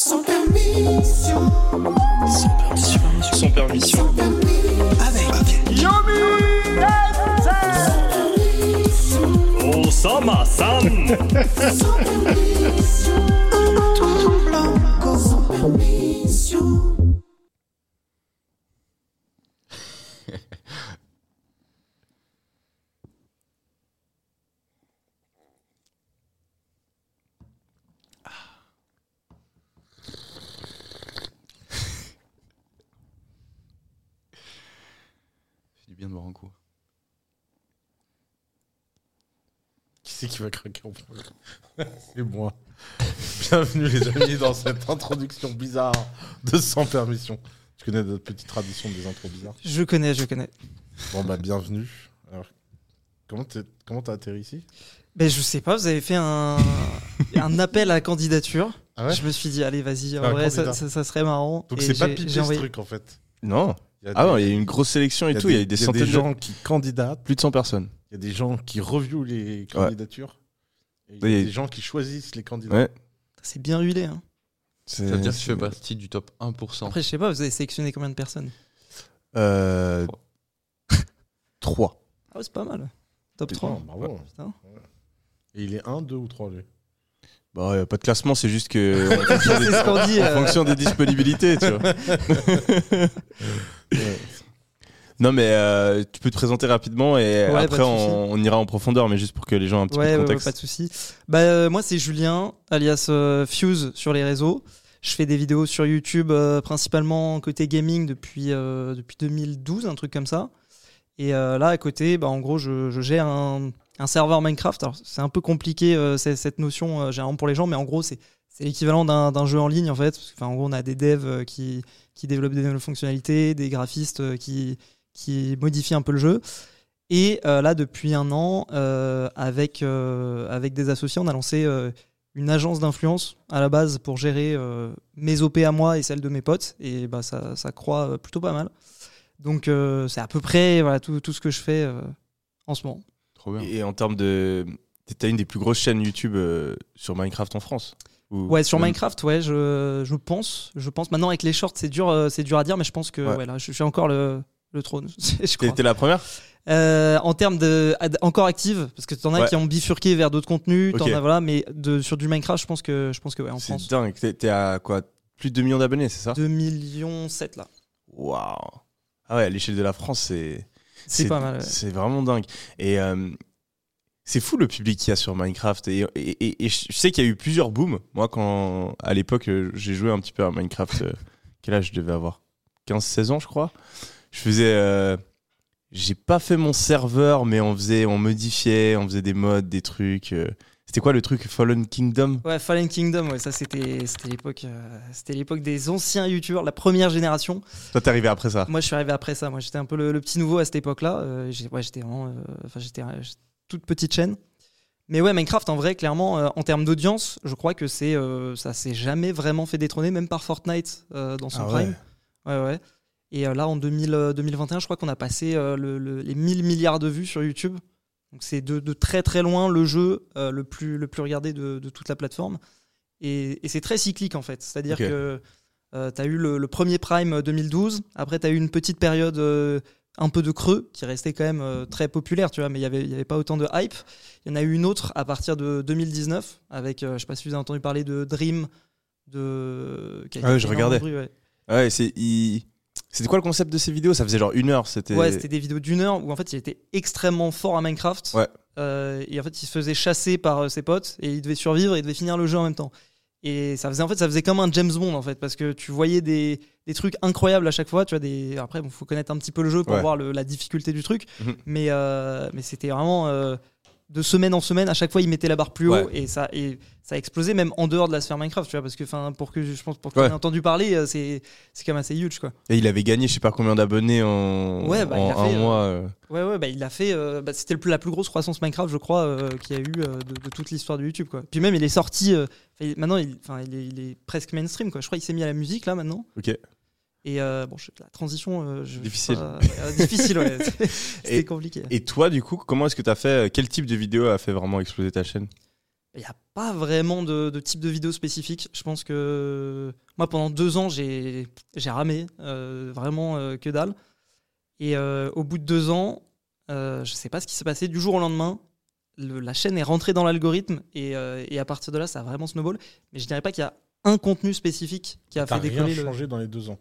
Sans permission. Sans permission. Sans permission. Avec Yomi Osama-san Sans permission. Blanco. Sans permission. Qui va craquer en premier C'est moi. Bienvenue les amis dans cette introduction bizarre de Sans Permission. Tu connais notre petite tradition des intros bizarres Je connais, je connais. Bon bah bienvenue. Alors, comment t'es- comment t'as atterri ici? Ben, je sais pas, vous avez fait un, un appel à candidature. Ah ouais? Je me suis dit, allez, vas-y, en vrai, ça, candidat. ça- ça serait marrant. Donc Et c'est pas j'ai- pipé j'ai ce envoyé- truc en fait? Non Il y a Ah des- non, il y a une grosse sélection et tout. Il y a des y a centaines des gens qui candidatent, de... Plus de 100 personnes. Il y a des gens qui reviewent les candidatures. Et il y a des gens qui choisissent les candidats. Ouais. C'est bien huilé. Hein. C'est- Ça veut dire que tu fais partie du top 1%. Après, je sais pas, vous avez sélectionné combien de personnes? Euh... 3. Ah ouais, c'est pas mal. Top 3. Non, bravo. Putain. Et il est 1, 2 ou 3 lui? Bah, y a pas de classement, c'est juste que. en fonction C'est des- ce qu'on dit. en euh, fonction des disponibilités, tu vois. Non, mais euh, tu peux te présenter rapidement et Ouais, après on, on ira en profondeur, mais juste pour que les gens aient un petit Ouais, peu de ouais, contexte. pas de souci. Bah, euh, moi, c'est Julien, alias euh, Fuse sur les réseaux. Je fais des vidéos sur YouTube, principalement côté gaming depuis, euh, depuis 2012, un truc comme ça. Et là, à côté, bah, en gros, je, je gère un, un serveur Minecraft. Alors, c'est un peu compliqué, cette notion, généralement pour les gens, mais en gros, c'est c'est l'équivalent d'un jeu en ligne, en fait. Parce que, Enfin, en gros, on a des devs qui, qui développent des nouvelles fonctionnalités, des graphistes qui, qui modifient un peu le jeu. Et euh, là, depuis un an, euh, avec, euh, avec des associés, on a lancé euh, une agence d'influence à la base pour gérer euh, mes OP à moi et celles de mes potes. Et bah, ça, ça croît plutôt pas mal. Donc, euh, c'est à peu près voilà, tout, tout ce que je fais euh, en ce moment. Trop bien. Et en termes de. T'as une des plus grosses chaînes YouTube euh, sur Minecraft en France Ou- Ouais, sur même- Minecraft, ouais, je, je pense. Je pense. Maintenant, avec les shorts, c'est dur, euh, c'est dur à dire, mais je pense que Ouais. ouais, là, je suis encore le, le trône. je crois. T'es la première Euh, en termes de encore active, parce que t'en as Ouais. qui ont bifurqué vers d'autres contenus, t'en Ok. as voilà, mais de, sur du Minecraft, je pense que je pense que ouais, en C'est France, dingue. T'es à quoi? Plus de 2 millions d'abonnés, c'est ça? 2 millions 7 là. Waouh Ah ouais, à l'échelle de la France, c'est. C'est pas mal. ouais. C'est vraiment dingue. Et euh, c'est fou le public qu'il y a sur Minecraft. Et, et, et- et je sais qu'il y a eu plusieurs booms. Moi, quand à l'époque, euh, j'ai joué un petit peu à Minecraft, quel âge je devais avoir? 15-16 ans, je crois. Je faisais. euh, j'ai pas fait mon serveur, mais on faisait, on modifiait, on faisait des mods, des trucs. euh. C'était quoi le truc Fallen Kingdom? Ouais, Fallen Kingdom, ouais, ça c'était c'était l'époque euh, c'était l'époque des anciens youtubeurs, la première génération. Toi, t'es arrivé après ça? Moi, je suis arrivé après ça. Moi, j'étais un peu le, le petit nouveau à cette époque-là. Euh, ouais, j'étais vraiment, enfin, j'étais euh, j'étais toute petite chaîne. Mais ouais, Minecraft, en vrai, clairement, en termes d'audience, je crois que c'est, ça s'est jamais vraiment fait détrôner, même par Fortnite dans son Ah ouais. prime. Ouais, ouais. Et euh, là, en 2000, euh, 2021, je crois qu'on a passé euh, le- le- les 1000 milliards de vues sur YouTube. Donc c'est de, de très très loin le jeu euh, le, plus, le plus regardé de, de toute la plateforme. Et, et c'est très cyclique en fait. C'est-à-dire que tu as eu le, le premier Prime euh, 2012, après tu as eu une petite période euh, un peu de creux qui restait quand même euh, très populaire, tu vois, mais il n'y avait, y avait pas autant de hype. Il y en a eu une autre à partir de 2019 avec, euh, je sais pas si vous avez entendu parler de Dream. De... Ah fait je regardais. bruit, ouais. Ouais, c'est. il- C'était quoi le concept de ces vidéos? Ça faisait genre une heure. C'était. Ouais, c'était des vidéos d'une heure où en fait il était extrêmement fort à Minecraft. Ouais. Euh, et en fait il se faisait chasser par euh, ses potes et il devait survivre et il devait finir le jeu en même temps. Et ça faisait en fait ça faisait comme un James Bond en fait parce que tu voyais des, des trucs incroyables à chaque fois. Tu vois des après bon faut connaître un petit peu le jeu pour Ouais. voir le- la difficulté du truc. Mhm. Mais euh, mais c'était vraiment de semaine en semaine à chaque fois il mettait la barre plus haut Ouais. et ça et ça a explosé même en dehors de la sphère Minecraft tu vois parce que enfin pour que je pense pour que Ouais. tu entendu parler euh, c'est c'est quand même assez huge quoi. Et il avait gagné je sais pas combien d'abonnés en, Ouais, bah, il en a un fait, euh, mois. euh. Ouais, ouais, bah, il a fait. euh, bah, C'était la plus grosse croissance Minecraft, je crois, euh, qu'il y a eu euh, de, de toute l'histoire de YouTube. Quoi. Puis même, il est sorti. euh, maintenant, il, enfin, il, est, il est presque mainstream. Quoi. Je crois qu'il s'est mis à la musique là maintenant. Ok. Et euh, bon, je- la transition. euh, je- Difficile. pas- euh, difficile, ouais. C'était compliqué. Et toi, du coup, comment est-ce que tu as fait euh, Quel type de vidéo a fait vraiment exploser ta chaîne? Il n'y a pas vraiment de, de type de vidéo spécifique. Je pense que moi, pendant deux ans, j'ai ramé, euh, vraiment euh, que dalle. Et euh, au bout de deux ans, euh, je sais pas ce qui s'est passé du jour au lendemain. le- la chaîne est rentrée dans l'algorithme et, euh, et à partir de là, ça a vraiment snowball. Mais je dirais pas qu'il y a un contenu spécifique qui a fait rien décoller le. changé dans les deux ans.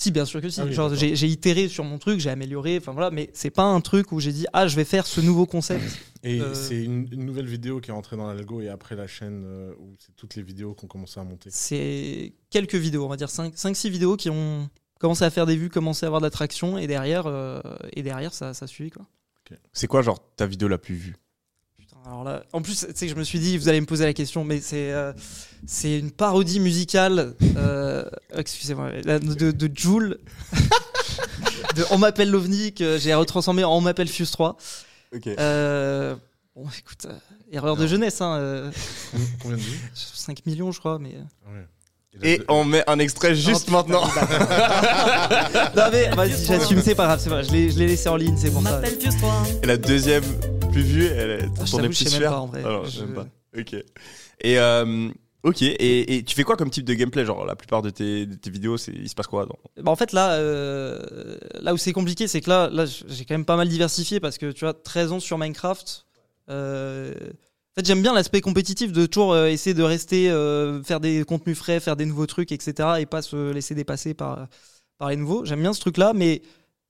Si, bien sûr que si. Ah oui, Genre, d'accord. j'ai j'ai itéré sur mon truc, j'ai amélioré, enfin voilà, mais c'est pas un truc où j'ai dit ah je vais faire ce nouveau concept. Et Euh, c'est une, une nouvelle vidéo qui est entrée dans l'algo et après la chaîne euh, où c'est toutes les vidéos qui ont commencé à monter. c'est quelques vidéos, on va dire 5-6 vidéos qui ont commencé à faire des vues, commencé à avoir de l'attraction et derrière, euh, et derrière ça, ça suit quoi. C'est quoi, genre, ta vidéo la plus vue? Alors là, en plus, tu sais que je me suis dit, vous allez me poser la question, mais c'est euh, c'est une parodie musicale, euh, excusez-moi, de, de Joule. de On m'appelle l'OVNI, que j'ai retransformé en On m'appelle Fuse 3. Ok. Euh, bon, écoute, euh, erreur de jeunesse, hein, euh, Combien de vues? 5 millions, je crois, mais. euh. Ah ouais. Et on met un extrait juste Oh, putain, maintenant. non, mais vas-y, j'assume, c'est pas grave, c'est pas grave, je l'ai je l'ai laissé en ligne, c'est pour ça. m'appelle Fuse 3. Et la deuxième plus vue, elle Ah, je ton je sais même pas en vrai. Je même pas. Ok. Et euh, ok. Et, et tu fais quoi comme type de gameplay? Genre la plupart de tes, de tes vidéos, c'est il se passe quoi dans... Bah, en fait, là, euh, là où c'est compliqué, c'est que là, là, j'ai quand même pas mal diversifié parce que tu vois, 13 ans sur Minecraft. euh, en fait, j'aime bien l'aspect compétitif de toujours essayer de rester, faire des contenus frais, faire des nouveaux trucs, etc. et pas se laisser dépasser par, par les nouveaux. J'aime bien ce truc-là, mais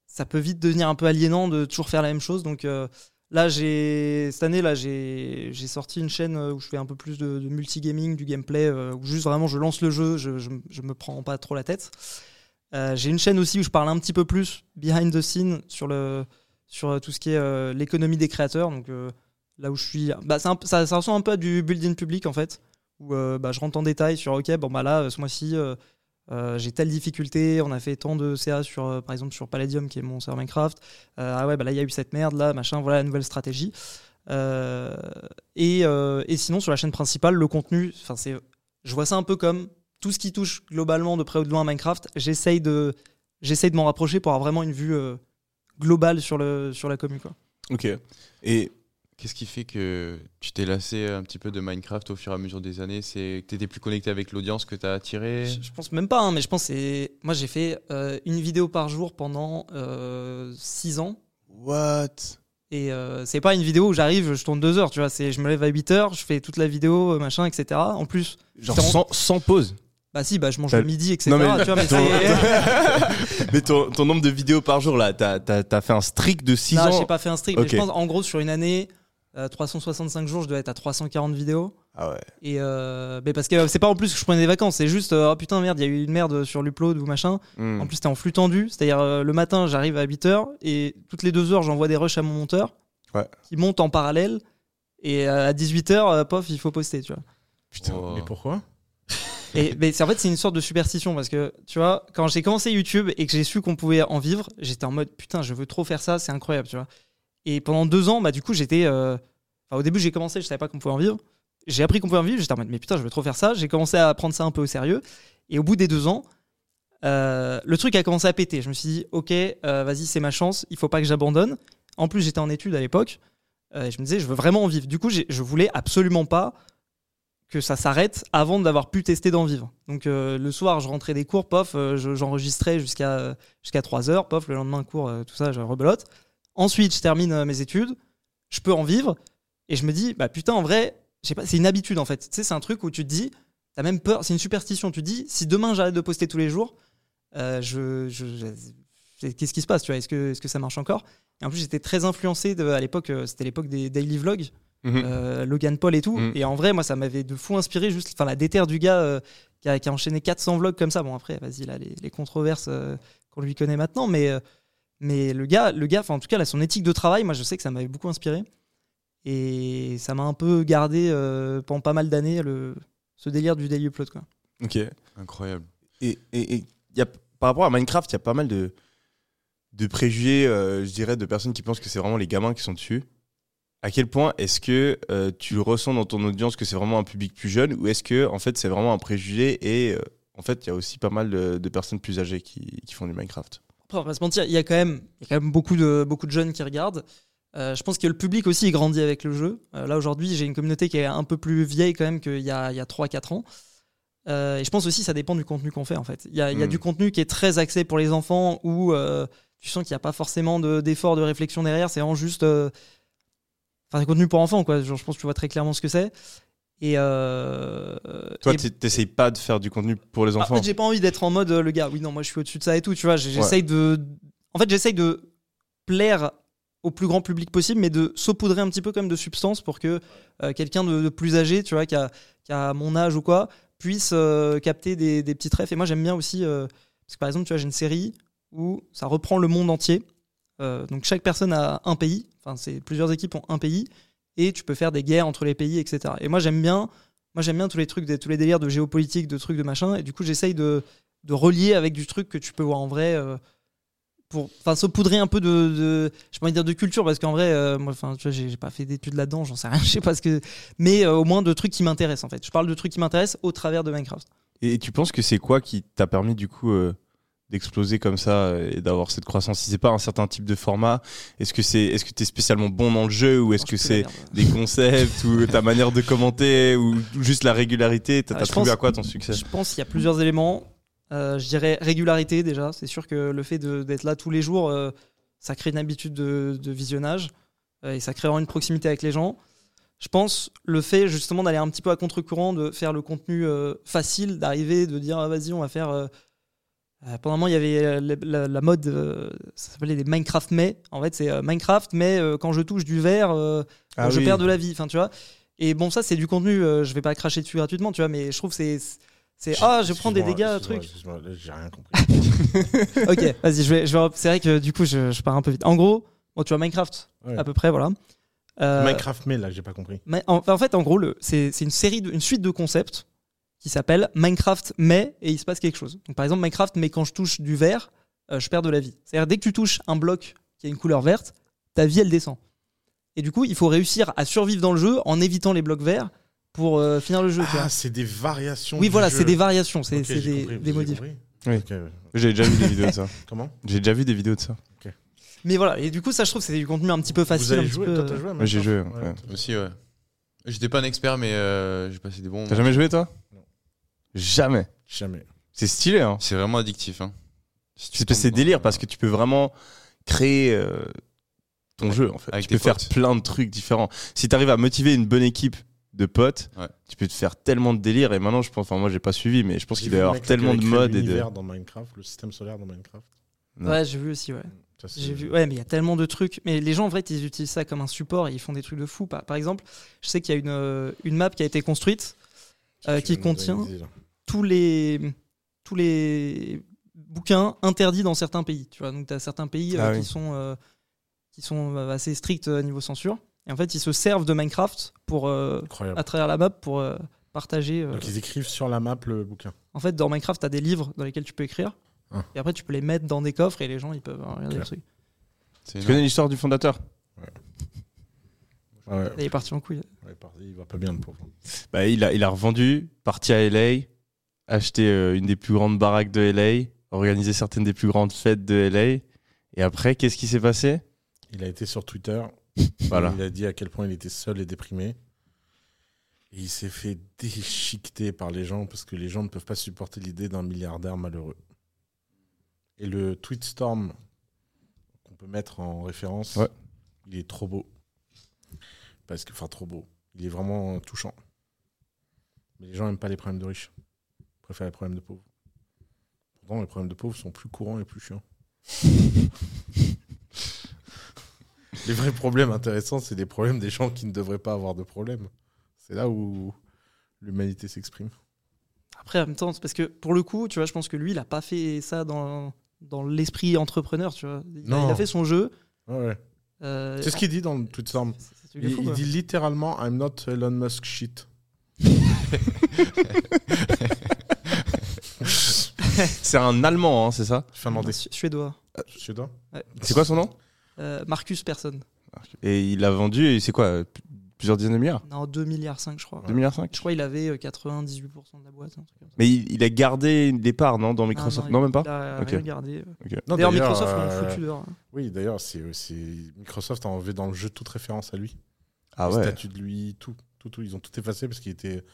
ça peut vite devenir un peu aliénant de toujours faire la même chose. Donc euh, là, cette année, là, j'ai sorti une chaîne euh, où je fais un peu plus de, de multigaming, du gameplay, euh, où juste vraiment je lance le jeu, je, je, me prends pas trop la tête. Euh, j'ai une chaîne aussi où je parle un petit peu plus behind the scene sur le sur tout ce qui est l'économie des créateurs. Donc là où je suis, bah, ça, ressemble un peu à du building public en fait, où bah, je rentre en détail sur ok bon bah là ce mois-ci euh, j'ai telle difficulté, on a fait tant de CA sur euh, par exemple sur Palladium qui est mon serveur Minecraft. Euh, ah ouais bah là il y a eu cette merde là machin voilà la nouvelle stratégie. Et, et sinon sur la chaîne principale le contenu, c'est je vois ça un peu comme tout ce qui touche globalement de près ou de loin à Minecraft, j'essaye de, j'essaye de m'en rapprocher pour avoir vraiment une vue globale sur, le, sur la commu. Ok. Et Qu'est-ce qui fait que tu t'es lassé un petit peu de Minecraft au fur et à mesure des années? C'est que tu étais plus connecté avec l'audience que tu as attiré? Je, je pense même pas, hein, mais je pense que c'est. Moi j'ai fait euh, une vidéo par jour pendant 6 ans. what? Et euh, c'est pas une vidéo où j'arrive, je tourne 2 heures, tu vois. C'est, je me lève à 8 heures, je fais toute la vidéo, euh, machin, etc. En plus, Genre sans, sans pause. bah si, bah je mange le midi, etc. Non, mais- tu vois, mais ton- c'est- Mais ton, ton nombre de vidéos par jour là, t'as as, fait un strict de 6 Non, ans? j'ai pas fait un strict, Ok. mais je pense en gros sur une année, euh, 365 jours, je dois être à 340 vidéos. Ah ouais. Et euh, mais parce que c'est pas en plus que je prenais des vacances, c'est juste euh, oh putain merde, il y a eu une merde sur l'upload ou machin. Hmm. En plus, c'était en flux tendu, c'est-à-dire euh, le matin, j'arrive à 8h et toutes les 2 heures, j'envoie des rushs à mon monteur Ouais. qui monte en parallèle. Et euh, à 18h, pof, il faut poster, tu vois. Putain. Oh. Mais pourquoi? Et mais en fait, c'est une sorte de superstition parce que tu vois, quand j'ai commencé YouTube et que j'ai su qu'on pouvait en vivre, j'étais en mode putain, je veux trop faire ça, c'est incroyable, tu vois. Et pendant deux ans, bah du coup, j'étais. euh, enfin, au début, j'ai commencé, je savais pas qu'on pouvait en vivre. J'ai appris qu'on pouvait en vivre, j'étais en mode mais putain, je veux trop faire ça. J'ai commencé à prendre ça un peu au sérieux. Et au bout des deux ans, euh, le truc a commencé à péter. Je me suis dit, ok, euh, vas-y, c'est ma chance, il faut pas que j'abandonne. En plus, j'étais en études à l'époque. Et je me disais, je veux vraiment en vivre. Du coup, je voulais absolument pas que ça s'arrête avant d'avoir pu tester d'en vivre. Donc le soir, je rentrais des cours, pof, je- j'enregistrais jusqu'à jusqu'à 3 heures, pof, le lendemain cours, tout ça, je rebelote. Ensuite, je termine euh, mes études, je peux en vivre, et je me dis, bah putain, en vrai, pas, c'est une habitude en fait. Tu sais, c'est un truc où tu te dis, t'as même peur, c'est une superstition. Tu te dis, si demain j'arrête de poster tous les jours, euh, je, je- je- qu'est-ce qui se passe, tu vois? Est-ce que, est-ce que ça marche encore? Et en plus, j'étais très influencé de, à l'époque, euh, c'était l'époque des daily vlogs. Mhm. Euh, Logan Paul et tout. Mm. Et en vrai, moi, ça m'avait de fou inspiré, juste enfin, la déterre du gars euh, qui, a, qui a enchaîné 400 vlogs comme ça. Bon, après, vas-y, là, les, les controverses euh, qu'on lui connaît maintenant, mais, mais le gars, le gars, enfin, en tout cas, là, son éthique de travail, moi, je sais que ça m'avait beaucoup inspiré. Et ça m'a un peu gardé euh, pendant pas mal d'années le, ce délire du daily upload, quoi. Ok. Incroyable. Et, et, et y a, par rapport à Minecraft, il y a pas mal de, de préjugés, euh, je dirais, de personnes qui pensent que c'est vraiment les gamins qui sont dessus. À quel point est-ce que euh, tu le ressens dans ton audience que c'est vraiment un public plus jeune ou est-ce que en fait c'est vraiment un préjugé et euh, en fait il y a aussi pas mal de, de personnes plus âgées qui, qui font du Minecraft? Après, on va pas se mentir, il y a quand même, il y a quand même beaucoup, de, beaucoup de jeunes qui regardent. Euh, je pense que le public aussi il grandit avec le jeu. Euh, là aujourd'hui, j'ai une communauté qui est un peu plus vieille quand même qu'il y a, il y a 3-4 ans. Euh, et je pense aussi que ça dépend du contenu qu'on fait en fait. Il y a, il y a Mm. du contenu qui est très axé pour les enfants où tu sens qu'il n'y a pas forcément de- d'effort, de, réflexion derrière. C'est vraiment juste. Enfin, des contenus pour enfants quoi. Genre, je pense que tu vois très clairement ce que c'est. Et. euh, Toi, t'es- t'essayes pas de faire du contenu pour les ah, en enfants. fait, j'ai pas envie d'être en mode euh, le gars. Oui, non, moi je suis au-dessus de ça et tout. Tu vois, j'essaye de. En fait, j'essaye de plaire au plus grand public possible, mais de saupoudrer un petit peu comme de substance pour que euh, quelqu'un de, de plus âgé, tu vois, qui a, qui a mon âge ou quoi, puisse capter des, des petits refs. Et moi, j'aime bien aussi. parce que par exemple, tu vois, j'ai une série où ça reprend le monde entier. Donc chaque personne a un pays. Enfin, c'est plusieurs équipes ont un pays. Et tu peux faire des guerres entre les pays, etc. Et moi, j'aime bien. Moi, j'aime bien tous les trucs, tous les délires de géopolitique, de trucs de machin. Et du coup, j'essaye de, de relier avec du truc que tu peux voir en vrai. euh, pour enfin saupoudrer un peu de, je peux dire de culture parce qu'en vrai euh, moi enfin j'ai pas fait d'études là-dedans j'en sais rien je sais pas ce que mais euh, au moins de trucs qui m'intéressent en fait je parle de trucs qui m'intéressent au travers de Minecraft Et tu penses que c'est quoi qui t'a permis du coup d'exploser comme ça euh, et d'avoir cette croissance Si c'est pas un certain type de format, est-ce que c'est est-ce que t'es spécialement bon dans le jeu ou est-ce Non, que c'est des concepts ou ta manière de commenter ou juste la régularité? T'as Ah, trouvé à quoi ton succès? Je pense qu'il y a plusieurs éléments. Euh, je dirais régularité déjà. C'est sûr que le fait d'être là tous les jours, euh, ça crée une habitude de, de visionnage euh, et ça crée vraiment une proximité avec les gens. Je pense le fait justement d'aller un petit peu à contre-courant, de faire le contenu facile, d'arriver, de dire ah, vas-y, on va faire. Euh, pendant un moment, il y avait euh, la, la- la mode, euh, ça s'appelait des Minecraft mais. En fait, c'est euh, Minecraft, mais euh, quand je touche du verre, Ah je oui. perds de la vie. Enfin, tu vois. Et bon, ça, c'est du contenu. je vais pas cracher dessus gratuitement, tu vois, mais je trouve que c'est. C'est ah, je prends des dégâts, truc. J'ai rien compris. ok, vas-y, je vais, je vais. C'est vrai que du coup, je, je pars un peu vite. En gros, bon, tu vois Minecraft, Ouais. à peu près, voilà. Minecraft, mais là, j'ai pas compris. mais en, en fait, en gros, c'est c'est une série, de, une suite de concepts qui s'appelle Minecraft mais et il se passe quelque chose. Donc, par exemple, Minecraft mais quand je touche du vert, euh, je perds de la vie. C'est-à-dire dès que tu touches un bloc qui a une couleur verte, ta vie elle descend. Et du coup, il faut réussir à survivre dans le jeu en évitant les blocs verts pour euh, finir le jeu. Ah, c'est des variations. Oui, du voilà, c'est des variations, c'est des, compris, des j'ai modifs. Oui. Ouais. J'ai déjà vu des vidéos de ça. Comment? J'ai déjà vu des vidéos de ça. Mais voilà, et du coup, ça, je trouve que c'est du contenu un petit peu facile. Vous avez un joué peu, Toi, t'as euh, j'ai joué, ouais. toi, Aussi, ouais. J'étais pas un expert, mais euh, j'ai passé des bons T'as jamais joué toi? Jamais. Jamais. C'est stylé hein. C'est vraiment addictif. Hein. Si tu C'est délire parce que tu peux vraiment créer euh, ton Ouais. jeu en fait. Avec tu peux faire potes. plein de trucs différents. Si tu arrives à motiver une bonne équipe de potes, Ouais. tu peux te faire tellement de délire et maintenant je pense enfin moi j'ai pas suivi mais je pense qu'il doit y avoir tellement de modes et de dans Minecraft, le système solaire dans Minecraft. Non. Ouais, j'ai vu aussi, ouais. J'ai vu, ouais, mais il y a tellement de trucs. Mais les gens, en vrai, ils utilisent ça comme un support et ils font des trucs de fou. Par, par exemple, je sais qu'il y a une, euh, une map qui a été construite euh, qui contient tous les, tous les bouquins interdits dans certains pays. Tu vois, donc tu as certains pays euh, Ah qui sont, euh, qui sont euh, assez stricts euh, niveau censure. Et en fait, ils se servent de Minecraft pour, euh, à travers la map pour euh, partager. euh, Donc ils écrivent sur la map le bouquin. En fait, dans Minecraft, tu as des livres dans lesquels tu peux écrire. Ah. Et après, tu peux les mettre dans des coffres et les gens, ils peuvent euh, regarder Ok. le truc. Tu connais l'histoire du fondateur? Ouais, ouais. Il est parti en couille. Ouais, il va pas bien le pauvre. bah, il a il a revendu, parti à LA, acheté euh, une des plus grandes baraques de LA, organisé certaines des plus grandes fêtes de LA et après qu'est-ce qui s'est passé? Il a été sur Twitter. Voilà. Il a dit à quel point il était seul et déprimé. Et il s'est fait déchiqueter par les gens parce que les gens ne peuvent pas supporter l'idée d'un milliardaire malheureux. Et le tweetstorm qu'on peut mettre en référence, Ouais. il est trop beau. Parce que, enfin, trop beau. Il est vraiment touchant. Mais les gens n'aiment pas les problèmes de riches. Ils préfèrent les problèmes de pauvres. Pourtant, les problèmes de pauvres sont plus courants et plus chiants. les vrais problèmes intéressants, c'est des problèmes des gens qui ne devraient pas avoir de problème. C'est là où l'humanité s'exprime. Après, en même temps, c'est parce que pour le coup, tu vois, je pense que lui, il a pas fait ça dans, dans l'esprit entrepreneur, tu vois. Il, a- Non. il a fait son jeu. Ouais, euh, C'est ce qu'il dit dans le tweetstorm. Truc de Il, fou, il quoi. dit littéralement I'm not Elon Musk shit. C'est un allemand hein, c'est ça Finlandais. Su- Suédois. Suédois C'est quoi son nom Euh, Marcus Persson. Et il l'a vendu et c'est quoi plusieurs dizaines de milliards Non, 2 milliards 5, je crois. 2 milliards 5 Je crois qu'il avait euh, 98% de la boîte. un truc comme ça. Mais il, il a gardé des parts, non, dans Microsoft Ah, Non, il- même pas Il a rien gardé. Non, D'ailleurs, Microsoft euh, foutu dehors. hein. Oui, d'ailleurs, c'est, c'est- Microsoft a enlevé dans le jeu toute référence à lui. Ah le ouais. statut de lui, tout, tout, tout. Ils ont tout effacé parce qu'il était,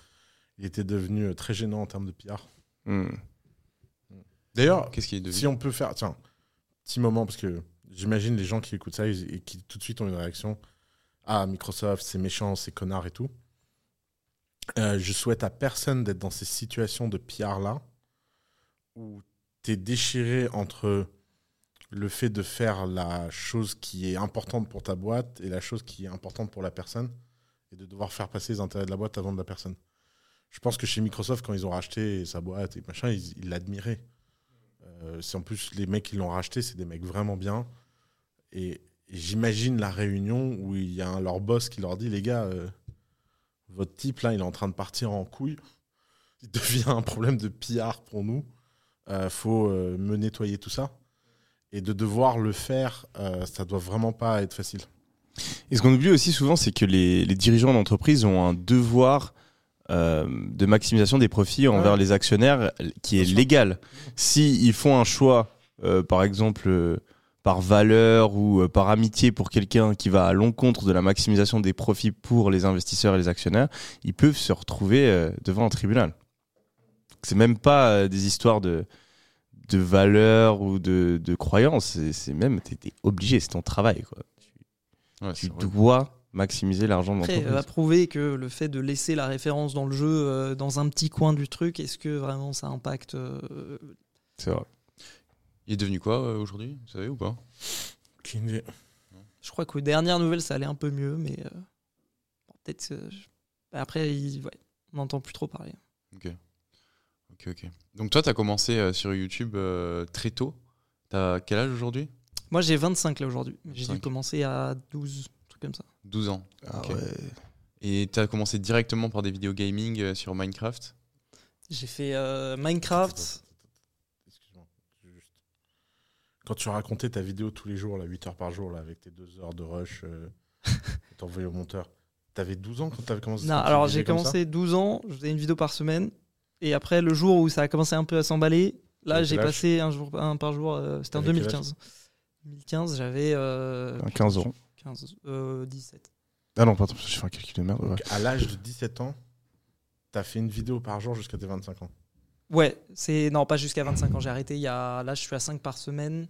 il était devenu euh, très gênant en termes de PR. Hmm. D'ailleurs, Qu'est-ce qui est devenu si on peut faire, tiens, petit moment parce que j'imagine les gens qui écoutent ça et qui tout de suite ont une réaction. Ah, Microsoft, c'est méchant, c'est connard et tout. Euh, je souhaite à personne d'être dans ces situations de PR là où t'es déchiré entre le fait de faire la chose qui est importante pour ta boîte et la chose qui est importante pour la personne et de devoir faire passer les intérêts de la boîte avant de la personne. Je pense que chez Microsoft, quand ils ont racheté sa boîte et machin, ils l'admiraient. Euh, c'est en plus les mecs qui l'ont racheté, c'est des mecs vraiment bien. Et j'imagine la réunion où il y a un, leur boss qui leur dit les gars, euh, votre type là, il est en train de partir en couille. Il devient un problème de PR pour nous. Euh, faut euh, me nettoyer tout ça. Et de devoir le faire, euh, ça doit vraiment pas être facile. Et ce qu'on oublie aussi souvent, c'est que les, les dirigeants d'entreprise ont un devoir euh, de maximisation des profits envers Ouais. les actionnaires qui est légal. Si ils font un choix, euh, par exemple, par valeur ou euh, par amitié pour quelqu'un qui va à l'encontre de la maximisation des profits pour les investisseurs et les actionnaires, ils peuvent se retrouver euh, devant un tribunal. C'est même pas euh, des histoires de de valeur ou de, de croyance, c'est même, t'es t'es obligé, c'est ton travail. Quoi. Ouais, Tu vrai. dois maximiser l'argent de Après, l'entreprise. à prouver que le fait de laisser la référence dans le jeu, euh, dans un petit coin du truc, est-ce que vraiment ça impacte euh, C'est vrai. Il est devenu quoi euh, aujourd'hui Vous savez ou pas Aucune idée. Je crois qu'aux dernières nouvelles, ça allait un peu mieux, mais euh, bon, peut-être. euh, je- bah, Après, il- ouais, on n'entend plus trop parler. Ok. Ok, ok. Donc toi, tu as commencé euh, sur YouTube euh, très tôt. T'as quel âge aujourd'hui Moi, j'ai 25 là aujourd'hui. mais J'ai dû 25. commencer à 12, un truc comme ça. 12 ans. Ah Ok. ouais. Et tu as commencé directement par des vidéos gaming euh, sur Minecraft J'ai fait euh, Minecraft. Excuse-moi. juste. Quand tu racontais ta vidéo tous les jours, là, 8 heures par jour, là, avec tes 2 heures de rush, euh, au monteur, t'avais 12 ans quand t'avais commencé Non, alors j'ai commencé 12 ans, je faisais une vidéo par semaine. Et après, le jour où ça a commencé un peu à s'emballer, là, j'ai passé un, jour, un par jour. euh, C'était en T'avais quel 2015. 2015, j'avais euh, 15 ans. 15, euh, 17. Ah non, pardon, j'ai fait un calcul de merde. ouais. Donc, à l'âge de 17 ans, t'as fait une vidéo par jour jusqu'à tes 25 ans. Ouais, c'est. Non, pas jusqu'à 25 ans. J'ai arrêté il y a. Là, je suis à 5 par semaine.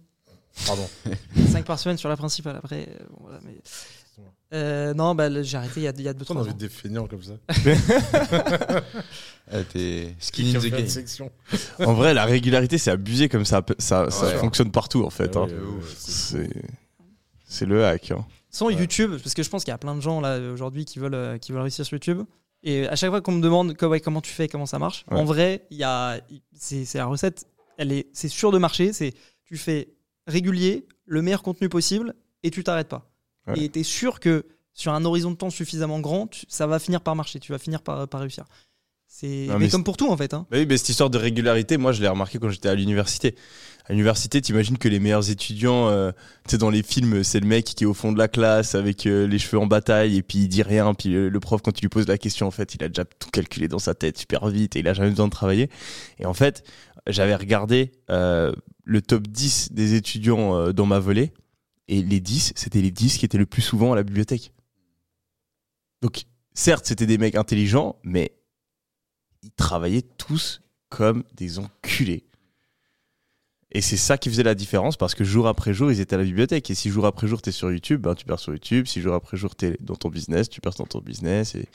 Pardon. 5 par semaine sur la principale. Après, euh, bon, voilà, mais. Euh, non, bah, j'ai arrêté il y a, il y a 2-3 Pourquoi on a ans. envie des feignants comme ça Ah, T'es skin in the game. section. En vrai, la régularité, c'est abusé comme ça, ça, ça Ouais. fonctionne partout en fait. Ah hein. ouais, c'est- le hack. hein. Sans Ouais. YouTube, parce que je pense qu'il y a plein de gens là aujourd'hui qui veulent, euh, qui veulent réussir sur YouTube. Et à chaque fois qu'on me demande ouais, comment tu fais, comment ça marche, Ouais. en vrai, il y a, c'est c'est la recette, elle est, c'est sûr de marcher. C'est tu fais régulier, le meilleur contenu possible, et tu t'arrêtes pas. Ouais. Et tu es sûr que sur un horizon de temps suffisamment grand, tu- ça va finir par marcher. Tu vas finir par, par réussir. C'est mais mais comme pour tout en fait. hein. Bah oui, mais cette histoire de régularité, moi je l'ai remarqué quand j'étais à l'université. À l'université, t'imagines que les meilleurs étudiants, euh, tu sais, dans les films, c'est le mec qui est au fond de la classe avec euh, les cheveux en bataille et puis il dit rien. Puis le, le prof, quand tu lui poses la question, en fait, il a déjà tout calculé dans sa tête super vite et il a jamais besoin de travailler. Et en fait, j'avais regardé euh, le top 10 des étudiants euh, dans ma volée et les 10, c'était les 10 qui étaient le plus souvent à la bibliothèque. Donc, certes, c'était des mecs intelligents, mais ils travaillaient tous comme des enculés. Et c'est ça qui faisait la différence parce que jour après jour, ils étaient à la bibliothèque. Et si jour après jour, tu es sur YouTube, ben, tu perds sur YouTube. Si jour après jour, tu es dans ton business, tu perds dans ton business. Il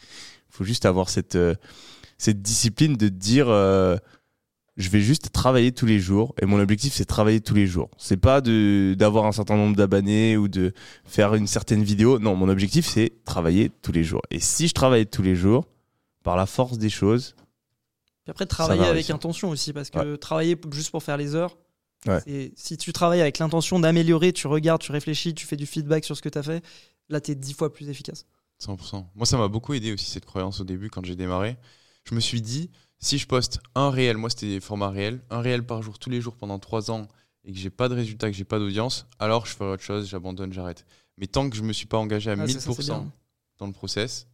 faut juste avoir cette, euh, cette discipline de dire euh, je vais juste travailler tous les jours. Et mon objectif, c'est travailler tous les jours. C'est pas d'avoir un certain nombre d'abonnés ou de faire une certaine vidéo. Non, mon objectif, c'est travailler tous les jours. Et si je travaille tous les jours, par la force des choses, après, travailler va avec intention aussi, parce que travailler juste pour faire les heures, Ouais. c'est- si tu travailles avec l'intention d'améliorer, tu regardes, tu réfléchis, tu fais du feedback sur ce que tu as fait, là, tu es dix fois plus efficace. 100%. Moi, ça m'a beaucoup aidé aussi cette croyance au début quand j'ai démarré. Je me suis dit, si je poste un réel, moi c'était format réel, un réel par jour tous les jours pendant trois ans et que j'ai pas de résultat, que j'ai pas d'audience, alors je ferai autre chose, j'abandonne, j'arrête. Mais tant que je me suis pas engagé à Ah, c'est ça, c'est 1000% bien. dans le process,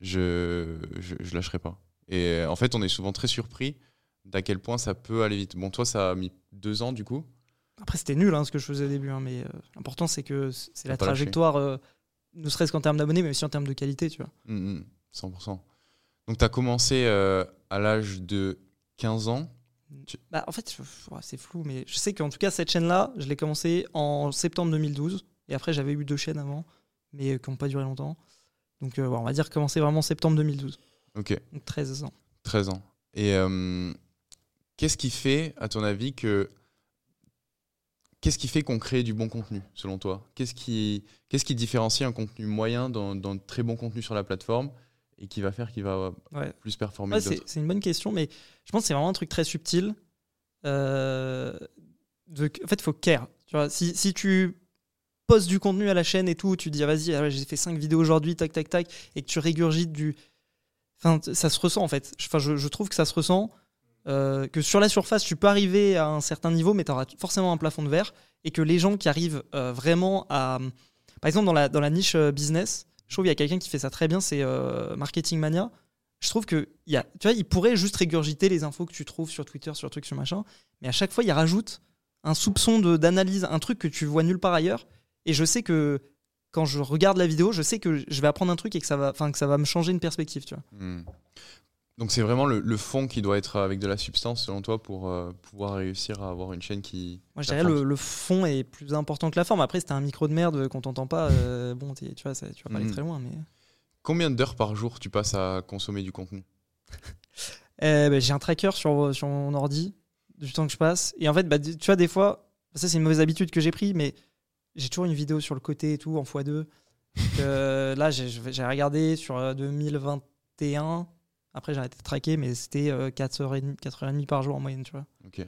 je, je, je lâcherai pas. Et euh, en fait, on est souvent très surpris d'à quel point ça peut aller vite. Bon, toi, ça a mis deux ans du coup. Après, c'était nul hein, ce que je faisais au début, hein, mais euh, l'important c'est que c'est la trajectoire, euh, ne serait-ce qu'en termes d'abonnés, mais aussi en termes de qualité, tu vois. Mm, mm, 100%. Donc, tu as commencé euh, à l'âge de 15 ans. Bah, en fait, c'est flou, mais je sais qu'en tout cas, cette chaîne-là, je l'ai commencé en septembre 2012. Et après, j'avais eu deux chaînes avant, mais euh, qui n'ont pas duré longtemps. Donc, on va dire commencer vraiment en septembre 2012. Ok. Donc, 13 ans. 13 ans. Et euh, qu'est-ce qui fait, à ton avis, que. Qu'est-ce qui fait qu'on crée du bon contenu, selon toi? Qu'est-ce qui, qu'est-ce qui différencie un contenu moyen d'un très bon contenu sur la plateforme et qui va faire qu'il va Ouais. plus performer Ouais, c'est une bonne question, mais je pense que c'est vraiment un truc très subtil. Euh, de, en fait, il faut care. Tu vois, si, si tu postes du contenu à la chaîne et tout, tu dis ah, vas-y, ah j'ai fait 5 vidéos aujourd'hui, tac, tac, tac, et que tu régurgites du. Ça se ressent en fait. Enfin, je, trouve que ça se ressent. euh, que sur la surface, tu peux arriver à un certain niveau, mais tu auras forcément un plafond de verre. Et que les gens qui arrivent euh, vraiment à. Par exemple, dans la, dans la niche euh, business, je trouve qu'il y a quelqu'un qui fait ça très bien, c'est Marketing Mania je trouve que y a, tu vois, il pourrait juste régurgiter les infos que tu trouves sur Twitter, sur trucs, sur machin, mais à chaque fois, il rajoute un soupçon d'analyse, un truc que tu vois nulle part ailleurs. Et je sais que quand je regarde la vidéo, je sais que je vais apprendre un truc et que ça va, que ça va me changer une perspective, tu vois. Hmm. Donc c'est vraiment le, le fond qui doit être avec de la substance, selon toi, pour euh, pouvoir réussir à avoir une chaîne qui. Moi, je dirais le, le fond est plus important que la forme. Après, si t'as un micro de merde qu'on t'entend pas, euh, bon, tu vois, ça- tu vas pas aller Mhm. très loin. Mais Combien d'heures par jour tu passes à consommer du contenu? Euh, bah, j'ai un tracker sur, sur mon ordi du temps que je passe. Et en fait, bah, tu vois, des fois, ça c'est une mauvaise habitude que j'ai pris, mais j'ai toujours une vidéo sur le côté et tout, en x2. Donc, euh, là, j'ai regardé sur euh, 2021. Après, j'ai arrêté de traquer, mais c'était euh, 4h30, 4h30 par jour en moyenne, tu vois. Ok.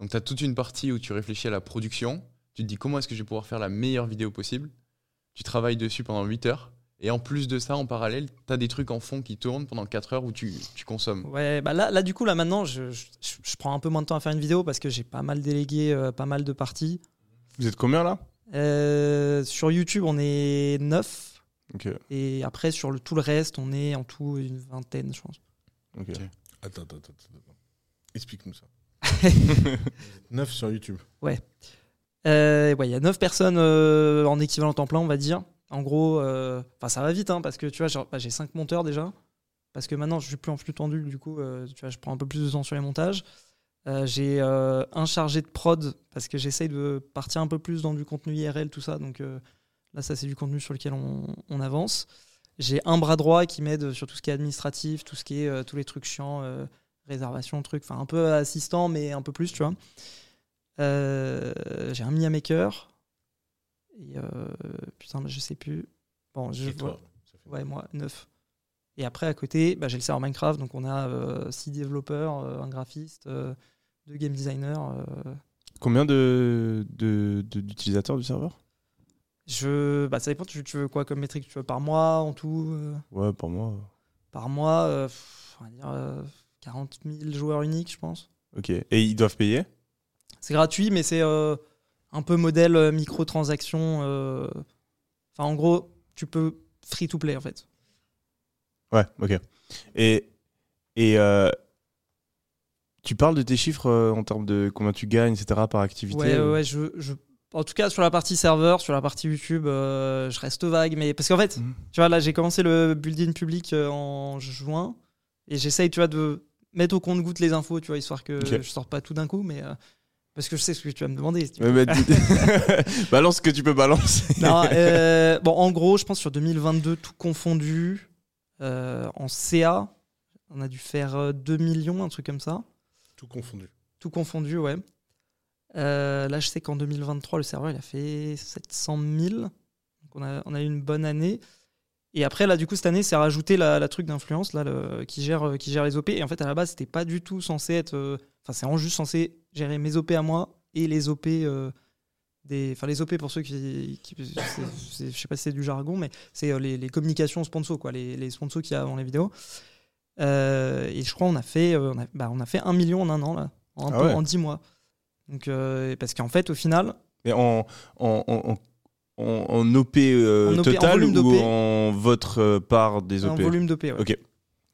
Donc tu as toute une partie où tu réfléchis à la production, tu te dis comment est-ce que je vais pouvoir faire la meilleure vidéo possible, tu travailles dessus pendant 8 heures, et en plus de ça, en parallèle, tu as des trucs en fond qui tournent pendant 4 heures où tu, tu consommes. Ouais, bah là, là, du coup, là maintenant, je, je, je prends un peu moins de temps à faire une vidéo parce que j'ai pas mal délégué euh, pas mal de parties. Vous êtes combien là? Euh, sur YouTube, on est 9. Ok. Et après, sur le, tout le reste, on est en tout une vingtaine, je pense. ok. Attends, attends, attends. attends. Explique-nous ça. 9 sur YouTube. Euh, ouais, il y a 9 personnes euh, en équivalent temps plein, on va dire. En gros, euh, enfin ça va vite, hein, parce que tu vois, bah, j'ai 5 monteurs déjà. Parce que maintenant, je suis plus en flux tendu, du coup, euh, tu vois, je prends un peu plus de temps sur les montages. Euh, j'ai euh, un chargé de prod, parce que j'essaye de partir un peu plus dans du contenu IRL, tout ça. Donc euh, là, ça, c'est du contenu sur lequel on, on avance. J'ai un bras droit qui m'aide sur tout ce qui est administratif, tout ce qui est tous les trucs chiants, réservation, trucs, enfin un peu assistant, mais un peu plus, tu vois. J'ai un Mia Maker. Et putain, je sais plus. Bon, je fait- Ouais, moi, 9. Et après, à côté, bah, j'ai le serveur Minecraft. Donc, on a 6 développeurs, euh, un graphiste, euh, deux game designers. euh. Combien de de- de- d'utilisateurs du serveur? Je, bah, ça dépend, tu, tu veux quoi comme métrique? Tu veux par mois, en tout euh, Ouais, pour moi. Par mois, euh, pff, on va dire euh, 40 000 joueurs uniques, je pense. Ok. Et ils doivent payer? C'est gratuit, mais c'est euh, un peu modèle microtransaction. Enfin, en gros, tu peux free to play, en fait. Ouais, ok. Et, et tu parles de tes chiffres euh, en termes de combien tu gagnes, etc. par activité Ouais, ouais, ou- ouais, je, je- En tout cas, sur la partie serveur, sur la partie YouTube, euh, je reste vague. Mais... Parce qu'en fait, Mhm. tu vois, là, j'ai commencé le building public euh, en juin. Et j'essaye, tu vois, de mettre au compte-goutte les infos, tu vois, histoire que Ok. je sorte pas tout d'un coup. Mais. Parce que je sais ce que tu vas me demander. si bah, balance ce que tu peux balancer. Non, euh, bon, en gros, je pense sur 2022, tout confondu, euh, en CA, on a dû faire euh, 2 millions, un truc comme ça. Tout confondu. Tout confondu, ouais. Euh, là, je sais qu'en 2023, le serveur, il a fait 700 000. Donc, on a, on a eu une bonne année. Et après, là, du coup, cette année, c'est rajouté la, truc d'influence là, qui, gère, euh, qui gère les OP. Et en fait, à la base, c'était pas du tout censé être. euh, Enfin, c'est vraiment juste censé gérer mes OP à moi et les OP. des, enfin, les OP, pour ceux qui. je sais pas si c'est du jargon, mais c'est les, communications sponsors, quoi, les, les sponsors qu'il y a les vidéos. Euh, et je crois on a fait euh, on a, bah, on a fait un million en un an là en, Ah ouais. en 10 mois donc euh, parce qu'en fait au final Mais en, en, en, en- en, en OP, euh, En OP, en total volume ou en votre euh, part des OP volume d'OP, ouais. Ok.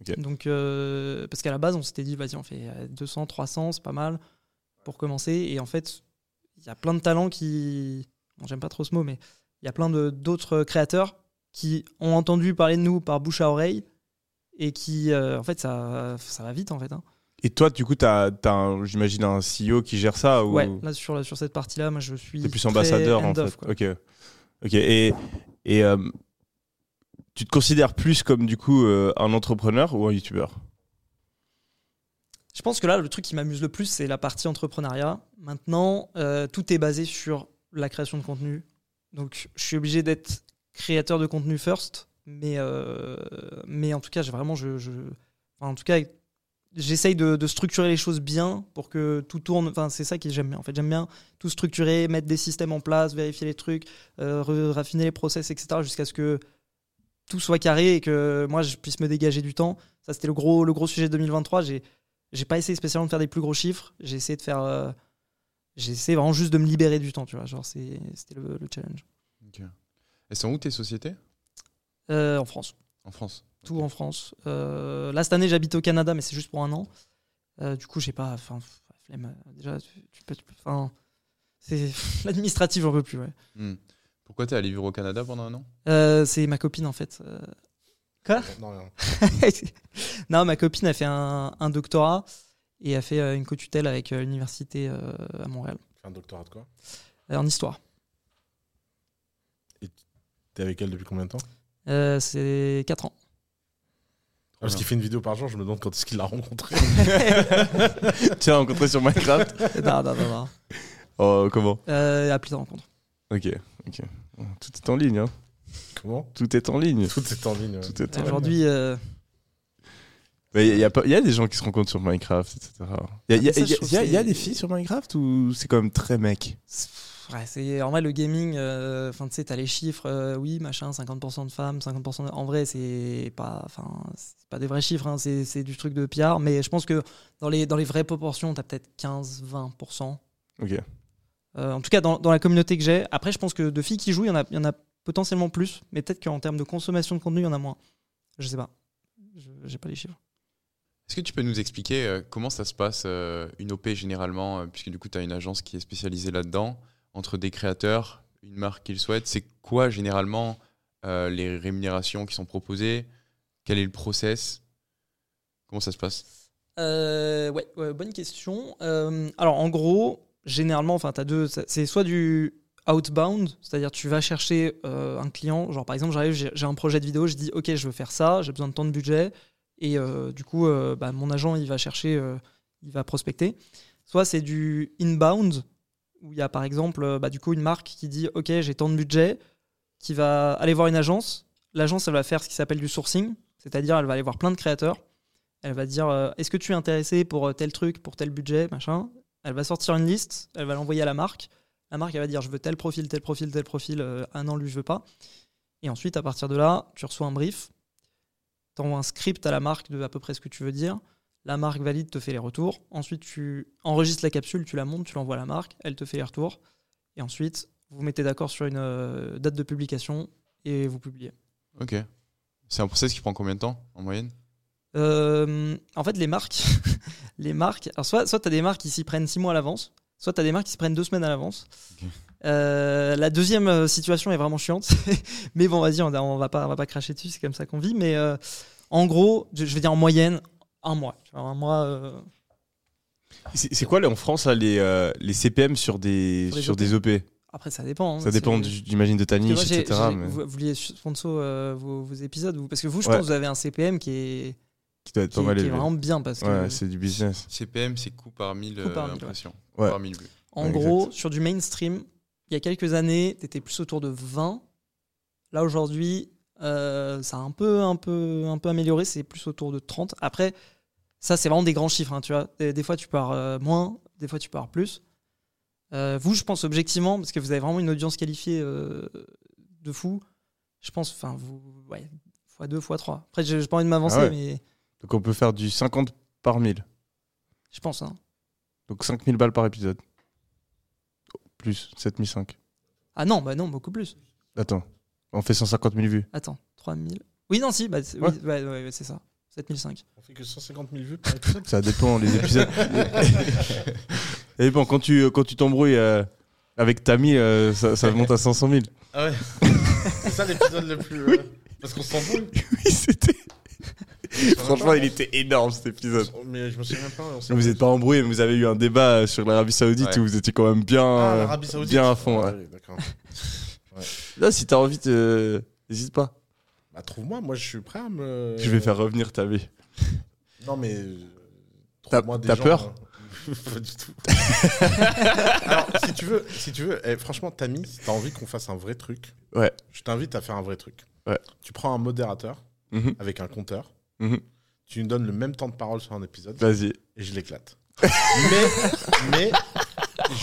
Ok. Donc, euh, parce qu'à la base, on s'était dit, vas-y, on fait euh, 200, 300, c'est pas mal pour commencer. Et en fait, il y a plein de talents qui. Bon, j'aime pas trop ce mot, mais il y a plein d'autres créateurs qui ont entendu parler de nous par bouche à oreille et qui, euh, en fait, ça, ça va vite, en fait. hein. Et toi, du coup, t'as, t'as un- j'imagine un CEO qui gère ça ou Ouais, là, sur, sur cette partie-là, moi, je suis. t'es plus ambassadeur en fait quoi. Ok. Ok. Et, et euh, tu te considères plus comme du coup euh, un entrepreneur ou un youtubeur Je pense que là, le truc qui m'amuse le plus, c'est la partie entrepreneuriat. Maintenant, tout est basé sur la création de contenu. Donc, je suis obligé d'être créateur de contenu first. Mais, euh, mais en tout cas, j'ai vraiment. Je, en tout cas, j'essaye de, structurer les choses bien pour que tout tourne. Enfin, c'est ça que j'aime bien. En fait, j'aime bien tout structurer, mettre des systèmes en place, vérifier les trucs, euh, raffiner les process, etc. jusqu'à ce que tout soit carré et que moi, je puisse me dégager du temps. Ça, c'était le gros, le gros sujet de 2023. J'ai j'ai pas essayé spécialement de faire des plus gros chiffres. J'ai essayé de faire. euh, j'ai essayé vraiment juste de me libérer du temps, tu vois. Genre, c'était le, le challenge. Elles sont où tes sociétés? Euh, en France. En France. Tout en France. Euh, là, cette année, j'habite au Canada, mais c'est juste pour un an. Euh, du coup, j'ai pas. Enfin, flemme. Déjà, tu, tu peux. Enfin, c'est l'administratif, j'en peux plus, ouais. Hmm. Pourquoi t'es allé vivre au Canada pendant un an? Euh, c'est ma copine, en fait. Euh, Quoi? Non, rien. Non, ma copine a fait un, un doctorat et a fait euh, une co-tutelle avec euh, l'université euh, à Montréal, un doctorat de quoi? Euh, en histoire. T'es avec elle depuis combien de temps? Euh, c'est 4 ans. Parce qu'il fait une vidéo par jour, je me demande quand est-ce qu'il l'a rencontré. Tu l'as rencontré sur Minecraft? Non, non, non, non. Oh, comment? Euh, appli de rencontre. Ok, ok. Tout est en ligne, hein. Comment? Tout est en ligne. Tout est en ligne. ouais. Tout est en ligne. Aujourd'hui, euh, Mais Il y, a pas- il y a des gens qui se rencontrent sur Minecraft, etc. Il y a, il y a- des filles sur Minecraft ou c'est quand même très mec? Ouais, c'est en vrai le gaming. euh, Enfin, tu sais, t'as les chiffres. euh, oui, machin, 50% de femmes, 50% de... En vrai, c'est pas. Enfin, c'est pas des vrais chiffres. hein, c'est c'est du truc de PR. Mais je pense que dans les dans les vraies proportions, t'as peut-être 15-20%. Ok. Euh, en tout cas, dans, dans la communauté que j'ai. Après, je pense que de filles qui jouent, il y en a, il y en a potentiellement plus. Mais peut-être qu'en termes de consommation de contenu, il y en a moins. Je sais pas. Je- J'ai pas les chiffres. Est-ce que tu peux nous expliquer euh, comment ça se passe euh, une OP généralement, puisque du coup tu as une agence qui est spécialisée là-dedans, entre des créateurs, une marque qu'ils souhaitent C'est quoi généralement euh, les rémunérations qui sont proposées? Quel est le process? Comment ça se passe? Euh, ouais, bonne question. Euh, alors, en gros, généralement, enfin, t'as deux. C'est soit du outbound, c'est-à-dire tu vas chercher un client. Genre, par exemple, j'arrive, j'ai un projet de vidéo, je dis, ok, je veux faire ça, j'ai besoin de tant de budget, et du coup, bah, mon agent, il va chercher, il va prospecter. Soit c'est du inbound, où il y a par exemple, euh, bah, du coup, une marque qui dit, ok, j'ai tant de budget, qui va aller voir une agence. L'agence, elle va faire ce qui s'appelle du sourcing, c'est-à-dire, elle va aller voir plein de créateurs. Elle va dire euh, est-ce que tu es intéressé pour euh, tel truc, pour tel budget, machin? Elle va sortir une liste, elle va l'envoyer à la marque. La marque elle va dire je veux tel profil, tel profil, tel profil. euh, ah non lui je veux pas. Et ensuite à partir de là, tu reçois un brief, t'envoies un script à la marque de à peu près ce que tu veux dire. La marque valide, te fait les retours. Ensuite tu enregistres la capsule, tu la montes, tu l'envoies à la marque, elle te fait les retours. Et ensuite vous vous mettez d'accord sur une euh, date de publication et vous publiez. Ok. C'est un process qui prend combien de temps en moyenne? Euh, en fait, les marques, les marques, alors soit, soit tu as des marques qui s'y prennent six mois à l'avance, soit tu as des marques qui s'y prennent deux semaines à l'avance. Euh, la deuxième situation est vraiment chiante, mais bon, vas-y, on, on va pas, on va pas cracher dessus, c'est comme ça qu'on vit. Mais en gros, je, je vais dire en moyenne, un mois. Tu vois, Un mois. euh, C'est c'est quoi là, en France là, les, euh, les CPM sur des, Sur les sur OP. des OP après, ça dépend. hein, Ça dépend, du- j'imagine, de ta Parce que niche, moi, j'ai- etc. j'ai- mais Vous, vous vouliez sponsor euh, vos, vos épisodes, vous, parce que vous, je Ouais. pense, que vous avez un CPM qui est, qui doit être qui, pas mal qui est élevé. vraiment bien parce que Ouais, c'est du business. CPM, c'est coût par mille Coût par mille, ouais. impressions. Ouais. Par mille vues. En Ouais, gros, exact. sur du mainstream, il y a quelques années, tu étais plus autour de 20. Là, aujourd'hui, euh, ça a un peu, un, peu, un peu amélioré, c'est plus autour de 30. Après, ça, c'est vraiment des grands chiffres. hein, tu vois. Des, des fois, tu pars euh, moins, des fois, tu pars plus. Euh, vous, je pense objectivement, parce que vous avez vraiment une audience qualifiée euh, de fou, je pense, enfin, vous, ouais, fois 2, fois 3. Après, j'ai pas envie de m'avancer, Ah ouais. mais Donc on peut faire du 50 par 1000. je pense. hein. Donc 5000 balles par épisode. Plus 7005. Ah non, bah non, beaucoup plus. Attends, on fait 150 000 vues. Attends, 3000. Oui, non, si, bah, Ouais. oui, ouais, ouais, ouais, c'est ça. 7005. On fait que 150 000 vues par épisode. Ça dépend les épisodes. Et bon, quand tu quand tu t'embrouilles euh, avec Tammy, euh, ça, ça monte à 500 000. Ah ouais. c'est ça l'épisode le plus. euh, Parce qu'on s'embrouille. Oui, c'était. Franchement, il était énorme cet épisode. Mais je me souviens pas. on s'est- Vous n'êtes pas embrouillé, mais vous avez eu un débat euh, sur l'Arabie Saoudite Ouais. où vous étiez quand même bien, Ah, euh, Saoudite. bien à fond. Ah, ouais. oui, D'accord. Là, si t'as envie, n'hésite pas. Bah, trouve-moi, moi je suis prêt à me. Je vais faire revenir ta vie. Non, mais. euh, T'as- peur hein. Pas du tout. Alors, si tu veux, si tu veux eh, franchement, Tammy, si t'as envie qu'on fasse un vrai truc, Ouais. je t'invite à faire un vrai truc. Ouais. Tu prends un modérateur Mhm, avec un compteur, mhm. tu lui donnes le même temps de parole sur un épisode Vas-y. et je l'éclate. mais, mais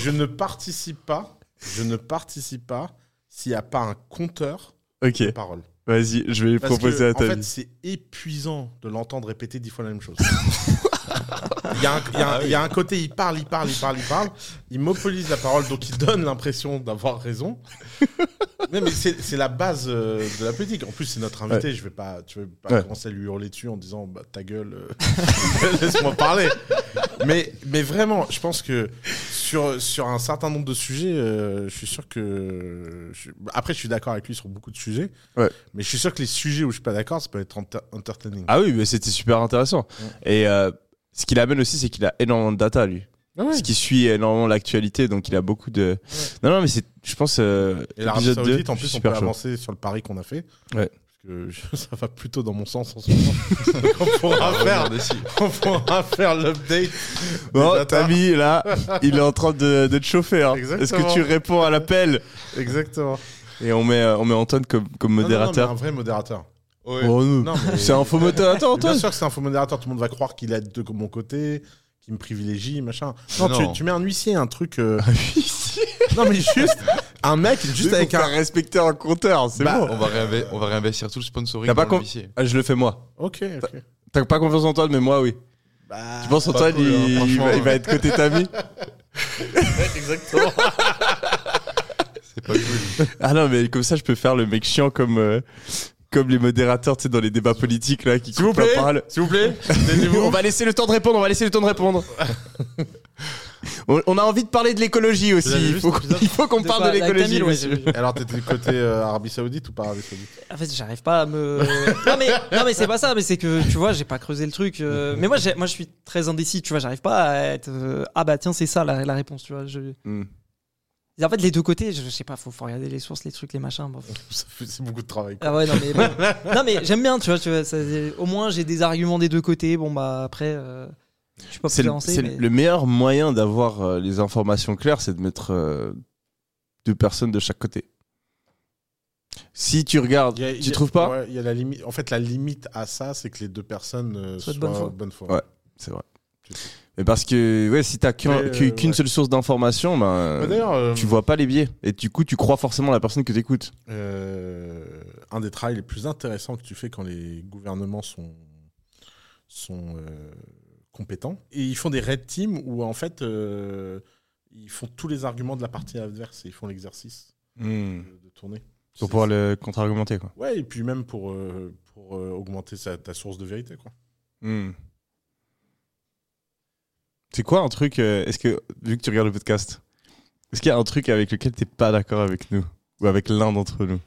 je ne participe pas, je ne participe pas s'il n'y a pas un compteur de parole. Vas-y, je vais Parce proposer que, à en ta fait, vie. c'est épuisant de l'entendre répéter dix fois la même chose. Il y, a un, il y a un- il y a un côté, il parle, il parle, il parle, il parle, il monopolise la parole, donc il donne l'impression d'avoir raison. Non, mais c'est la base euh, de la politique. En plus, c'est notre invité. Je vais pas, tu veux pas Ouais. commencer à lui hurler dessus en disant bah, ta gueule, euh, laisse-moi parler. Mais, mais vraiment, je pense que sur, sur un certain nombre de sujets, euh, je suis sûr que. je- après, je suis d'accord avec lui sur beaucoup de sujets. Ouais. Mais je suis sûr que les sujets où je suis pas d'accord, ça peut être enter- entertaining. Ah oui, mais c'était super intéressant. Et ce qu'il amène aussi, c'est qu'il a énormément de data, lui. Ah ouais. Parce qu'il suit énormément l'actualité, donc il a beaucoup de. Non, non, mais c'est, je pense, euh, Et l'Arabie épisode 2, Saoudite, en plus, on peut chaud. avancer sur le pari qu'on a fait. Ouais. Parce que je- ça va plutôt dans mon sens en ce moment. Donc on pourra faire, on pourra faire l'update. Bon. Tammy, là, il est en train de, de te chauffer. hein. Exactement. Est-ce que tu réponds à l'appel? Exactement. Et on met, euh, on met Antoine comme, comme Non, non, non, mais modérateur. un vrai modérateur. Oh, non. Non, mais- C'est un faux modérateur, Mais Bien sûr que c'est un faux modérateur. Tout le monde va croire qu'il est de mon côté, qu'il me privilégie, machin. Non, Non. Tu, tu mets un huissier, un truc. euh, non, mais juste un mec, juste avec un. respecter un compteur, c'est Bah, bon. On va, réinve- on va réinvestir tout le sponsoring T'as pas dans le huissier. Ah, je le fais moi. Ok, ok. T'as pas confiance en Antoine, mais moi, oui. Bah, Tu penses pas cool, il, hein, il franchement. va, il va être côté Tammy exactement. C'est pas cool. Ah non, mais comme ça, je peux faire le mec chiant comme, euh, comme les modérateurs, tu sais, dans les débats politiques, là, qui S'il vous coupent la plaît, parole. s'il vous plaît, on va laisser le temps de répondre, on va laisser le temps de répondre. on, on a envie de parler de l'écologie aussi. Avez Il faut, qu'on- épisode il faut qu'on De parle de l'écologie. Monsieur. Alors, t'étais du côté euh, Arabie Saoudite ou pas Arabie Saoudite En fait, j'arrive pas à me. non mais non mais c'est pas ça, mais c'est que tu vois, j'ai pas creusé le truc. euh, Mais moi, j'ai- moi, je suis très indécis. Tu vois, j'arrive pas à être. euh, Ah bah tiens, c'est ça la, la réponse. Tu vois. Je... Hmm. En fait, les deux côtés, je, je sais pas. Faut, faut regarder les sources, les trucs, les machins. bon. C'est beaucoup de travail. quoi. Ah ouais, non mais bon. non mais j'aime bien. Tu vois, tu vois ça- au moins j'ai des arguments des deux côtés. Bon bah après, euh, je suis pas C'est le, mais- le meilleur moyen d'avoir euh, les informations claires, c'est de mettre euh, deux personnes de chaque côté. Si tu regardes, a- tu trouves pas ouais, il y a la limite. En fait, la limite à ça, c'est que les deux personnes euh, Soient soient, de bonne foi. bonne foi. Ouais. C'est vrai. Mais parce que ouais, si t'as euh, qu'une ouais. seule source d'information, ben, Bah, euh, tu vois pas les biais. Et du coup, tu crois forcément la personne que t'écoutes. euh, un des travaux les plus intéressants que tu fais quand les gouvernements sont, sont compétents. Et ils font des red teams où, en fait, ils font tous les arguments de la partie adverse et ils font l'exercice de, de tourner. Pour pouvoir le contre-argumenter, quoi. Ouais, et puis même pour, euh, pour euh, augmenter sa- ta source de vérité. Quoi. Hmm. C'est quoi un truc, euh, est-ce que, vu que tu regardes le podcast, est-ce qu'il y a un truc avec lequel t'es pas d'accord avec nous Ou avec l'un d'entre nous?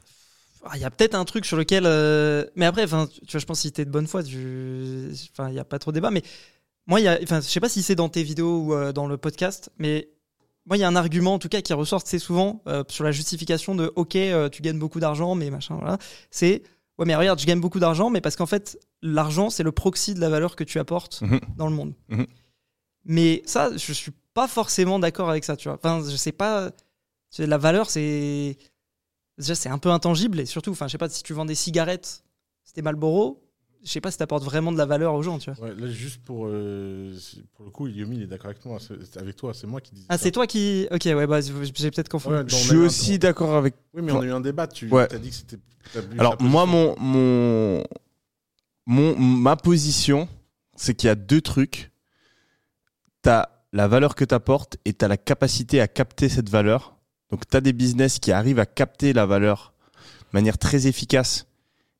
Ah, Il y a peut-être un truc sur lequel. euh, Mais après, enfin, tu vois, je pense que si t'es de bonne foi, tu... enfin, il n'y a pas trop de débat. Mais moi, il y a... enfin, je sais pas si c'est dans tes vidéos ou euh, dans le podcast, mais moi, il y a un argument, en tout cas, qui ressort assez souvent euh, sur la justification de OK, euh, tu gagnes beaucoup d'argent, mais machin, voilà. C'est ouais, mais regarde, je gagne beaucoup d'argent, mais parce qu'en fait, l'argent, c'est le proxy de la valeur que tu apportes Mhm. dans le monde. Mhm. Mais ça, je suis pas forcément d'accord avec ça, tu vois. Enfin, je sais pas. La valeur, c'est. Déjà, c'est un peu intangible et surtout, enfin, je sais pas si tu vends des cigarettes, c'était Marlboro, je sais pas si t'apportes vraiment de la valeur aux gens, tu vois. Ouais, là, juste pour, euh, pour le coup, Yomi, il est d'accord avec moi. Avec toi, c'est moi qui dis Ah, c'est toi qui. Ok, ouais, bah, j'ai peut-être confondu. Ouais, Je suis aussi d'accord avec. Oui, mais on a eu un débat. Tu Ouais. as dit que c'était. Alors, moi, mon, mon, mon, ma position, c'est qu'il y a deux trucs. T'as la valeur que t'apportes et t'as la capacité à capter cette valeur. Donc, t'as des business qui arrivent à capter la valeur manière très efficace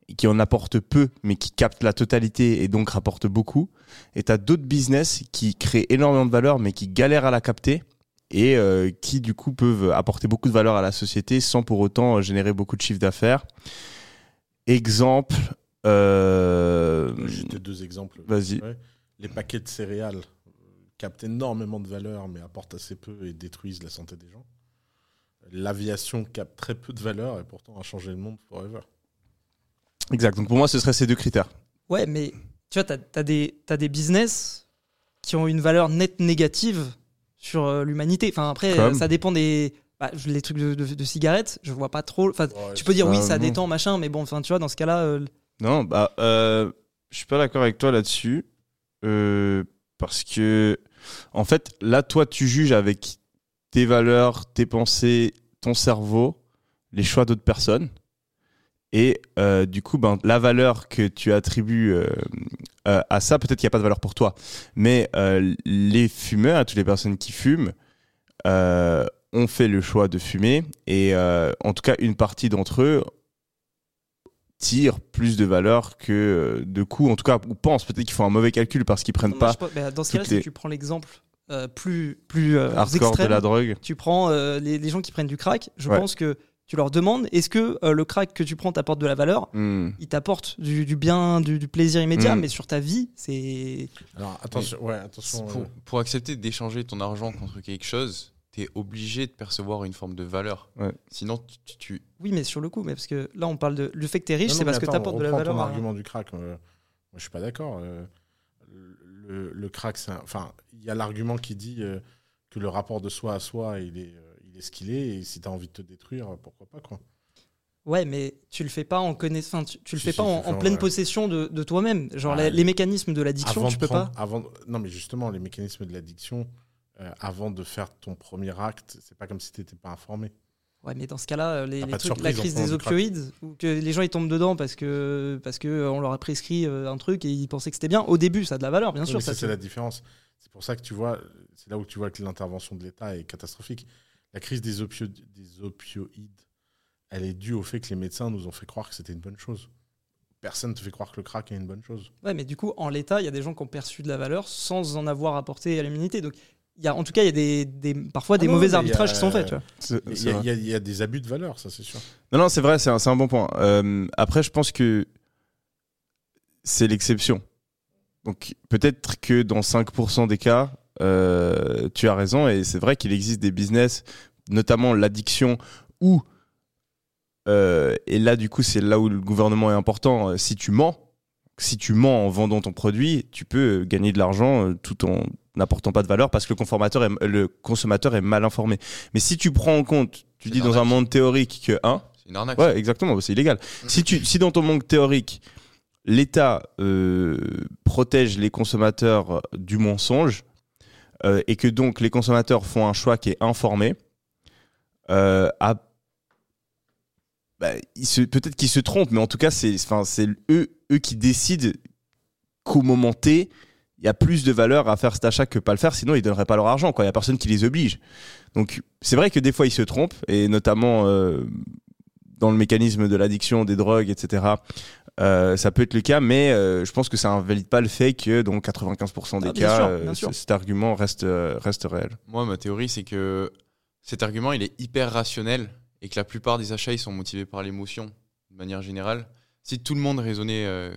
et qui en apporte peu, mais qui capte la totalité et donc rapporte beaucoup. Et tu as d'autres business qui créent énormément de valeur, mais qui galèrent à la capter et euh, qui du coup peuvent apporter beaucoup de valeur à la société sans pour autant euh, générer beaucoup de chiffre d'affaires. Exemple, euh, J'étais deux exemples. vas-y. Ouais. Les paquets de céréales captent énormément de valeur, mais apportent assez peu et détruisent la santé des gens. L'aviation capte très peu de valeur et pourtant a changé le monde forever. Exact. Donc pour moi, ce serait ces deux critères. Ouais, mais tu vois, t'as as des, t'as des business qui ont une valeur nette négative sur euh, l'humanité. Enfin, après, Comme euh, ça dépend des. bah, les trucs de, de- de cigarettes, je vois pas trop. Enfin, Ouais, tu peux dire oui, ça, ça détend, machin, mais bon, enfin, tu vois, dans ce cas-là, euh, Non, bah, euh, je suis pas d'accord avec toi là-dessus. Euh, parce que, en fait, là, toi, tu juges avec tes valeurs, tes pensées, ton cerveau, les choix d'autres personnes. Et euh, du coup, ben, la valeur que tu attribues euh, euh, à ça, peut-être qu'il n'y a pas de valeur pour toi. Mais les fumeurs, toutes les personnes qui fument, ont fait le choix de fumer. Et en tout cas, une partie d'entre eux tirent plus de valeur que euh, de coûts. En tout cas, ou pensent peut-être qu'ils font un mauvais calcul parce qu'ils prennent pas je bah, dans ce cas-là, si tu prends l'exemple euh, plus, plus euh, hardcore de extrême, la drogue. tu prends euh, les, les gens qui prennent du crack, je Ouais. pense que tu leur demandes est-ce que euh, le crack que tu prends t'apporte de la valeur? Hmm. il t'apporte du, du bien, du, du plaisir immédiat, Mm. mais sur ta vie, c'est. Alors attention, ouais, attention. Pour, euh, pour accepter d'échanger ton argent contre quelque chose, tu es obligé de percevoir une forme de valeur. Ouais. Sinon, tu, tu- tu- Oui, mais sur le coup, mais parce que là, on parle de. Le fait que t'es riche, non, non, c'est parce que attends, t'apportes de la valeur. ton argument du crack. euh, moi, je suis pas d'accord. euh, le, le crack, c'est un- enfin, il y a l'argument qui dit euh, que le rapport de soi à soi, il est, euh, il est ce qu'il est, et si tu as envie de te détruire, pourquoi pas quoi. Ouais, mais tu le fais pas en connaissance. Tu, tu le Si, fais si, pas tu en, pleine ouais. possession de, de toi-même. Genre les, les mécanismes de l'addiction, tu peux prendre- pas. Avant, non, mais justement, les mécanismes de l'addiction, euh, avant de faire ton premier acte, c'est pas comme si tu n'étais pas informé. Ouais, mais dans ce cas-là, euh, les, les trucs, la surprise crise des opioïdes, ou que les gens ils tombent dedans parce que parce que euh, on leur a prescrit un truc et ils pensaient que c'était bien. Au début, ça a de la valeur, bien Oui, sûr. mais Ça, c'est la différence. C'est pour ça que tu vois, c'est là où tu vois que l'intervention de l'État est catastrophique. La crise des, opio- des opioïdes, elle est due au fait que les médecins nous ont fait croire que c'était une bonne chose. Personne ne te fait croire que le crack est une bonne chose. Ouais, mais du coup, en l'état, il y a des gens qui ont perçu de la valeur sans en avoir apporté à l'immunité. Donc, y a, en tout cas, il y a des, des- parfois Ah des non, mauvais a- arbitrages qui sont faits. Tu vois. C'est- Il y, a- vrai. il y y a des abus de valeur, ça c'est sûr. Non, non, c'est vrai, c'est un, c'est un bon point. Euh, après, je pense que c'est l'exception. Donc, peut-être que dans 5% des cas, euh, tu as raison, et c'est vrai qu'il existe des business, notamment l'addiction, où, euh, et là, du coup, c'est là où le gouvernement est important, si tu mens, si tu mens en vendant ton produit, tu peux gagner de l'argent tout en n'apportant pas de valeur parce que le consommateur est, le consommateur est mal informé. Mais si tu prends en compte, tu dis dans un monde théorique que, hein, c'est une arnaque. Ouais, exactement, c'est illégal. Si, tu, si dans ton monde théorique, l'État euh, protège les consommateurs du mensonge euh, et que donc les consommateurs font un choix qui est informé, euh, à- bah, peut-être qu'ils se trompent, mais en tout cas, c'est eux, eux qui décident qu'au moment T, il y a plus de valeur à faire cet achat que pas le faire, sinon ils donneraient pas leur argent. quoi. Il y a personne qui les oblige. Donc c'est vrai que des fois ils se trompent, et notamment euh, dans le mécanisme de l'addiction, des drogues, etc. Euh, ça peut être le cas, mais euh, je pense que ça invalide pas le fait que dans 95% des Ah, cas, sûr, euh, cet argument reste, euh, reste réel. Moi, ma théorie, c'est que cet argument, il est hyper rationnel et que la plupart des achats, ils sont motivés par l'émotion, de manière générale. Si tout le monde raisonnait euh,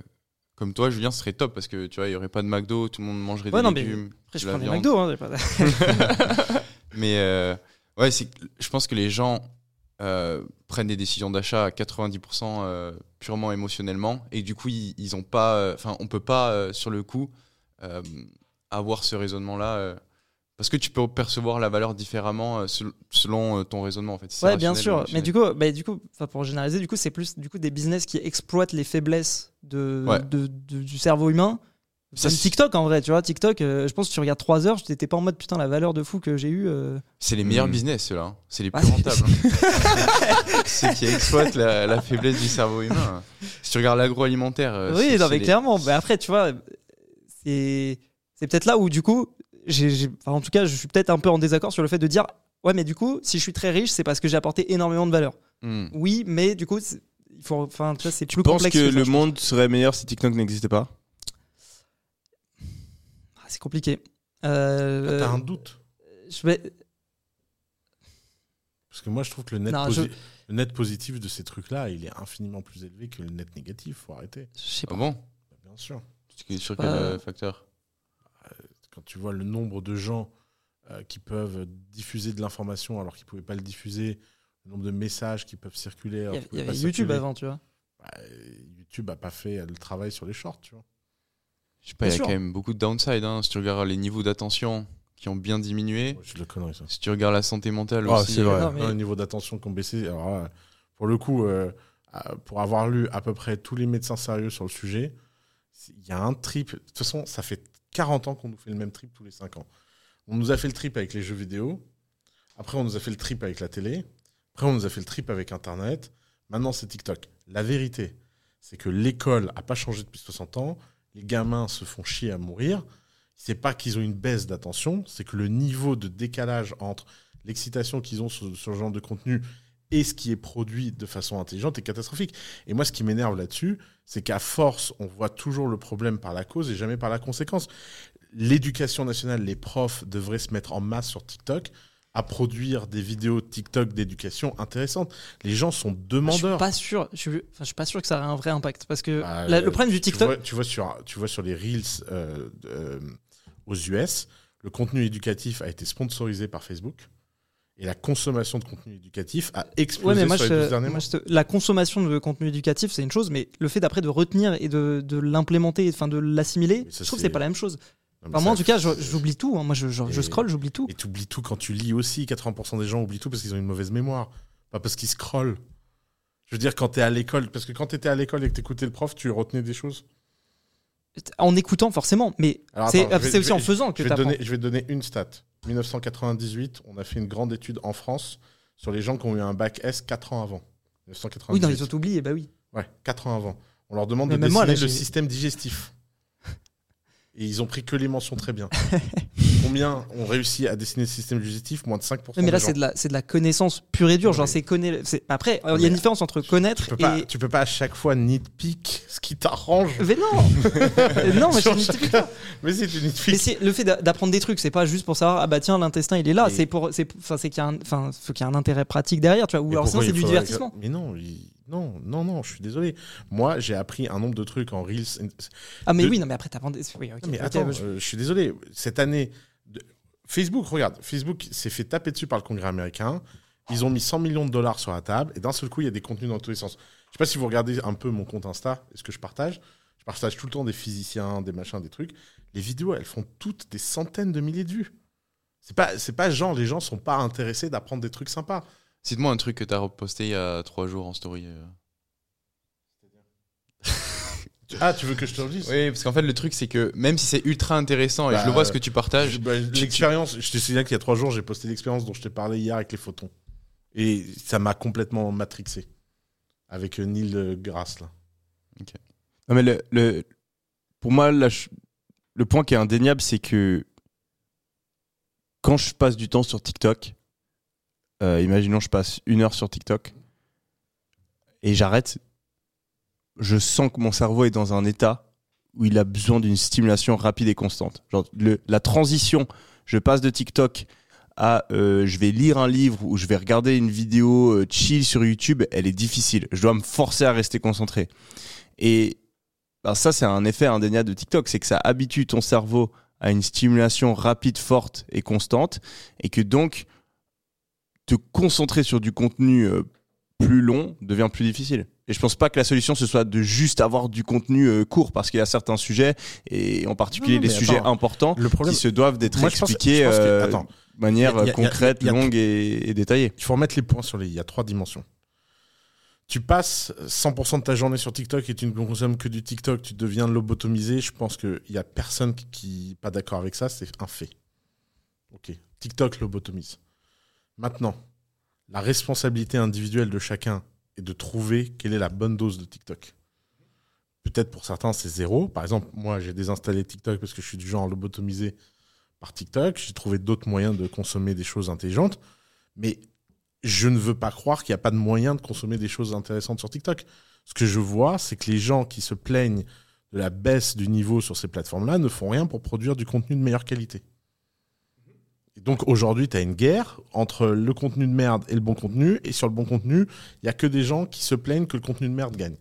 comme toi, Julien, ce serait top parce que tu vois, il y aurait pas de McDo, tout le monde mangerait Ouais, des non, mais légumes. Après, je la prends des viande. McDo. Hein, Mais euh, ouais, je pense que les gens euh, prennent des décisions d'achat à 90% euh, purement émotionnellement et du coup, ils, ils ont pas, euh, enfin, on peut pas euh, sur le coup avoir ce raisonnement-là. parce que tu peux percevoir la valeur différemment sel- selon ton raisonnement en fait. Ouais, bien sûr. Mais du coup, bah, du coup, pour généraliser, du coup, c'est plus du coup des business qui exploitent les faiblesses de, Ouais. de- de- du cerveau humain. C'est- TikTok en vrai, tu vois, TikTok, euh, je pense que tu regardes 3 heures, tu t'étais pas en mode putain la valeur de fou que j'ai eu. euh. c'est les meilleurs Hmm. business ceux-là. hein. C'est les Ah, plus c'est- rentables. hein. Ceux qui exploitent la, la faiblesse du cerveau humain. Si tu regardes l'agroalimentaire, euh, oui, c'est- non, c'est mais les- clairement. Mais après, tu vois, c'est c'est peut-être là où du coup, enfin, en tout cas, je suis peut-être un peu en désaccord sur le fait de dire ouais, mais du coup, si je suis très riche, c'est parce que j'ai apporté énormément de valeur. Hmm. Oui, mais du coup, c'est- il faut, enfin, tu vois, c'est Tu plus penses complexe. que ça, le monde serait meilleur si TikTok n'existait pas? Ah, c'est compliqué. Ah, Euh, T'as un doute je vais, Parce que moi, je trouve que le net, Non, posi- je- le net positif de ces trucs-là, il est infiniment plus élevé que le net négatif. Faut arrêter. je sais Ah pas. bon? Bien sûr. Sur quel euh, facteur Quand tu vois le nombre de gens euh, qui peuvent diffuser de l'information alors qu'ils ne pouvaient pas le diffuser, le nombre de messages qui peuvent circuler. Il alors y avait YouTube circuler. avant, tu vois. Bah, YouTube a pas fait le travail sur les shorts, tu vois. Je sais pas, il y a sûr. quand même beaucoup de downside. Hein. Si tu regardes les niveaux d'attention qui ont bien diminué, Ouais, de la connerie, ça. si tu regardes la santé mentale Ah, aussi. c'est vrai. Non, mais- Un niveau d'attention qui ont baissé. Alors, là, pour le coup, euh, pour avoir lu à peu près tous les médecins sérieux sur le sujet, il y a un trip. De toute façon, ça fait 40 ans qu'on nous fait le même trip tous les 5 ans. On nous a fait le trip avec les jeux vidéo. Après, on nous a fait le trip avec la télé. Après, on nous a fait le trip avec Internet. Maintenant, c'est TikTok. La vérité, c'est que l'école a pas changé depuis 60 ans. Les gamins se font chier à mourir. C'est pas qu'ils ont une baisse d'attention, c'est que le niveau de décalage entre l'excitation qu'ils ont sur, sur ce genre de contenu et ce qui est produit de façon intelligente est catastrophique. Et moi, ce qui m'énerve là-dessus, c'est qu'à force, on voit toujours le problème par la cause et jamais par la conséquence. L'éducation nationale, les profs devraient se mettre en masse sur TikTok à produire des vidéos TikTok d'éducation intéressantes. Les gens sont Je suis demandeurs. pas sûr. Je suis, enfin, je suis pas sûr que ça ait un vrai impact parce que Bah, la- le problème du tu TikTok. vois- Tu vois, sur, tu vois sur les Reels euh, euh, aux US, le contenu éducatif a été sponsorisé par Facebook. Et la consommation de contenu éducatif a Ouais, explosé mais moi, sur je, les 12 derniers moi, mois. je la consommation de contenu éducatif, c'est une chose, mais le fait d'après de retenir et de, de l'implémenter, enfin de l'assimiler, je trouve que c'est pas la même chose. Enfin, moi, en tout cas, j'oublie tout. hein. Moi, je, je, je scroll, j'oublie tout. Et tu oublies tout quand tu lis aussi. 80% des gens oublient tout parce qu'ils ont une mauvaise mémoire. Pas parce qu'ils scrollent. Je veux dire, quand tu es à l'école, parce que quand tu étais à l'école et que tu écoutais le prof, tu retenais des choses? En écoutant, forcément, mais c'est aussi vais- en faisant que tu apprends. donner, je vais te donner une stat. 1998, on a fait une grande étude en France sur les gens qui ont eu un bac S 4 ans avant. 1998. Oui, dans les autres oubliés, bah oui. Ouais, 4 ans avant. On leur demande Mais de moi, dessiner là, le système digestif. Et ils ont pris que les mentions très bien. Combien ont réussi à dessiner le système digestif Moins de 5%. Oui, mais là, c'est de, la, de la connaissance pure et dure. Genre, c'est connaître. Après, il y a une différence entre connaître Tu peux, et. pas, tu peux pas à chaque fois nitpick ce qui t'arrange. Mais non Non, mais c'est chacun. Mais c'est une nitpick. le fait d'a- d'apprendre des trucs, c'est pas juste pour savoir ah bah tiens l'intestin il est là, Et- c'est pour c'est enfin c'est qu'il y a un enfin faut qu'il y ait un intérêt pratique derrière, tu vois. Ou alors sinon c'est du divertissement. Mais non, il- non, non, non, je suis désolé. Moi, j'ai appris un nombre de trucs en Reels. Ah mais oui non mais après t'apprends des oui, ok, Non, mais attends, bah, je- euh, je suis désolé. Cette année, de- Facebook, regarde, Facebook s'est fait taper dessus par le Congrès américain. Ils ont mis 100 millions de dollars sur la table et d'un seul coup, il y a des contenus dans tous les sens. Je sais pas si vous regardez un peu mon compte Insta, est-ce que je partage? Je partage tout le temps des physiciens, des machins, des trucs. Les vidéos, elles font toutes des centaines de milliers de vues. C'est pas, c'est pas genre, les gens sont pas intéressés d'apprendre des trucs sympas. Cite-moi un truc que t'as reposté il y a trois jours en story. euh. Ah, tu veux que je te le dise? Oui, parce qu'en fait, le truc, c'est que même si c'est ultra intéressant et Bah, je le vois ce que tu partages, bah, L'expérience, je te souviens qu'il y a trois jours, j'ai posté l'expérience dont je t'ai parlé hier avec les photons. Et ça m'a complètement matrixé. Avec euh, Neil Grasse, là. Non, mais le, le- pour moi, là, je- le point qui est indéniable, c'est que quand je passe du temps sur TikTok, euh, imaginons je passe une heure sur TikTok et j'arrête, je sens que mon cerveau est dans un état où il a besoin d'une stimulation rapide et constante. Genre la transition, je passe de TikTok à euh, je vais lire un livre ou je vais regarder une vidéo euh, chill sur YouTube, elle est difficile. Je dois me forcer à rester concentré. Et ben, ça, c'est un effet indéniable de TikTok, c'est que ça habitue ton cerveau à une stimulation rapide, forte et constante, et que donc te concentrer sur du contenu euh, plus long devient plus difficile. Et je pense pas que la solution ce soit de juste avoir du contenu euh, court, parce qu'il y a certains sujets, et en particulier Non, les sujets importants, Le problème, qui se doivent d'être expliqués euh, de manière il y a- il y a- concrète, il y a- longue et, et détaillée. il faut remettre les points sur les. Il y a trois dimensions. Tu passes 100% de ta journée sur TikTok et tu ne consommes que du TikTok, tu deviens lobotomisé. Je pense qu'il y a personne qui n'est pas d'accord avec ça, c'est un fait. Ok. TikTok lobotomise. Maintenant, la responsabilité individuelle de chacun est de trouver quelle est la bonne dose de TikTok. Peut-être pour certains, c'est zéro. Par exemple, moi, j'ai désinstallé TikTok parce que je suis du genre lobotomisé par TikTok. J'ai trouvé d'autres moyens de consommer des choses intelligentes. Mais je ne veux pas croire qu'il n'y a pas de moyen de consommer des choses intéressantes sur TikTok. Ce que je vois, c'est que les gens qui se plaignent de la baisse du niveau sur ces plateformes-là ne font rien pour produire du contenu de meilleure qualité. Donc aujourd'hui, tu as une guerre entre le contenu de merde et le bon contenu. Et sur le bon contenu, il n'y a que des gens qui se plaignent que le contenu de merde gagne.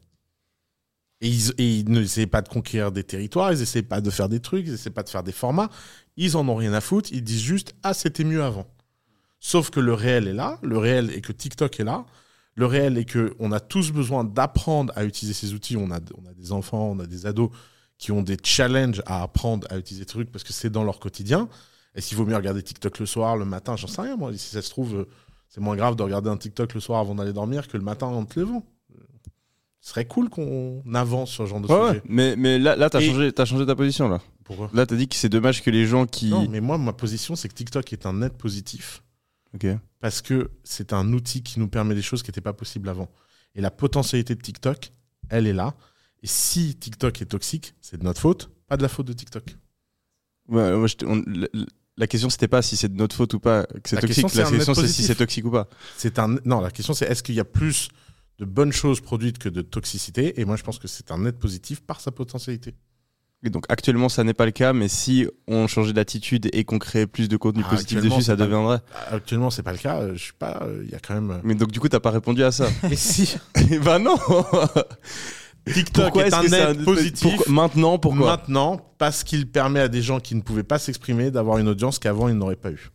Et ils, et pas de conquérir des territoires, ils n'essaient pas de faire des trucs, ils n'essaient pas de faire des formats. Ils en ont rien à foutre, ils disent juste Ah, c'était mieux avant. Sauf que le réel est là, le réel est que TikTok est là, le réel est que on a tous besoin d'apprendre à utiliser ces outils. On a, on a des enfants, on a des ados qui ont des challenges à apprendre à utiliser ces trucs parce que c'est dans leur quotidien. Et s'il vaut mieux regarder TikTok le soir, le matin, j'en sais rien, moi. Si ça se trouve, euh, c'est moins grave de regarder un TikTok le soir avant d'aller dormir que le matin en te levant. Euh, Ce serait cool qu'on avance sur ce genre de Ouais, sujet. ouais. Mais, mais là, là t'as Et- changé, t'as changé ta position, là. Pourquoi? Là, t'as dit que c'est dommage que les gens qui. Non, mais moi, ma position, c'est que TikTok est un net positif Ok. parce que c'est un outil qui nous permet des choses qui n'étaient pas possibles avant. Et la potentialité de TikTok, elle est là. Et si TikTok est toxique, c'est de notre faute, pas de la faute de TikTok. Ouais, moi, on- la, question, c'était pas si c'est de notre faute ou pas que c'est toxique. question, La question, c'est si c'est toxique ou pas. C'est un non, la question c'est est-ce qu'il y a plus de bonnes choses produites que de toxicité? Et moi, je pense que c'est un net positif par sa potentialité. Et donc, actuellement, ça n'est pas le cas, mais si on changeait d'attitude et qu'on créait plus de contenu Ah, positif dessus, ça pas- deviendrait. Actuellement, c'est pas le cas. euh, Je sais pas. euh, Il y a quand même. Mais donc, du coup, t'as pas répondu à ça. Mais si bah non TikTok Pourquoi est est-ce un que c'est net positif. Pourquoi- Maintenant, pourquoi Maintenant, parce qu'il permet à des gens qui ne pouvaient pas s'exprimer d'avoir une audience qu'avant ils n'auraient pas eu.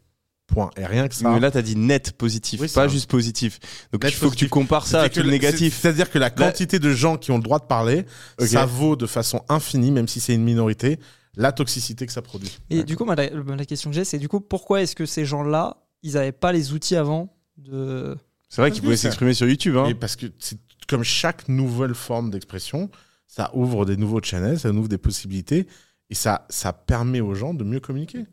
Point. Et rien que ça. Mais là, t'as dit net positif, Oui, pas un- juste positif. Donc, Net il faut que tu compares ça à tout le négatif. c'est- C'est-à-dire que la quantité de gens qui ont le droit de parler, ça vaut de façon infinie, même si c'est une minorité, la toxicité que ça produit. Et du coup, la, la question que j'ai, c'est du coup, pourquoi est-ce que ces gens-là, ils n'avaient pas les outils avant de. C'est vrai qu'ils pouvaient s'exprimer sur YouTube. Hein. Et parce que c'est comme chaque nouvelle forme d'expression, ça ouvre des nouveaux channels, ça ouvre des possibilités, et ça, ça permet aux gens de mieux communiquer.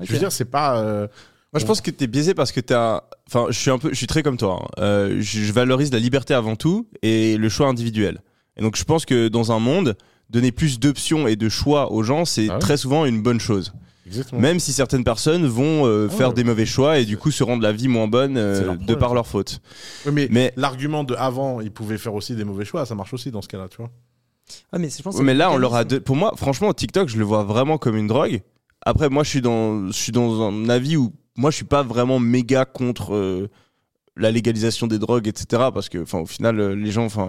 Je veux dire, c'est pas. euh, Moi, je pense que t'es biaisé parce que t'as. Enfin, je suis un peu, je suis très comme toi. hein. Euh, je, je valorise la liberté avant tout et le choix individuel. Et donc, je pense que dans un monde, donner plus d'options et de choix aux gens, c'est Ah ouais. très souvent une bonne chose. Exactement. Même si certaines personnes vont euh, Ah faire ouais. des mauvais choix et du coup se rendre la vie moins bonne euh, de par leur faute. Oui, mais Mais, l'argument de avant, ils pouvaient faire aussi des mauvais choix, ça marche aussi dans ce cas-là, tu vois. Mais je pense que ouais, mais c'est là, on leur a. de- Pour moi, franchement, TikTok, je le vois vraiment comme une drogue. Après, moi, je suis dans, je suis dans un avis où moi, je suis pas vraiment méga contre euh, la légalisation des drogues, etc. Parce que, enfin, au final, les gens, enfin,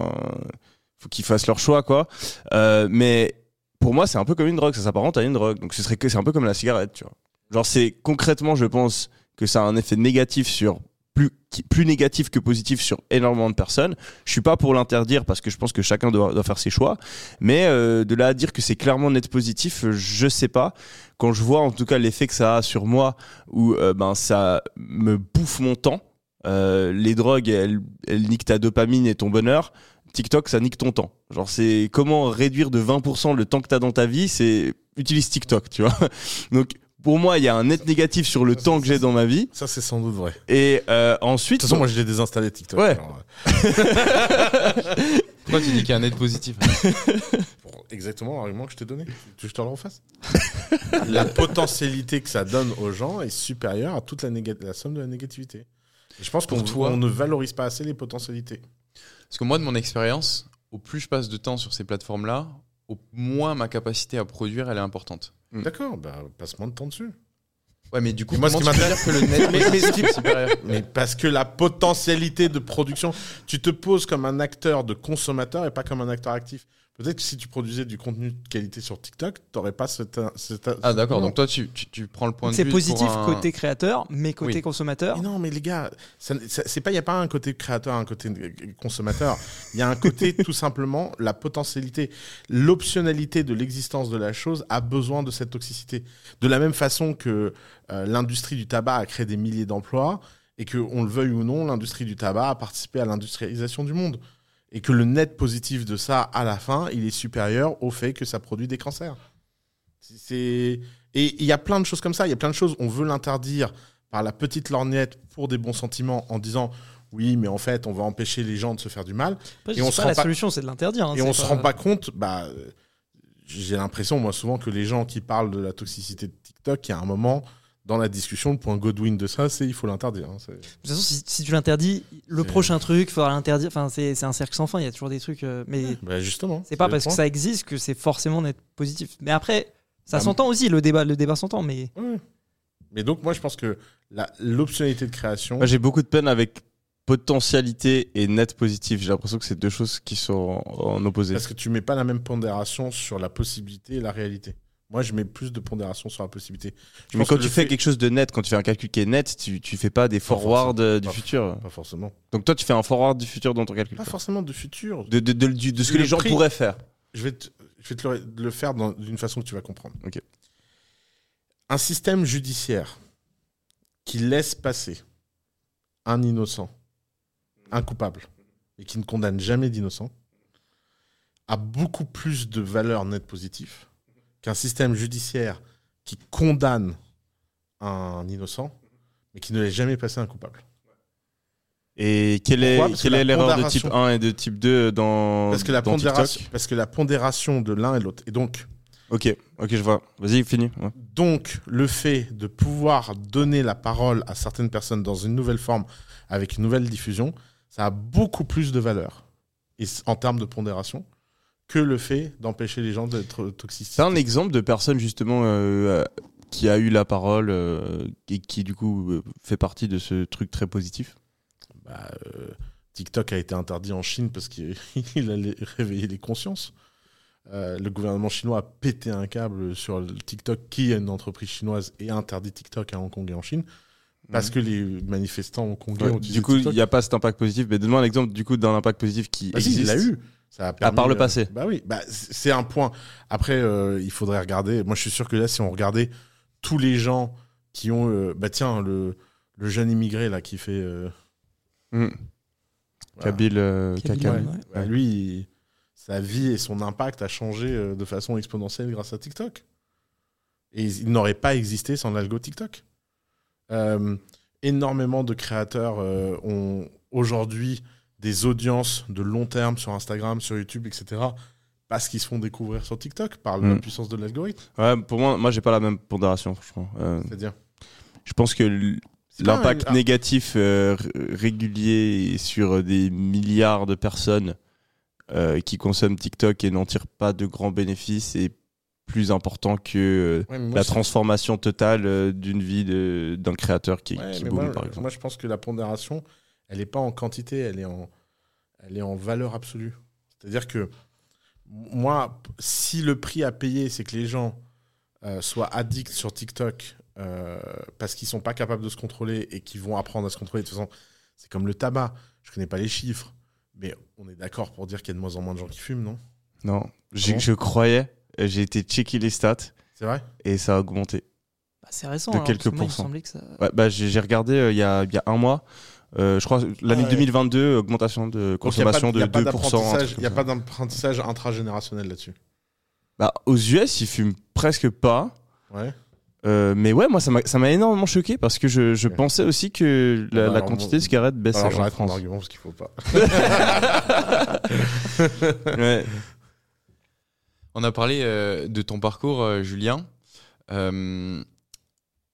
faut qu'ils fassent leur choix, quoi. Euh, mais pour moi, c'est un peu comme une drogue. Ça s'apparente à une drogue. Donc, ce serait que c'est un peu comme la cigarette, tu vois. Genre, c'est concrètement, je pense que ça a un effet négatif sur plus plus négatif que positif sur énormément de personnes. Je suis pas pour l'interdire parce que je pense que chacun doit, faire ses choix. Mais euh, de là à dire que c'est clairement net positif, je sais pas. Quand je vois en tout cas l'effet que ça a sur moi, où euh, ben ça me bouffe mon temps. Euh, les drogues, elles, elles niquent ta dopamine et ton bonheur. TikTok, ça nique ton temps. Genre, c'est comment réduire de 20% le temps que t'as dans ta vie, c'est utilise TikTok, tu vois. Donc, pour moi, il y a un net négatif sur le Ça, temps que j'ai dans ma vie. Ça, c'est sans doute vrai. De Et euh, ensuite, toute façon, moi, je l'ai désinstallé TikTok. Ouais. alors, euh, Pourquoi tu dis qu'il y a un net positif pour exactement l'argument que je t'ai donné. Tu veux que je te le refasse? La potentialité que ça donne aux gens est supérieure à toute la, néga- la somme de la négativité. Et je pense qu'on Pour toi- on ne valorise pas assez les potentialités. Parce que moi, de mon expérience, au plus je passe de temps sur ces plateformes-là, au moins ma capacité à produire, elle est importante. Mm. D'accord, bah, passe moins de temps dessus. Ouais, mais du coup, moi, ce qui dire que le net Mais- ce qui- Mais parce que la potentialité de production, tu te poses comme un acteur de consommateur et pas comme un acteur actif. Peut-être que si tu produisais du contenu de qualité sur TikTok, t'aurais pas cette. cette Ah d'accord, donc toi tu, tu, tu prends le point de C'est vue positif pour un- côté créateur, mais côté Oui. consommateur. Mais non, mais les gars, c'est il y a pas un côté créateur, un côté euh, consommateur. Il y a un côté tout simplement la potentialité, l'optionnalité de l'existence de la chose a besoin de cette toxicité. De la même façon que euh, l'industrie du tabac a créé des milliers d'emplois et que on le veuille ou non, l'industrie du tabac a participé à l'industrialisation du monde et que le net positif de ça à la fin, il est supérieur au fait que ça produit des cancers. C'est et il y a plein de choses comme ça. Il y a plein de choses. On veut l'interdire par la petite lorgnette pour des bons sentiments en disant oui, mais en fait, on va empêcher les gens de se faire du mal. Et on dis se pas, rend la pas- solution, c'est de l'interdire. hein, et on se pas- rend pas compte. Bah, j'ai l'impression moi souvent que les gens qui parlent de la toxicité de TikTok, il y a un moment, dans la discussion, le point Godwin de ça, c'est il faut l'interdire. hein, De toute façon, si, si tu l'interdis, le prochain truc, il faudra l'interdire. Enfin, c'est c'est un cercle sans fin. Il y a toujours des trucs. euh, mais Bah, justement. c'est pas parce que ça existe que c'est forcément d'être positif. Mais après, ça Ah, s'entend aussi. Le débat, le débat s'entend. Mais Ouais. Mais donc, moi, je pense que la- l'optionnalité de création. Moi, j'ai beaucoup de peine avec potentialité et net positif. J'ai l'impression que c'est deux choses qui sont en, en opposé. Parce que tu mets pas la même pondération sur la possibilité et la réalité. Moi, je mets plus de pondération sur la possibilité. Je Mais quand tu fais fait- quelque chose de net, quand tu fais un calcul qui est net, tu, tu fais pas des forwards euh, du Pas- futur. Pas forcément. Donc toi, tu fais un forward du futur dans ton calcul. Pas forcément de futur. De, de, de, du- de ce que Le les gens prix. pourraient faire. Je vais te, je vais te le, le faire d'une façon que tu vas comprendre. Ok. Un système judiciaire qui laisse passer un innocent, un coupable, et qui ne condamne jamais d'innocent, a beaucoup plus de valeur nette positive qu'un système judiciaire qui condamne un innocent, mais qui ne laisse jamais passer un coupable. Et quelle est, quelle est l'erreur de type pondération- 1 et de type 2 dans, Parce que la, dans pondération, TikTok parce que la pondération de l'un et l'autre. Et donc, Ok, ok, je vois. Vas-y, finis. Ouais. Donc, le fait de pouvoir donner la parole à certaines personnes dans une nouvelle forme, avec une nouvelle diffusion, ça a beaucoup plus de valeur et en termes de pondération que le fait d'empêcher les gens d'être toxiques. C'est un exemple de personne justement euh, euh, qui a eu la parole euh, et qui du coup fait partie de ce truc très positif? Bah, euh, TikTok a été interdit en Chine parce qu'il il allait réveiller les consciences. Le gouvernement chinois a pété un câble sur le TikTok, qui est une entreprise chinoise, et a interdit TikTok à Hong Kong et en Chine, parce que les manifestants hongkongais Ouais, ont du coup, il n'y a pas cet impact positif. Mais donne-moi un exemple du coup d'un impact positif qui Bah si, existe. il l'a eu. Ça a permis, par le euh, passé. bah oui, bah, c'est un point. Après, euh, il faudrait regarder. Moi, je suis sûr que là, si on regardait tous les gens qui ont. euh, bah tiens, le, le jeune immigré là qui fait. euh, Mm. voilà. Kabil, euh, Kabil, Kaka. ouais. Bah, lui, il- sa vie et son impact a changé euh, de façon exponentielle grâce à TikTok. Et il n'aurait pas existé sans l'algo TikTok. Euh, énormément de créateurs euh, ont aujourd'hui des audiences de long terme sur Instagram, sur YouTube, etc. Parce qu'ils se font découvrir sur TikTok par la Mm. puissance de l'algorithme. Ouais, pour moi, moi, j'ai pas la même pondération, franchement. Euh, C'est-à-dire. je pense que l'impact un- négatif euh, régulier sur des milliards de personnes euh, qui consomment TikTok et n'en tirent pas de grands bénéfices est plus important que euh, Ouais, mais moi, la transformation totale euh, d'une vie d'un créateur qui, Ouais, qui moi, par exemple. moi, je pense que la pondération, elle n'est pas en quantité, elle est en, elle est en valeur absolue. C'est-à-dire que moi, si le prix à payer, c'est que les gens euh, soient addicts sur TikTok euh, parce qu'ils sont pas capables de se contrôler et qu'ils vont apprendre à se contrôler, de toute façon, c'est comme le tabac. Je connais pas les chiffres, mais on est d'accord pour dire qu'il y a de moins en moins de gens qui fument, non? Non, je croyais, j'ai été checker les stats C'est vrai? Et ça a augmenté. Bah, c'est récent. De alors, quelques pourcents. semblait que ça- Ouais, bah, j'ai regardé euh, il y, a, il y a un mois. Euh, je crois l'année ouais. 2022, augmentation de consommation de pas 2%. un d'apprentissage- truc Il n'y a pas d'apprentissage intragénérationnel là-dessus. Bah, aux US, ils fument presque pas. Ouais. Euh, mais ouais, moi, ça m'a ça m'a énormément choqué parce que je, je pensais aussi que la, Bah, la quantité de cigarettes baissait Alors en j'arrête mon France. argument parce qu'il faut pas. Ouais. On a parlé euh, de ton parcours, euh, Julien. Euh,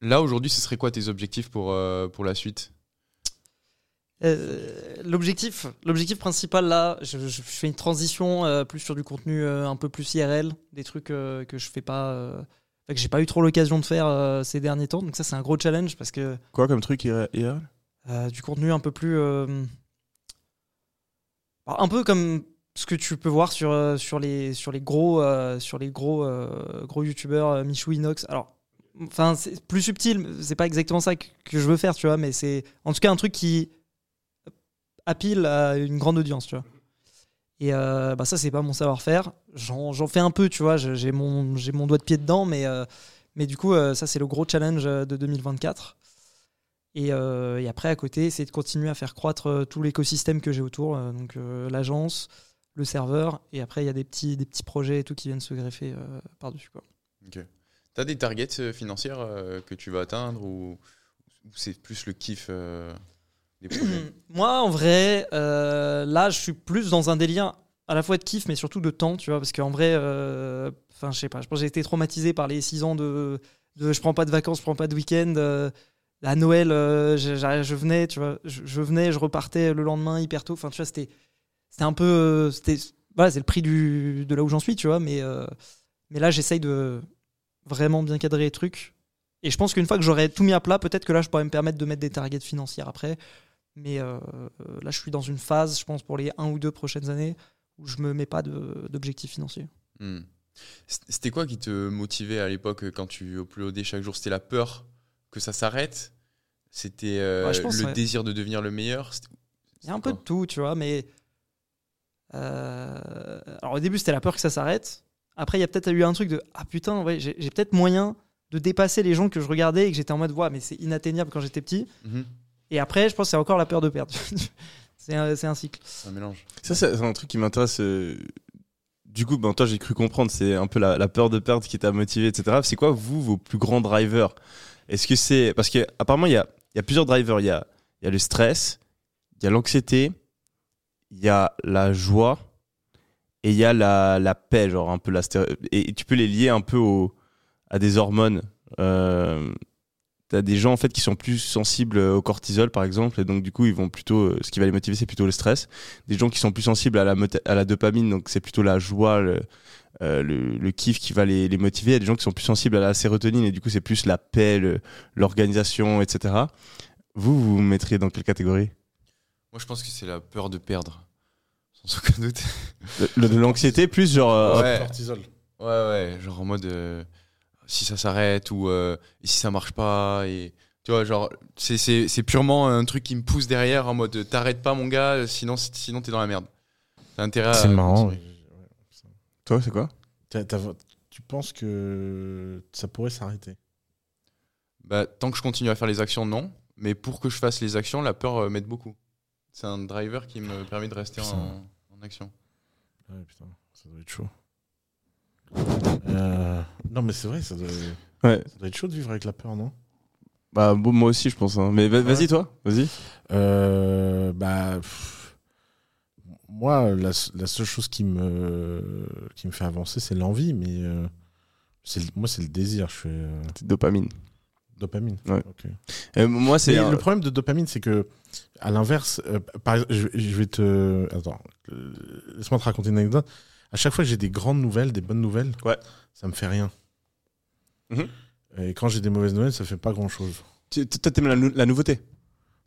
là, aujourd'hui, ce serait quoi tes objectifs pour, euh, pour la suite? L'objectif, l'objectif principal là, je, je fais une transition euh, plus sur du contenu euh, un peu plus IRL, des trucs euh, que je fais pas, euh, que j'ai pas eu trop l'occasion de faire euh, ces derniers temps. Donc ça c'est un gros challenge parce que Quoi comme truc hier hier euh, du contenu un peu plus, euh, un peu comme ce que tu peux voir sur euh, sur les sur les gros euh, sur les gros euh, gros youtubeurs euh, Michou Inox. Alors enfin c'est plus subtil, c'est pas exactement ça que, que je veux faire, tu vois, mais c'est en tout cas un truc qui appile à une grande audience, tu vois. Et euh, bah ça, c'est pas mon savoir-faire. J'en fais un peu, tu vois. J'ai mon, mon doigt de pied dedans, mais, euh, mais du coup, euh, ça, c'est le gros challenge euh, de 2024. Et, et après, à côté, c'est de continuer à faire croître tout l'écosystème que j'ai autour. donc, l'agence, le serveur, et après, il y a des petits, des petits projets et tout qui viennent se greffer par-dessus, quoi. Tu as des targets financières que tu vas atteindre ou, c'est plus le kiff Moi, en vrai, euh, là, je suis plus dans un délire à la fois de kiff, mais surtout de temps, tu vois, parce qu'en vrai, euh, enfin, je sais pas, je pense j'ai été traumatisé par les 6 ans de de je prends pas de vacances, je prends pas de week-end. euh, à Noël, je, venais, tu vois, je, venais, je repartais le lendemain hyper tôt. Enfin, tu vois, c'était, c'était un peu, c'était, voilà, c'est le prix de là où j'en suis, tu vois. Mais, mais là, j'essaye de vraiment bien cadrer les trucs. Et je pense qu'une fois que j'aurai tout mis à plat, peut-être que là, je pourrais me permettre de mettre des targets financières après. Mais euh, euh, là, je suis dans une phase, je pense, pour les un ou deux prochaines années, où je me mets pas d'objectifs financiers. Hmm. C- C'était quoi qui te motivait à l'époque quand tu uploadais chaque jour? C'était la peur que ça s'arrête? C'était euh, Ouais, le ouais. désir de devenir le meilleur? Il y a un peu de tout, tu vois, mais. euh, Alors au début, c'était la peur que ça s'arrête. Après, il y a peut-être eu un truc de Ah putain, ouais, j'ai peut-être moyen de dépasser les gens que je regardais et que j'étais en mode Ouais, mais c'est inatteignable quand j'étais petit. Mhm. Et après, je pense que c'est encore la peur de perdre. c'est un, c'est un cycle. C'est un mélange. Ça, c'est un truc qui m'intéresse. Du coup, ben, toi, j'ai cru comprendre, c'est un peu la, la peur de perdre qui t'a motivé, etc. C'est quoi, vous, vos plus grands drivers? Est-ce que c'est. Parce qu'apparemment, il y a, il y a plusieurs drivers. Il y a, il y a le stress, il y a l'anxiété, il y a la joie et il y a la, la paix, genre un peu la. sté- Et tu peux les lier un peu au, à des hormones. Euh, T'as des gens en fait qui sont plus sensibles au cortisol par exemple et donc du coup ils vont plutôt euh, ce qui va les motiver c'est plutôt le stress des gens qui sont plus sensibles à la, à la dopamine, donc c'est plutôt la joie, le, euh, le, le kiff qui va les, les motiver. Il y a des gens qui sont plus sensibles à la sérotonine et du coup c'est plus la paix, l'organisation, etc. Vous, vous vous mettriez dans quelle catégorie? Moi, je pense que c'est la peur de perdre. Sans aucun doute. De l'anxiété plus genre... euh, Ouais. Cortisol. Ouais, ouais, genre en mode euh, si ça s'arrête ou euh, et si ça marche pas. Et, tu vois, genre, c'est- c'est c'est purement un truc qui me pousse derrière en mode t'arrêtes pas, mon gars, sinon, sinon t'es dans la merde. T'as intérêt à. C'est marrant. Toi, c'est quoi? T'as- t'as- Tu penses que ça pourrait s'arrêter? Bah, tant que je continue à faire les actions, non. Mais pour que je fasse les actions, la peur euh, m'aide beaucoup. C'est un driver qui me permet de rester en, en action. Ouais, putain, ça doit être chaud. Euh, Non, mais c'est vrai, ça doit... Ouais. ça doit être chaud de vivre avec la peur, non? Bah bon, moi aussi je pense. hein. Mais va- vas-y toi, vas-y. Euh, bah, pff, moi, la, la seule chose qui me, qui me fait avancer, c'est l'envie, mais euh, c'est le- moi, c'est le désir. Je euh, C'est dopamine. dopamine. Ouais. Ok. Moi c'est... Mais un- le problème de dopamine, c'est que, à l'inverse, euh, par exemple, je, je vais te. Attends, euh, laisse-moi te raconter une anecdote. À chaque fois que j'ai des grandes nouvelles, des bonnes nouvelles, Ouais. ça me fait rien. Mhm. Et quand j'ai des mauvaises nouvelles, ça fait pas grand-chose. Tu- Toi t'aimes la, nou- la nouveauté?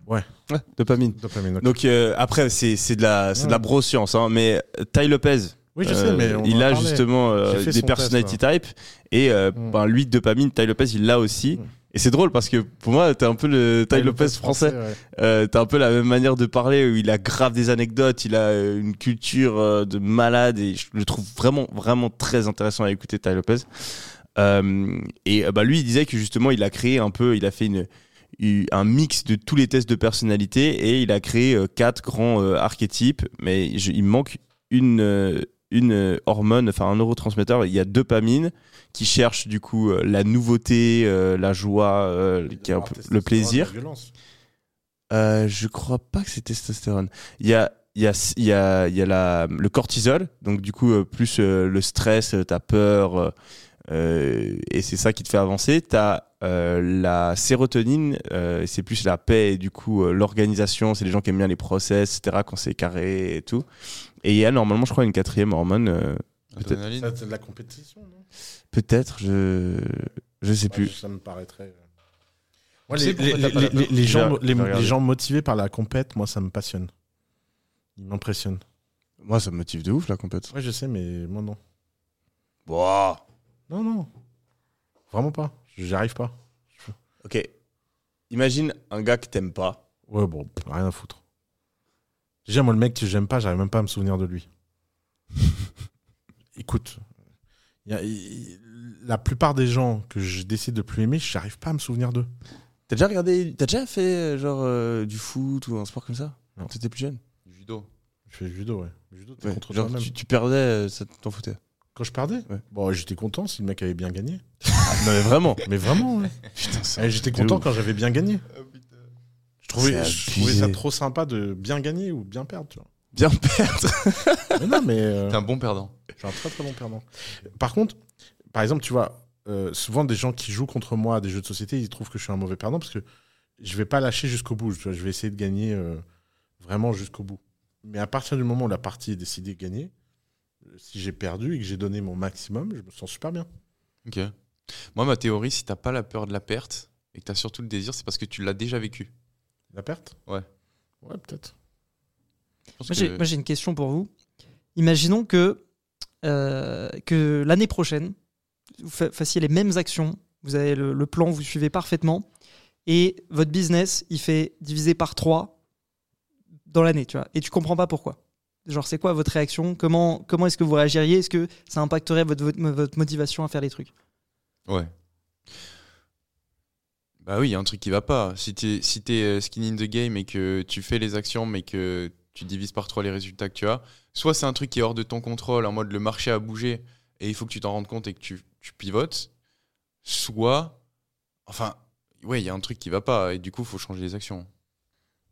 Ouais. Ouais, dopamine. Dopamine. ok. Donc euh, après c'est c'est de la c'est de la Ouais. broscience hein, mais Ty Lopez oui, je euh, sais, mais on il a justement euh, des son personality test, type et euh, Mm. ben, lui dopamine Ty Lopez il l'a aussi Mm. Et c'est drôle parce que pour moi t'es un peu le Ty Lopez français ouais. euh, t'as un peu la même manière de parler où il a grave des anecdotes il a euh, une culture euh, de malade et je le trouve vraiment vraiment très intéressant à écouter Ty Lopez Euh, et euh, bah lui il disait que justement il a créé un peu il a fait une un mix de tous les tests de personnalité et il a créé quatre grands euh, archétypes mais je- il me manque une euh, une euh, hormone enfin un neurotransmetteur il y a dopamine qui cherche du coup euh, la nouveauté euh, la joie euh, qui un peu- le plaisir euh, je crois pas que c'est testostérone. Il y a, il y a, il y a, il y a la, le cortisol, donc du coup, plus le stress, ta peur, euh, euh, et c'est ça qui te fait avancer. Tu as la sérotonine, euh, c'est plus la paix, et du coup, euh, l'organisation, c'est les gens qui aiment bien les process, etc., quand c'est carré et tout. Et il y a normalement, je crois, une quatrième hormone, euh, Peut-être. Adrénaline. Ça, C'est de la compétition, non? Peut-être, je, je sais plus. Ça me paraîtrait. euh. Les, gens, les gens motivés par la compète, moi, ça me passionne. Ils m'impressionnent. Moi, ça me motive de ouf, la compète. Ouais, je sais, mais moi, non. Wow. Non, non. Vraiment pas. J'y arrive pas. Ok. Imagine un gars que t'aimes pas. Ouais, bon, pff, rien à foutre. Déjà, moi, le mec que j'aime pas, j'arrive même pas à me souvenir de lui. Écoute, y a- la plupart des gens que je décide de plus aimer, j'arrive pas à me souvenir d'eux. T'as déjà regardé, t'as déjà fait euh, genre euh, du foot ou un sport comme ça? Non. quand t'étais plus jeune? Du judo. Je fais du judo, ouais. Le judo, t'es Ouais, contre Genre toi-même. tu, tu perdais, euh, ça t'en foutait. Quand je perdais Ouais. Bon, j'étais content si le mec avait bien gagné. non mais vraiment. Mais vraiment, ouais. Putain, Eh, J'étais content ouf. quand j'avais bien gagné. Je trouvais, C'est je trouvais ça trop sympa de bien gagner ou bien perdre. Tu vois. bien perdre. mais non, mais euh, T'es un bon perdant. je suis un très très bon perdant. Par contre, par exemple, tu vois, euh, souvent des gens qui jouent contre moi à des jeux de société, ils trouvent que je suis un mauvais perdant parce que je vais pas lâcher jusqu'au bout. Tu vois, je vais essayer de gagner euh, vraiment jusqu'au bout. Mais à partir du moment où la partie est décidée de gagner, si j'ai perdu et que j'ai donné mon maximum, je me sens super bien. Ok. Moi, ma théorie, si t'as pas la peur de la perte et que t'as surtout le désir, c'est parce que tu l'as déjà vécu. La perte? Ouais. Ouais, peut-être. Moi, que- j'ai- moi, j'ai une question pour vous. Imaginons que, euh, que l'année prochaine, vous fa- fassiez les mêmes actions, vous avez le, le plan, vous suivez parfaitement, et votre business, il fait diviser par 3 dans l'année, tu vois, et tu comprends pas pourquoi. Genre, c'est quoi votre réaction? Comment, comment est-ce que vous réagiriez? Est-ce que ça impacterait votre, votre, votre motivation à faire les trucs? Ouais. Bah oui, il y a un truc qui va pas. Si t'es si t'es, euh, skin in the game et que tu fais les actions mais que tu divises par trois les résultats que tu as, soit c'est un truc qui est hors de ton contrôle, en mode le marché a bougé et il faut que tu t'en rendes compte et que tu, tu pivotes, soit, enfin, ouais, il y a un truc qui va pas et du coup, il faut changer les actions.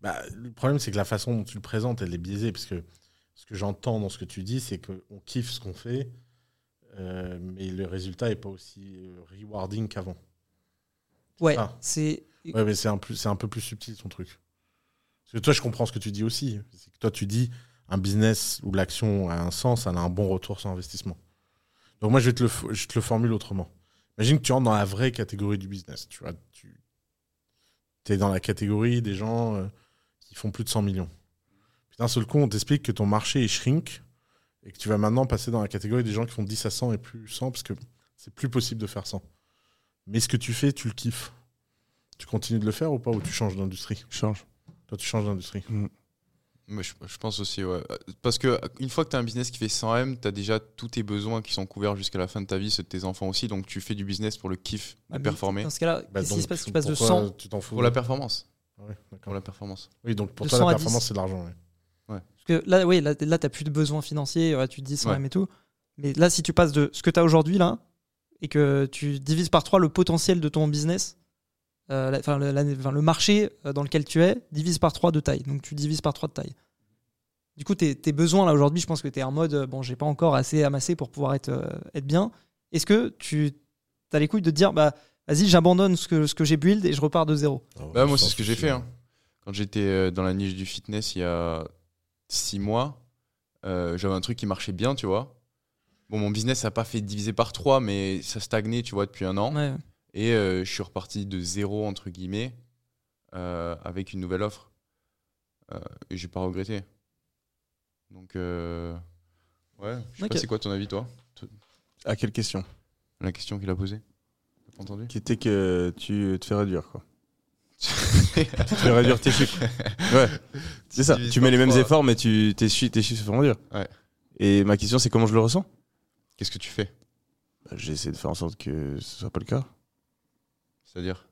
Bah, le problème, c'est que la façon dont tu le présentes, elle est biaisée. Parce que ce que j'entends dans ce que tu dis, c'est qu'on kiffe ce qu'on fait, euh, mais le résultat n'est pas aussi euh, rewarding qu'avant. Ouais, c'est. Ouais, mais c'est un, plus- c'est un peu plus subtil ton truc. Parce que toi, je comprends ce que tu dis aussi. C'est que toi, tu dis un business où l'action a un sens, elle a un bon retour sur investissement. Donc moi, je, vais te le, f- je te le formule autrement. Imagine que tu rentres dans la vraie catégorie du business. Tu vois, tu es dans la catégorie des gens euh, qui font plus de 100 millions. D'un seul coup, on t'explique que ton marché est shrink et que tu vas maintenant passer dans la catégorie des gens qui font 10 à 100 et plus 100 parce que c'est plus possible de faire 100. Mais ce que tu fais, tu le kiffes. Tu continues de le faire ou pas ou tu changes d'industrie? Change. Toi, tu changes d'industrie. Mais je, je pense aussi, ouais. Parce que une fois que tu as un business qui fait 100 M, tu as déjà tous tes besoins qui sont couverts jusqu'à la fin de ta vie, ceux de tes enfants aussi. Donc tu fais du business pour le kiff, Ah, de mais performer. Dans ce cas-là, Bah, qu'est-ce qui se passe Tu passes de pourquoi 100 Tu t'en fous? Pour la performance. Ah ouais. Pour la performance. Oui, donc pour de toi, 100 à la 10. performance, c'est de l'argent. ouais. Parce que là, oui, là, là tu n'as plus de besoins financiers, ouais, tu te dis 100 Ouais. M et tout. Mais là, si tu passes de ce que tu as aujourd'hui, là, et que tu divises par 3 le potentiel de ton business, euh, la- le, la- enfin, le marché euh, dans lequel tu es, divise par 3 de taille. Donc tu divises par 3 de taille. Du coup, tes, tes besoins, là, aujourd'hui, je pense que tu es en mode, euh, bon, j'ai pas encore assez amassé pour pouvoir être, euh, être bien. Est-ce que tu as les couilles de te dire, bah, vas-y, j'abandonne ce que, ce que j'ai build et je repars de zéro? Bah, moi, c'est ce que j'ai fait. hein. Quand j'étais dans la niche du fitness il y a six mois, euh, j'avais un truc qui marchait bien, tu vois. Bon, mon business n'a pas fait diviser par trois, mais ça stagnait, tu vois, depuis un an. Ouais. Et euh, je suis reparti de zéro, entre guillemets, euh, avec une nouvelle offre. Euh, et j'ai pas regretté. Donc, euh, ouais. Je sais pas, c'est quoi ton avis, toi? À quelle question? La question qu'il a posée T'as pas entendu? Qui était que tu te fais réduire, quoi. Tu fais réduire tes chiffres. Ouais, c'est ça. Tu mets les mêmes efforts, mais tu, tes, chi- tes chiffres se font réduire. Ouais. Et ma question, c'est comment je le ressens? Qu'est-ce que tu fais? Bah, J'ai essayé de faire en sorte que ce soit pas le cas. C'est-à-dire?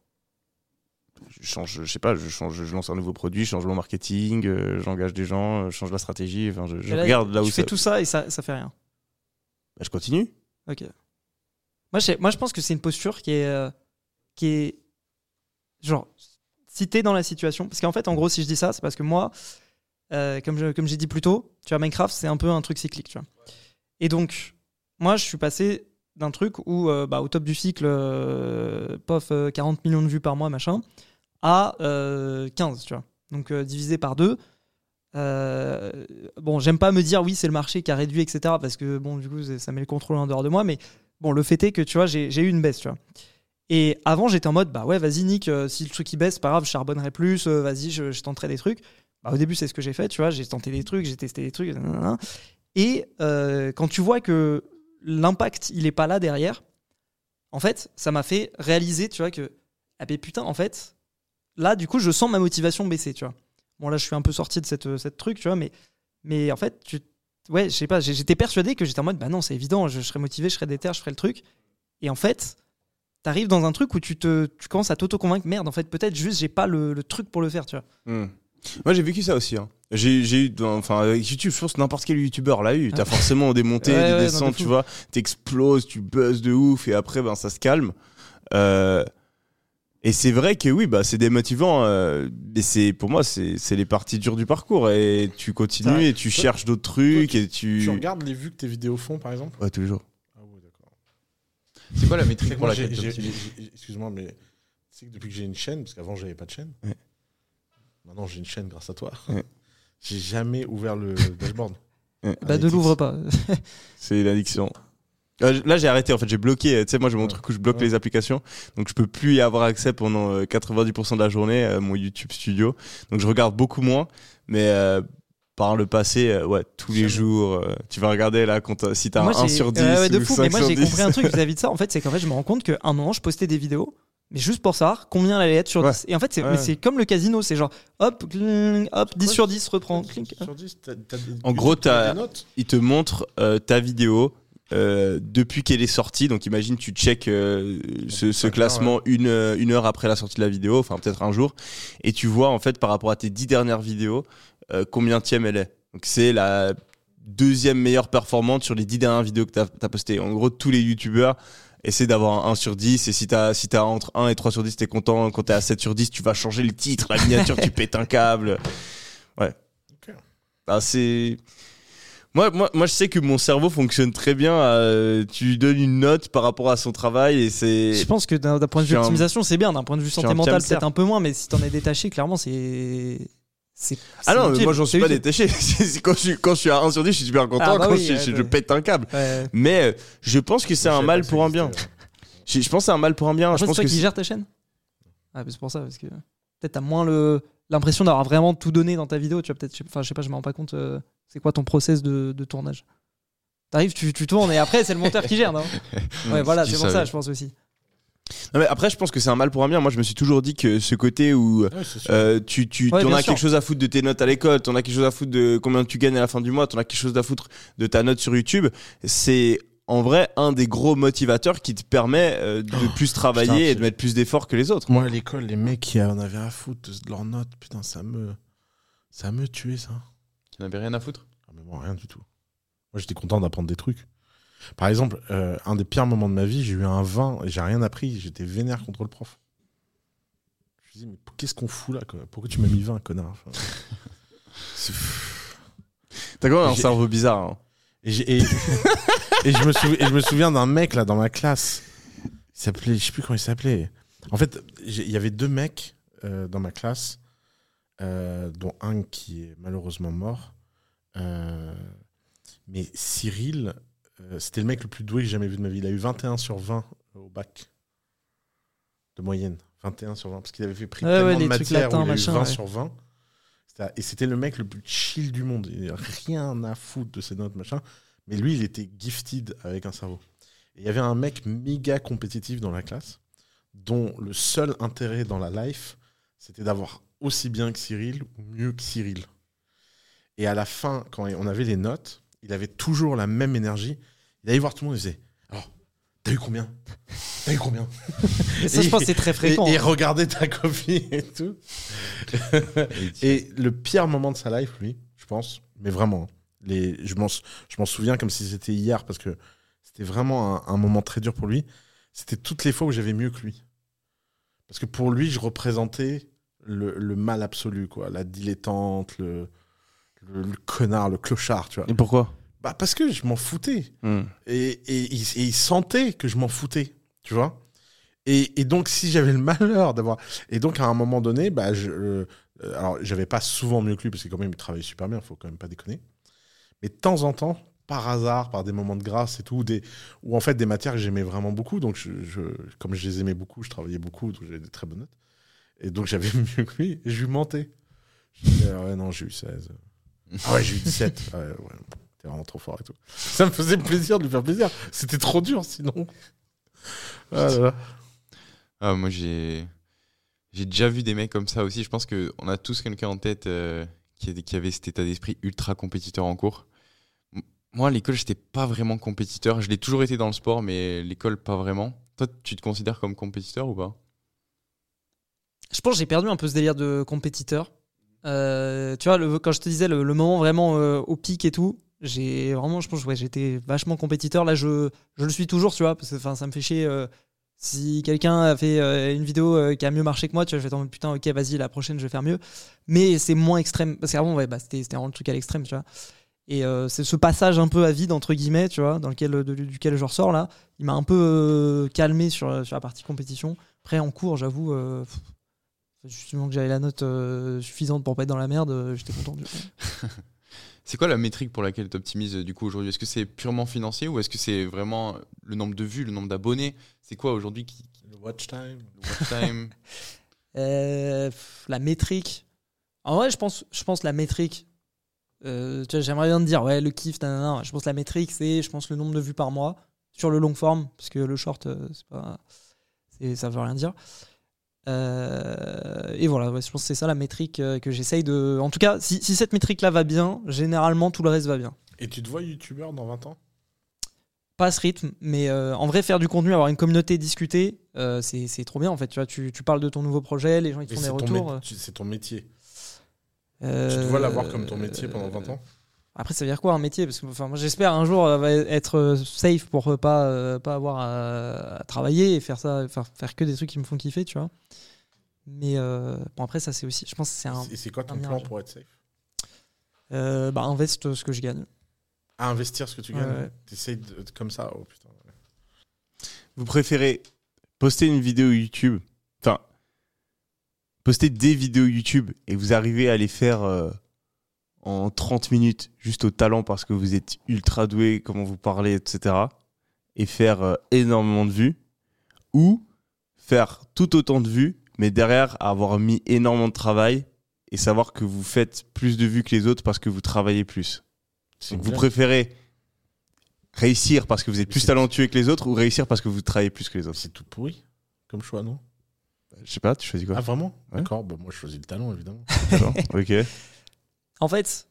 Je change, je sais pas, je change, je lance un nouveau produit, je change mon marketing, euh, j'engage des gens, euh, je change la stratégie. Enfin, je, je Et là, regarde là où tu ça. fais tout ça et ça, ça fait rien. Bah, je continue. Ok. Moi, je, moi, je pense que c'est une posture qui est, euh, qui est genre, si t'es dans la situation, parce qu'en fait, en gros, si je dis ça, c'est parce que moi, euh, comme j'ai dit plus tôt, tu vois, Minecraft, c'est un peu un truc cyclique, tu vois. Et donc, moi, je suis passé d'un truc où, euh, bah, au top du cycle, euh, pof, euh, 40 millions de vues par mois, machin, à euh, 15, tu vois. Donc, divisé par deux. Bon, j'aime pas me dire oui, c'est le marché qui a réduit, etc. Parce que bon, du coup, ça met le contrôle en dehors de moi. Mais bon, le fait est que tu vois, j'ai eu une baisse, tu vois. Et avant, j'étais en mode, bah ouais, vas-y, Nick, euh, si le truc il baisse, pas grave, je charbonnerai plus, euh, vas-y, je, tenterai des trucs. Bah, au début, c'est ce que j'ai fait, tu vois, j'ai tenté des trucs, j'ai testé des trucs, nanana. et euh, quand tu vois que l'impact, il est pas là derrière, en fait, ça m'a fait réaliser, tu vois, que, ah ben putain, en fait, là, du coup, je sens ma motivation baisser, tu vois. Bon, là, je suis un peu sorti de cette, cette truc, tu vois, mais, mais en fait, tu, ouais, je sais pas, j'étais persuadé que j'étais en mode, bah non, c'est évident, je, je serais motivé, je serais déter, je ferais le truc. Et en fait, t'arrives dans un truc où tu, te, tu commences à t'auto-convaincre, merde, en fait, peut-être juste j'ai pas le, le truc pour le faire, tu vois. Hmm. Moi, j'ai vécu ça aussi. hein. J'ai j'ai eu, enfin, avec YouTube, je pense que n'importe quel youtubeur l'a eu. T'as forcément des montées, Ouais, des ouais, descentes, fou. tu vois. T'exploses, tu buzzes de ouf, et après, ben, ça se calme. Euh, et c'est vrai que oui, bah, c'est démotivant. euh, mais c'est, pour moi, c'est c'est les parties dures du parcours. Et tu continues et tu cherches d'autres trucs et tu. Tu regardes les vues que tes vidéos font, par exemple? Ouais, tous les jours. Ah. C'est quoi la métrique que pour moi, laquelle Excuse-moi, mais c'est que depuis que j'ai une chaîne, parce qu'avant j'avais pas de chaîne, Ouais. maintenant j'ai une chaîne grâce à toi, Ouais. j'ai jamais ouvert le dashboard. Ouais. Bah, ne l'ouvre pas. C'est l'addiction. Euh, Là, j'ai arrêté. En fait, j'ai bloqué. Tu sais, moi, j'ai mon Ouais. truc où je bloque Ouais. les applications. Donc, je peux plus y avoir accès pendant euh, 90% de la journée, euh, mon YouTube Studio. Donc, je regarde beaucoup moins. Mais euh, par le passé, euh, ouais, tous les jours, euh, tu vas regarder là quand t'as- si t'as un Moi, 1 j'ai- sur 10 Ouais, ouais, de ou fou. 5 Mais moi, j'ai 10. compris un truc vis-à-vis de ça. En fait, c'est qu'en fait, je me rends compte qu'à un moment, je postais des vidéos, mais juste pour savoir combien elle allait être sur Ouais. 10. Et en fait, c'est comme le casino. C'est genre, hop, hop, 10 Ouais, sur 10, reprends. Sur 10, En gros, notes. il te montre euh, ta vidéo euh, depuis qu'elle est sortie. Donc imagine tu check euh, ce, ce cinq classement une, euh, une heure après la sortie de la vidéo, enfin peut-être un jour, et tu vois en fait par rapport à tes dix dernières vidéos euh, combien tième elle est. Donc c'est la deuxième meilleure performante sur les dix dernières vidéos que tu as, postées. En gros, tous les youtubeurs essaient d'avoir un 1 sur 10 et si t'as si t'as entre 1 et 3 sur 10 t'es content quand t'es à 7 sur 10 tu vas changer le titre la miniature tu pètes un câble ouais Ok. bah, c'est moi, moi, moi, je sais que mon cerveau fonctionne très bien. euh, tu lui donnes une note par rapport à son travail et c'est. Je pense que d'un point de vue un- optimisation, c'est bien. D'un point de vue santé mentale, peut-être un peu moins. Mais si t'en es détaché, clairement, c'est. C'est- Ah c'est non, utile, moi j'en c'est suis pas utile. détaché. C'est- c'est quand, je suis, quand je suis à 1 sur 10, je suis super content. Ah bah quand oui, je, ouais, je- je ouais. pète un câble. Ouais. Mais je pense que c'est Je un mal pour un bien. Je, je pense que c'est un mal pour un bien. Après, je c'est pense toi que qui c'est- gères ta chaîne? Ah, c'est pour ça, parce que peut-être t'as moins le l'impression d'avoir vraiment tout donné dans ta vidéo. Tu vois, peut-être, enfin, je sais pas, je me rends pas compte. euh, c'est quoi ton process de, de tournage? T'arrives, tu, tu tournes et après c'est le monteur qui gère, non? Ouais, voilà, c'est pour ça, je pense aussi. Non, mais après, je pense que c'est un mal pour un bien. Moi, je me suis toujours dit que ce côté où Ouais, euh, tu, tu Ouais, bien as sûr. quelque chose à foutre de tes notes à l'école, t'en as quelque chose à foutre de combien tu gagnes à la fin du mois, t'en as quelque chose à foutre de ta note sur YouTube. C'est en vrai un des gros motivateurs qui te permet euh, de plus travailler putain, et de mettre plus d'efforts que les autres. Moi, à l'école, les mecs qui en avaient à foutre de leurs notes, putain, ça me. Ça me tuait, ça. Tu n'avais rien à foutre? Ah, mais moi, rien du tout. Moi, j'étais content d'apprendre des trucs. Par exemple, euh, un des pires moments de ma vie, j'ai eu un 20 et j'ai rien appris. J'étais vénère contre le prof. Je me suis dit, mais qu'est-ce qu'on fout là quoi? Pourquoi tu m'as mis 20, connard? Enfin, T'as quand même un cerveau bizarre. hein? Et, j'ai- et- et je, me souviens, et je me souviens d'un mec là dans ma classe. Il s'appelait, je sais plus comment il s'appelait. En fait, il y avait deux mecs euh, dans ma classe, euh, dont un qui est malheureusement mort. Euh, mais Cyril, c'était le mec le plus doué que j'ai jamais vu de ma vie. Il a eu 21 sur 20 au bac de moyenne. 21 sur 20. Parce qu'il avait fait pris Ouais, tellement ouais, de latins, où il a eu machin, 20 ouais. sur 20. C'était- Et c'était le mec le plus chill du monde. Il avait rien à foutre de ses notes, machin. Mais lui, il était gifted avec un cerveau. Et il y avait un mec méga compétitif dans la classe, dont le seul intérêt dans la life, c'était d'avoir aussi bien que Cyril ou mieux que Cyril. Et à la fin, quand on avait les notes, il avait toujours la même énergie. Il allait voir tout le monde et il disait Alors, t'as eu combien? T'as eu combien? Et ça, je Et- pense c'est très fréquent. et, et hein. regardez ta copie et tout. et le pire moment de sa life, lui, je pense, mais vraiment, hein, les, je m'en je m'en souviens comme si c'était hier parce que c'était vraiment un, un moment très dur pour lui. C'était toutes les fois où j'avais mieux que lui. Parce que pour lui, je représentais le, le mal absolu, quoi. La dilettante, le, le, le connard, le clochard, tu vois. Et pourquoi Bah parce que je m'en foutais. Hmm. Et, et, il, et il sentait que je m'en foutais, tu vois. Et, et donc, si j'avais le malheur d'avoir. Et donc, à un moment donné, bah, je, euh, alors, j'avais pas souvent mieux que lui, parce que quand même, il travaillait super bien, faut quand même pas déconner. Mais de temps en temps, par hasard, par des moments de grâce et tout, des, ou en fait des matières que j'aimais vraiment beaucoup, donc je, je- comme je les aimais beaucoup, je travaillais beaucoup, donc j'avais des très bonnes notes. Et donc, j'avais mieux que lui, et je lui mentais. Je disais, ah ouais, non, j'ai eu 16. Ah ouais, j'ai eu 17. Ah ouais, ouais, t'es vraiment trop fort et tout. Ça me faisait plaisir de lui faire plaisir. C'était trop dur sinon. Ah là là. Ah, moi, j'ai j'ai déjà vu des mecs comme ça aussi. Je pense qu'on a tous quelqu'un en tête euh, qui, qui avait cet état d'esprit ultra compétiteur en cours. Moi, à l'école, j'étais pas vraiment compétiteur. Je l'ai toujours été dans le sport, mais l'école, pas vraiment. Toi, tu te considères comme compétiteur ou pas? Je pense que j'ai perdu un peu ce délire de compétiteur. Euh, tu vois, quand je te disais le, moment vraiment euh, au pic et tout, j'ai vraiment, je pense, ouais, j'étais vachement compétiteur. Là, je, je le suis toujours, tu vois, parce que ça me fait chier. euh, si quelqu'un a fait une vidéo qui a mieux marché que moi, tu vois, je vais mode putain, ok, vas-y, la prochaine, je vais faire mieux. Mais c'est moins extrême. Parce qu'avant, ouais, bah, c'était vraiment le truc à l'extrême, tu vois. Et c'est ce passage un peu à vide, entre guillemets, tu vois, dans lequel, duquel je ressors là, il m'a un peu calmé sur, sur la partie compétition. Après, en cours, j'avoue, justement que j'avais la note euh, suffisante pour pas être dans la merde, euh, j'étais content. du coup. C'est quoi la métrique pour laquelle tu optimises du coup aujourd'hui? Est-ce que c'est purement financier ou est-ce que c'est vraiment le nombre de vues, le nombre d'abonnés? C'est quoi aujourd'hui qui, Le watch time. le watch time Euh, la métrique? En vrai, je pense, je pense la métrique. euh, tu vois, j'aimerais bien te dire, ouais, le kiff, nanana. Je pense la métrique, c'est, je pense, le nombre de vues par mois sur le long forme, parce que le short, euh, c'est pas, c'est- ça veut rien dire. Euh, et voilà, ouais, je pense que c'est ça la métrique euh, que j'essaye de. En tout cas, si, si cette métrique-là va bien, généralement tout le reste va bien. Et tu te vois youtubeur dans 20 ans? Pas à ce rythme, mais euh, en vrai, faire du contenu, avoir une communauté, discuter, euh, c'est trop bien en fait. Tu, vois, tu, tu parles de ton nouveau projet, les gens ils te font des c'est ton, retours. c'est ton métier. Tu te vois l'avoir comme ton métier pendant 20 ans? Après, ça veut dire quoi un métier? Parce que enfin, moi, j'espère un jour euh, être euh, safe pour euh, pas euh, pas avoir à, à travailler et faire ça, faire, faire que des trucs qui me font kiffer, tu vois. Mais euh, bon, après, ça c'est aussi. Je pense que c'est un. Et c'est quoi ton plan mirage. pour être safe? Euh, bah, investe ce que je gagne. À investir ce que tu gagnes? ouais. T'essayes de, de- comme ça? Oh putain. Vous préférez poster une vidéo YouTube, enfin, poster des vidéos YouTube et vous arrivez à les faire euh, en 30 minutes juste au talent parce que vous êtes ultra doué, comment vous parlez, etc. et faire euh, énormément de vues ou faire tout autant de vues mais derrière avoir mis énormément de travail et savoir que vous faites plus de vues que les autres parce que vous travaillez plus. C'est Donc vous préférez réussir parce que vous êtes Mais plus talentueux que les autres ou réussir parce que vous travaillez plus que les autres? C'est tout pourri comme choix, non? Je sais pas, tu choisis quoi? Ah vraiment? Ouais. D'accord, bah, moi je choisis le talent évidemment. D'accord, Ok. En fait,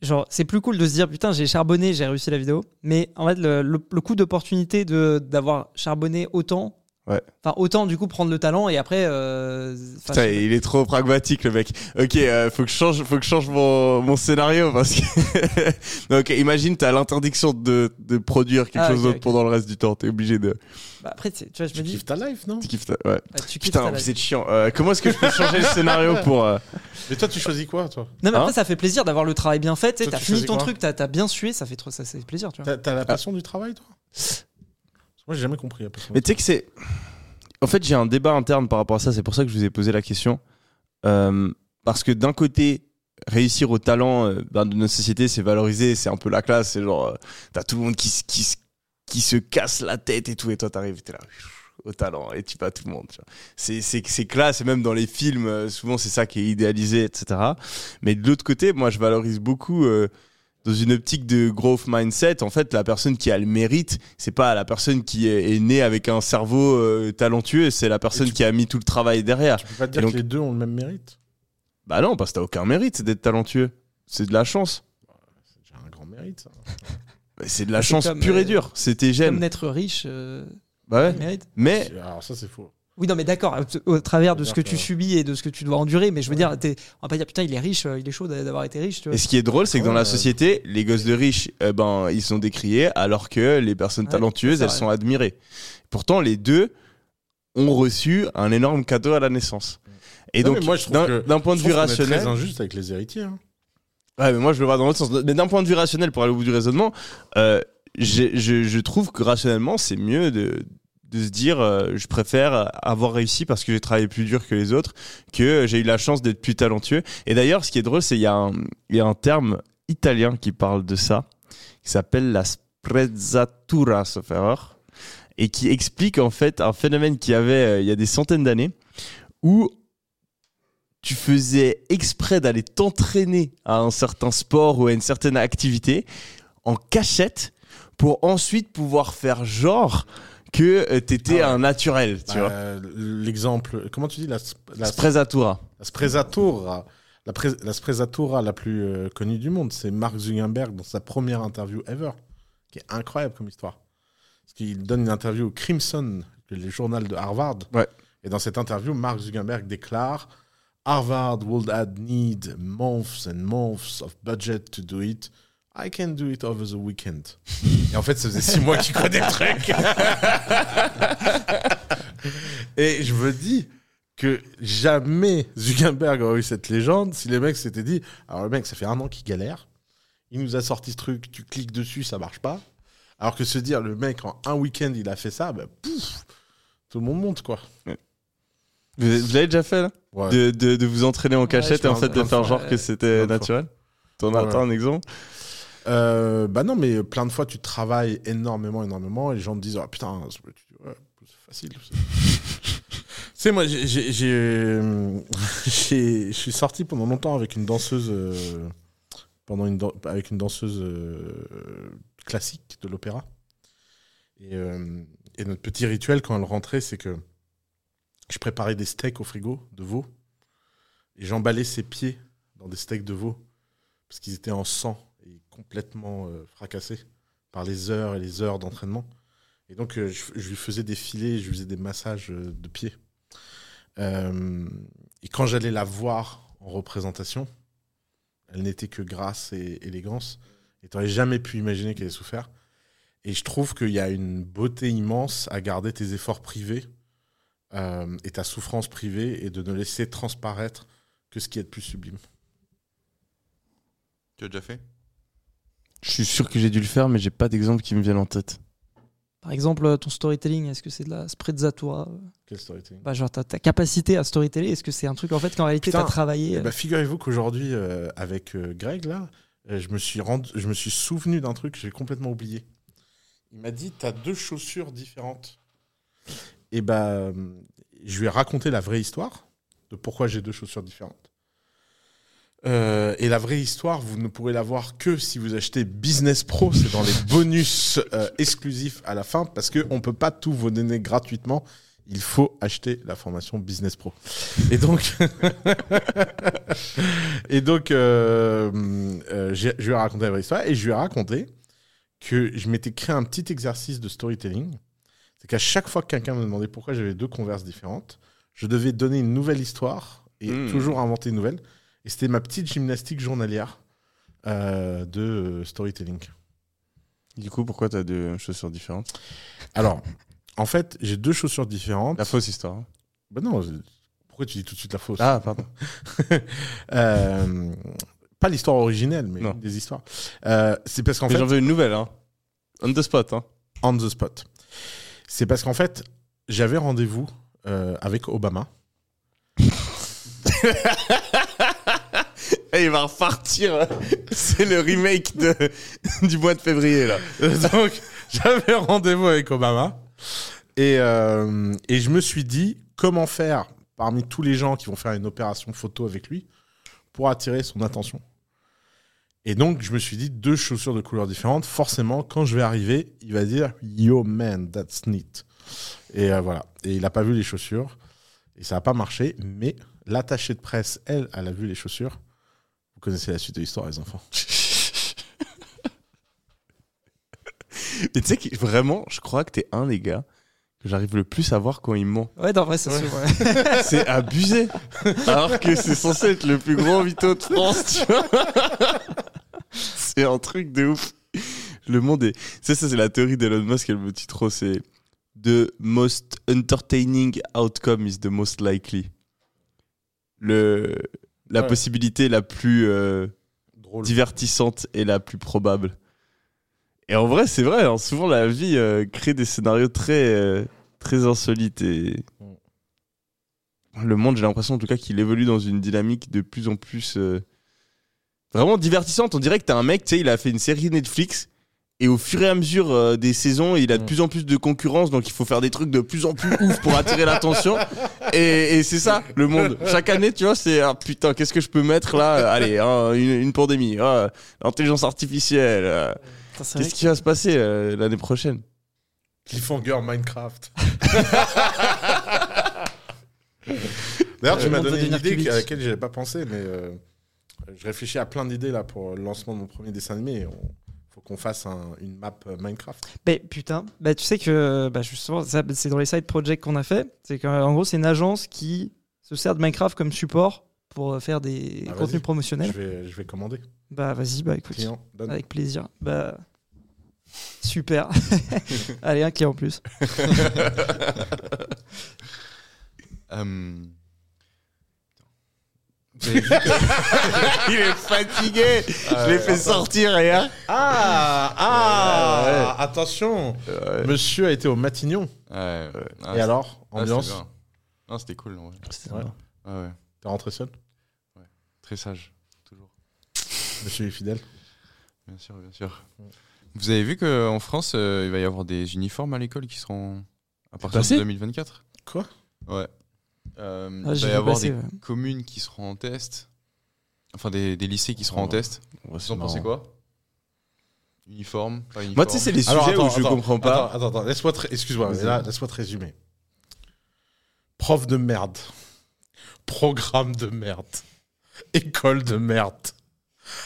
genre, c'est plus cool de se dire putain, j'ai charbonné, j'ai réussi la vidéo. Mais en fait, le, le, le coup d'opportunité d'avoir charbonné autant. Ouais. Enfin, autant du coup prendre le talent et après. euh, Putain, il est trop pragmatique le mec. Ok, euh, faut que je change, faut que je change mon, mon scénario parce que. Non, ok, imagine t'as l'interdiction de, de produire quelque Ah, chose d'autre pendant le reste du temps. T'es obligé de. Bah, après, tu sais, tu vois, je Tu me dis. kiffes ta life, non? Tu kiffes ta- Ouais. ah, tu kiffes Putain, êtes chiant. Euh, comment est-ce que je peux changer le scénario pour. euh, Mais toi tu choisis quoi toi? Non, mais Hein après, ça fait plaisir d'avoir le travail bien fait. Tu t'as tu fini ton truc, t'as as bien sué, ça fait trop, ça, c'est plaisir, tu vois. T'as t'as la passion du travail toi? Moi j'ai jamais compris. Mais tu sais que c'est. En fait, j'ai un débat interne par rapport à ça. C'est pour ça que je vous ai posé la question. Euh, parce que d'un côté, réussir au talent euh, ben, de notre société, c'est valorisé, c'est un peu la classe. C'est genre, euh, t'as tout le monde qui, se- qui, qui se casse la tête et tout. Et toi, t'arrives, t'es là au talent et tu bats tout le monde. C'est, classe. Et même dans les films, souvent, c'est ça qui est idéalisé, etc. Mais de l'autre côté, moi, je valorise beaucoup. Dans une optique de growth mindset, en fait, la personne qui a le mérite, c'est pas la personne qui est, née avec un cerveau euh, talentueux, c'est la personne qui a mis tout le travail derrière. Tu peux pas te dire donc- que les deux ont le même mérite Bah non, parce que t'as aucun mérite d'être talentueux. C'est de la chance. C'est déjà un grand mérite ça. Bah, C'est de la chance comme, pure euh, et dure. C'est tes Comme gènes. d'être riche, euh, Bah ouais. mérite. Mais Alors ça c'est faux. Oui, non, mais d'accord, au travers de ce que tu subis et de ce que tu dois endurer, mais je veux Ouais. dire, t'es- on va pas dire putain, il est riche, euh, il est chaud d'avoir été riche, tu vois. et ce qui est drôle, c'est que dans Ouais, la euh, société, les gosses de riches, eh ben, ils sont décriés, alors que les personnes Ouais, talentueuses, c'est elles sont admirées. Pourtant, les deux ont reçu un énorme cadeau à la naissance. Et Non, donc, moi, je d'un que- d'un point de vue rationnel, très injuste avec les héritiers. hein. Ouais, mais moi je le vois dans l'autre sens. Mais d'un point de vue rationnel, pour aller au bout du raisonnement, euh, je trouve que rationnellement, c'est mieux de, de se dire euh, je préfère avoir réussi parce que j'ai travaillé plus dur que les autres, que j'ai eu la chance d'être plus talentueux. Et d'ailleurs, ce qui est drôle, c'est qu'il y, a un- y a un terme italien qui parle de ça, qui s'appelle la sprezzatura, sauf erreur, et qui explique en fait un phénomène qu'il y avait euh, il y a des centaines d'années, où tu faisais exprès d'aller t'entraîner à un certain sport ou à une certaine activité en cachette pour ensuite pouvoir faire genre que euh, t'étais Ah ouais. un naturel, tu vois. Euh, L'exemple, comment tu dis la, la, Sprezzatura. la sprezzatura, la, pré- la sprezzatura la plus euh, connue du monde, c'est Mark Zuckerberg dans sa première interview ever, qui est incroyable comme histoire. Parce qu'il donne une interview au Crimson, le journal de Harvard. Ouais. Et dans cette interview, Mark Zuckerberg déclare Harvard would have need months and months of budget to do it. I can do it over the weekend. Et en fait, ça faisait six mois qu'il connaît le truc. Et je me dis que jamais Zuckerberg aurait eu cette légende si les mecs s'étaient dit alors le mec, ça fait un an qu'il galère. il nous a sorti ce truc, tu cliques dessus, ça marche pas. Alors que se dire, le mec, en un week-end, il a fait ça, bah, pouf, tout le monde monte, quoi. Vous, vous l'avez déjà fait là Ouais. de, de, de vous entraîner en cachette et en fait de faire genre ouais. que c'était naturel? T'en as un exemple? Euh, bah non, mais plein de fois, tu travailles énormément, énormément, et les gens te disent, ah putain, c'est facile. Tu sais, moi, euh, je suis sorti pendant longtemps avec une danseuse, euh, pendant une avec une danseuse classique de l'opéra. Et, et notre petit rituel quand elle rentrait, c'est que je préparais des steaks au frigo de veau, et j'emballais ses pieds dans des steaks de veau parce qu'ils étaient en sang complètement euh, fracassés par les heures et les heures d'entraînement. Et donc, euh, je, lui faisais des filets, je lui faisais des massages euh, de pieds. Et quand j'allais la voir en représentation, elle n'était que grâce et élégance. Et tu n'aurais jamais pu imaginer qu'elle ait souffert. Et je trouve qu'il y a une beauté immense à garder tes efforts privés et ta souffrance privée et de ne laisser transparaître que ce qui est de plus sublime. Tu as déjà fait? Je suis sûr que j'ai dû le faire, mais j'ai pas d'exemple qui me viennent en tête. Par exemple, euh, ton storytelling, est-ce que c'est de la sprezzatura Quel storytelling? Bah, Genre ta, ta capacité à storyteller, est-ce que c'est un truc en fait qu'en réalité Putain. t'as travaillé Eh euh, ben, Figurez-vous qu'aujourd'hui, euh, avec euh, Greg, là, euh, je, me suis rendu, je me suis souvenu d'un truc que j'ai complètement oublié. Il m'a dit T'as deux chaussures différentes. Et bah, je lui ai raconté la vraie histoire de pourquoi j'ai deux chaussures différentes. Euh, et la vraie histoire, vous ne pourrez la voir que si vous achetez Business Pro. C'est dans les bonus euh, exclusifs à la fin parce qu'on ne peut pas tout vous donner gratuitement. Il faut acheter la formation Business Pro. Et donc, et donc euh, je lui ai raconté la vraie histoire et je lui ai raconté que je m'étais créé un petit exercice de storytelling. C'est qu'à chaque fois que quelqu'un me demandait pourquoi j'avais deux converses différentes, je devais donner une nouvelle histoire et Mm. toujours inventer une nouvelle. Et c'était ma petite gymnastique journalière euh, de euh, storytelling. Du coup, pourquoi t'as deux chaussures différentes? Alors, en fait, j'ai deux chaussures différentes. La fausse histoire. hein. Bah non, pourquoi tu dis tout de suite la fausse? Ah, pardon. Euh, Pas l'histoire originelle, mais Non. une des histoires. Euh, c'est parce qu'en fait, j'en veux une nouvelle, hein. On the spot, hein. on the spot. C'est parce qu'en fait, j'avais rendez-vous euh, avec Obama. Il va repartir. C'est le remake de, du mois de février, là. Donc, j'avais rendez-vous avec Obama. Et, euh, et je me suis dit, comment faire parmi tous les gens qui vont faire une opération photo avec lui pour attirer son attention? Et donc, je me suis dit, deux chaussures de couleurs différentes. Forcément, quand je vais arriver, il va dire, Yo man, that's neat. Et euh, voilà. Et il n'a pas vu les chaussures. Et ça n'a pas marché. Mais l'attachée de presse, elle, elle a vu les chaussures. Connaissez la suite de l'histoire, les enfants. Mais tu sais que vraiment, je crois que t'es un des gars que j'arrive le plus à voir quand il ment. Ouais, en vrai, se ouais. C'est abusé. Alors que c'est censé être le plus gros mytho de France, tu vois. C'est un truc de ouf. Le monde est. Ça, ça c'est la théorie d'Elon Musk, elle me dit trop. C'est The most entertaining outcome is the most likely. Le... La Ouais. possibilité la plus euh, divertissante et la plus probable. Et en vrai, c'est vrai. hein, souvent, la vie euh, crée des scénarios très, euh, très insolites. Et le monde, j'ai l'impression en tout cas qu'il évolue dans une dynamique de plus en plus vraiment divertissante. On dirait que t'as un mec, tu sais, il a fait une série Netflix. Et au fur et à mesure euh, des saisons, il a de Mm. plus en plus de concurrence, donc il faut faire des trucs de plus en plus ouf pour attirer l'attention. Et, et c'est ça, le monde. Chaque année, tu vois, c'est ah, putain, qu'est-ce que je peux mettre là? Allez, hein, une, une pandémie, ah, l'intelligence artificielle. euh, Qu'est-ce qui va se passer euh, l'année prochaine? Cliffhanger Minecraft. D'ailleurs, tu m'as donné une idée à laquelle je n'avais pas pensé, mais euh, je réfléchis à plein d'idées là pour le lancement de mon premier dessin animé. Qu'on fasse un- une map Minecraft. Mais putain, bah, tu sais que bah, justement, ça, c'est dans les side projects qu'on a fait. C'est qu'en gros, c'est une agence qui se sert de Minecraft comme support pour euh, faire des Ah, vas-y. contenus Je promotionnels. vais, je vais commander. Bah vas-y, bah écoute, Client, donne. avec plaisir. Bah super. Allez, un client en plus. Euh, Vous avez vu que- Il est fatigué. Je l'ai fait sortir hier. Ah, ah, attention. Monsieur a été au Matignon. Ouais, ouais. Ah, Et c'est- alors, ah, ambiance. Non, c'était cool. C'était Ouais. Ouais, ouais. T'es rentré seul Très sage. Toujours. Monsieur est fidèle. Bien sûr, bien sûr. Vous avez vu qu'en France, euh, il va y avoir des uniformes à l'école qui seront à partir de 2024 Quoi? Ouais. Euh, Ah, il va y avoir passer, des ouais. communes qui seront en test. Enfin, des, des lycées qui seront en test. Vous en pensez quoi? Uniforme, pas uniforme Moi, tu sais, c'est les Alors, sujets attends, où je attends, comprends pas. Attends, attends, attends, laisse-moi te... excuse-moi, mais là, laisse-moi te résumer. Prof de merde. Programme de merde. École de merde.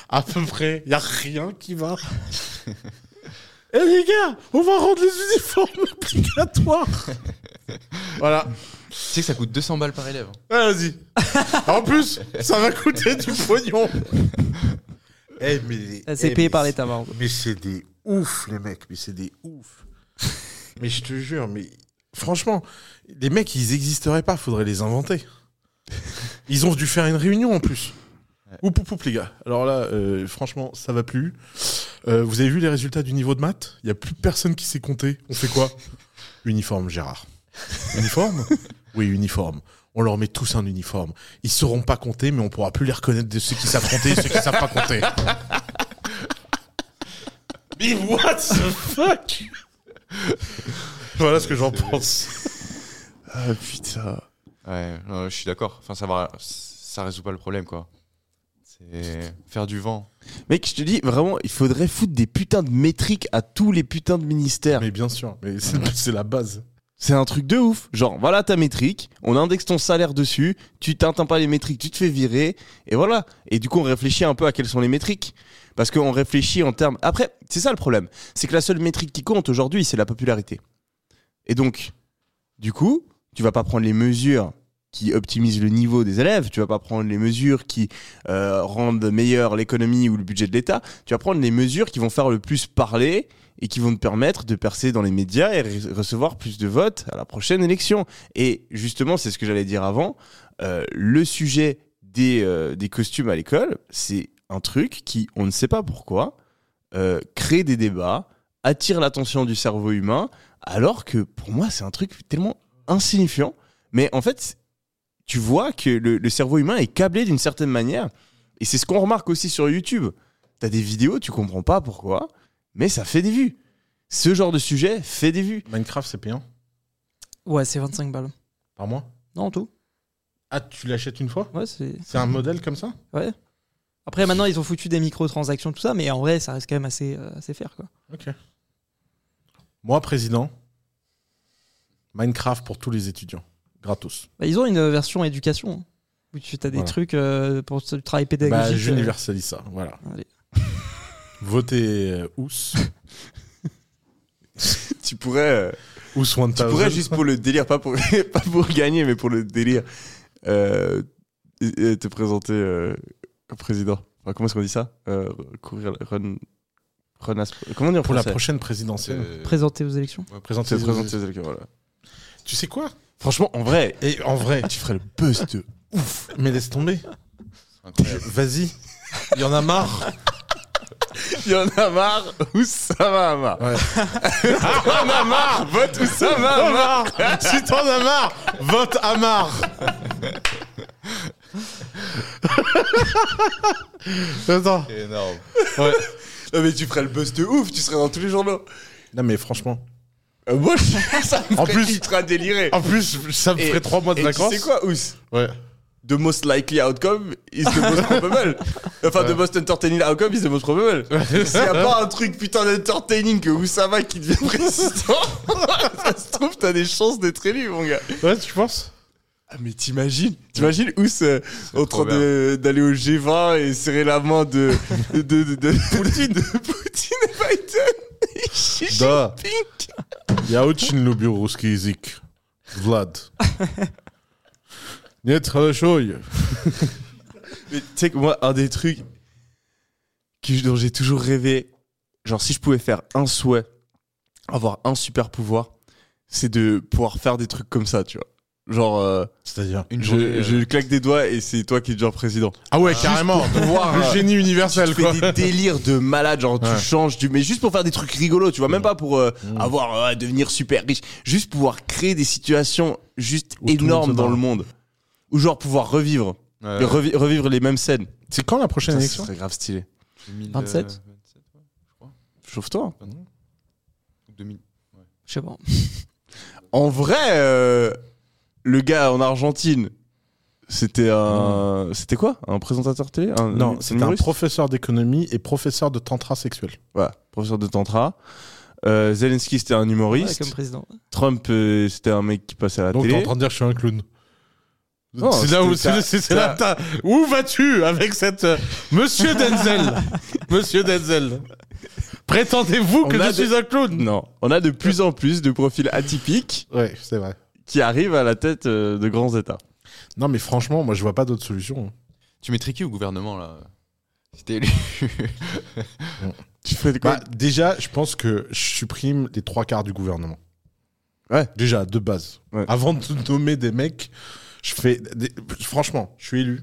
À peu près, il y a rien qui va. Eh les gars, on va rendre les uniformes obligatoires. voilà. Tu sais que ça coûte 200 balles par élève. hein. Ah, Vas-y. En plus, ça va coûter du pognon. Eh mais Ça, C'est eh, payé mais par l'État, par contre. mais c'est des ouf, les mecs. Mais c'est des ouf. mais je te jure, mais franchement, les mecs, ils existeraient pas. Faudrait les inventer. Ils ont dû faire une réunion en plus. Oup, oup, oup, les gars. Alors là, euh, franchement, ça va plus. Euh, vous avez vu les résultats du niveau de maths? Il y a plus personne qui sait compter. On fait quoi? Uniforme, Gérard. Uniforme? Oui, uniforme. On leur met tous un uniforme. Ils sauront pas compter, mais on pourra plus les reconnaître de ceux qui savent compter et ceux qui savent pas compter. Mais what the fuck? Voilà ce que j'en pense. Ah putain. Ouais, je suis d'accord. Enfin, ça va, ça résout pas le problème, quoi. C'est faire du vent. Mec, je te dis, vraiment, il faudrait foutre des putains de métriques à tous les putains de ministères. Mais bien sûr, mais c'est c'est la base. C'est un truc de ouf. Genre, voilà ta métrique, on indexe ton salaire dessus, tu t'atteins pas les métriques, tu te fais virer, et voilà. Et du coup, on réfléchit un peu à quelles sont les métriques. Parce qu'on réfléchit en termes. Après, c'est ça le problème. C'est que la seule métrique qui compte aujourd'hui, c'est la popularité. Et donc, du coup, tu vas pas prendre les mesures qui optimisent le niveau des élèves, tu vas pas prendre les mesures qui euh, rendent meilleure l'économie ou le budget de l'État, tu vas prendre les mesures qui vont faire le plus parler et qui vont te permettre de percer dans les médias et re- recevoir plus de votes à la prochaine élection. Et justement, c'est ce que j'allais dire avant, euh, le sujet des, euh, des costumes à l'école, c'est un truc qui, on ne sait pas pourquoi, euh, crée des débats, attire l'attention du cerveau humain, alors que pour moi, c'est un truc tellement insignifiant. Mais en fait, tu vois que le, le cerveau humain est câblé d'une certaine manière. Et c'est ce qu'on remarque aussi sur YouTube. T'as des vidéos, tu comprends pas pourquoi, mais ça fait des vues. Ce genre de sujet fait des vues. Minecraft, c'est payant Ouais, c'est 25 balles. par mois Non, en tout. Ah, tu l'achètes une fois Ouais, c'est. C'est un modèle comme ça Ouais. Après, maintenant, ils ont foutu des microtransactions, tout ça, mais en vrai, ça reste quand même assez, euh, assez fair, quoi. Ok. Moi, président, Minecraft pour tous les étudiants. Gratos. Bah, ils ont une version éducation. hein, Où tu as des Voilà. trucs euh, pour ce travail Bah, pédagogique. euh, j'universalise ça. Voilà. Allez. Votez euh, Ous. Tu pourrais, euh, Ous One tu pourrais juste pour le délire, pas pour, pas pour gagner, mais pour le délire, euh, te présenter euh, président. Enfin, comment est-ce qu'on dit ça euh, Courir, run, run as- comment on dit en Pour la prochaine présidentielle. Euh, Présenter aux élections. Présenter Se présenter aux élections, voilà. Tu sais quoi? Franchement, en vrai, Et en vrai, tu ferais le buzz de mais laisse tomber. Vas-y. Il y en a marre. Il y en a marre ou ça va marre. Ouais. Il y en a marre, vote ou ça va marre. si t'en as marre, vote Amar. Attends. Énorme. Non mais tu ferais le buzz de ouf, tu serais dans tous les journaux. Non mais franchement. Euh, moi, ça me En ferait plus- ultra déliré. En plus, ça me Et- ferait trois mois de Et vacances. tu sais quoi, Ous? Ouais The most likely outcome is the most probable. Enfin, the most entertaining outcome is the most probable. S'il n'y a pas un truc putain d'entertaining que Oussama qui devient président, ça se trouve, t'as des chances d'être élu, mon gars. Ouais, tu penses Ah, mais t'imagines T'imagines Ous euh, en trop train de- d'aller au G20 et serrer la main de, de, de, de, de Poutine, de Poutine et Biden et Xi Da. Jinping. Я очень люблю русский язык. Влад. Не travaille. Mais tu sais que moi, un des trucs dont j'ai toujours rêvé, genre si je pouvais faire un souhait, avoir un super pouvoir, c'est de pouvoir faire des trucs comme ça, tu vois. Genre, euh, c'est-à-dire, une je, journée, je euh, claque des doigts et c'est toi qui deviens président. Ah ouais, carrément. le euh, génie universel, tu quoi. fais des délires de malade, genre Ouais. tu changes, tu... mais juste pour faire des trucs rigolos, tu vois, même pas pour mm. avoir euh, devenir super riche, juste pouvoir créer des situations juste énormes dans le monde ou genre pouvoir revivre, Ouais. revi- revivre les mêmes scènes. C'est quand la prochaine Ça, ce élection serait grave stylé. 2000, 27? euh, 27, ouais, je crois. Chauffe-toi. Pas non. 2000. Je sais pas. En vrai, euh, le gars en Argentine, c'était un, c'était quoi, un présentateur télé, un, Non, c'était un professeur d'économie et professeur de tantra sexuel. Voilà, professeur de tantra. Euh, Zelensky c'était un Ouais, humoriste. comme président. Trump euh, c'était un mec qui passait à la Donc t'es télé. en train de dire que je suis un clown. C'est là où c'est c'est- c'est là t'as- où vas-tu avec cette euh, Monsieur Denzel? Monsieur Denzel Prétendez-vous que je suis un clown? Non, on a de plus en plus de profils atypiques Ouais, c'est vrai. qui arrivent à la tête euh, de grands États. Non, mais franchement, moi, je vois pas d'autre solution. hein. Tu mettrais qui au gouvernement là? Si t'es élu Tu fais quoi? Bah, déjà, je pense que je supprime les trois quarts du gouvernement. Ouais. Déjà, de base. Ouais. Avant de nommer des mecs, je fais. des- Franchement, je suis élu.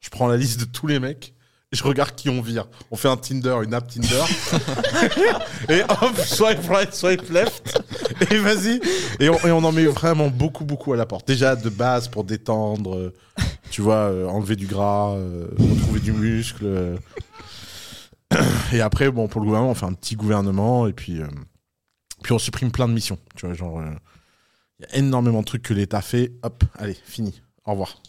Je prends la liste de tous les mecs et je regarde qui on vire. On fait un Tinder, une app Tinder. et hop, swipe right, swipe left. Et vas-y. Et on, et on en met vraiment beaucoup, beaucoup à la porte. Déjà, de base, pour détendre, euh, tu vois, euh, enlever du gras, euh, retrouver du muscle. Et après, bon, pour le gouvernement, on fait un petit gouvernement et puis, puis on supprime plein de missions. Tu vois, genre, il y a énormément de trucs que l'État fait. Hop, allez, fini. Au revoir.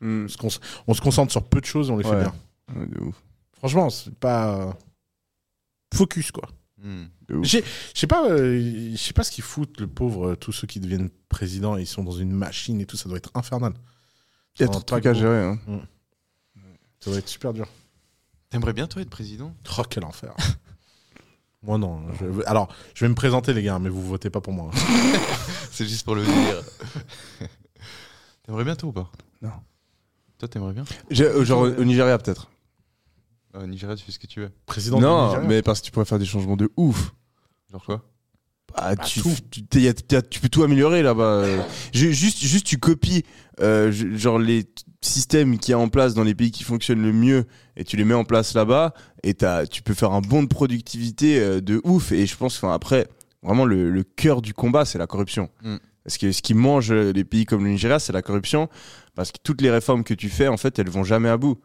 Hmm. On se, con- on se concentre sur peu de choses et on les fait bien. Ouais, de ouf. Franchement, c'est pas euh, focus quoi. Hmm. De ouf. J'ai- Je sais pas, euh, je sais pas ce qu'ils foutent le pauvre, euh, tous ceux qui deviennent présidents et ils sont dans une machine et tout, ça doit être infernal. Il y a Ça trop de doit trucs à gérer. hein. Ça doit être super dur. T'aimerais bien toi être président? Oh quel enfer. moi non. je- alors, je vais me présenter les gars, mais vous votez pas pour moi. C'est juste pour le dire. T'aimerais bien toi ou pas? Non. Toi t'aimerais bien? J'ai- euh, Genre au Nigeria peut-être. Au Euh, Nigeria tu fais ce que tu veux. Président du Non, Nigeria. mais parce que tu pourrais faire des changements de ouf. Genre quoi? Ah, Bah, tu, tout. tu, t'es- y a- t'as- tu peux tout améliorer là-bas. euh. Ju- juste, juste tu copies euh, ju- genre les t- systèmes qu'il y a en place dans les pays qui fonctionnent le mieux et tu les mets en place là-bas et t'as- tu peux faire un bond de productivité euh, de ouf. Et je pense, enfin après, vraiment le, le cœur du combat, c'est la corruption. Mm. Parce que ce qui mange euh, les pays comme le Nigeria, c'est la corruption. Parce que toutes les réformes que tu fais, en fait, elles vont jamais à bout.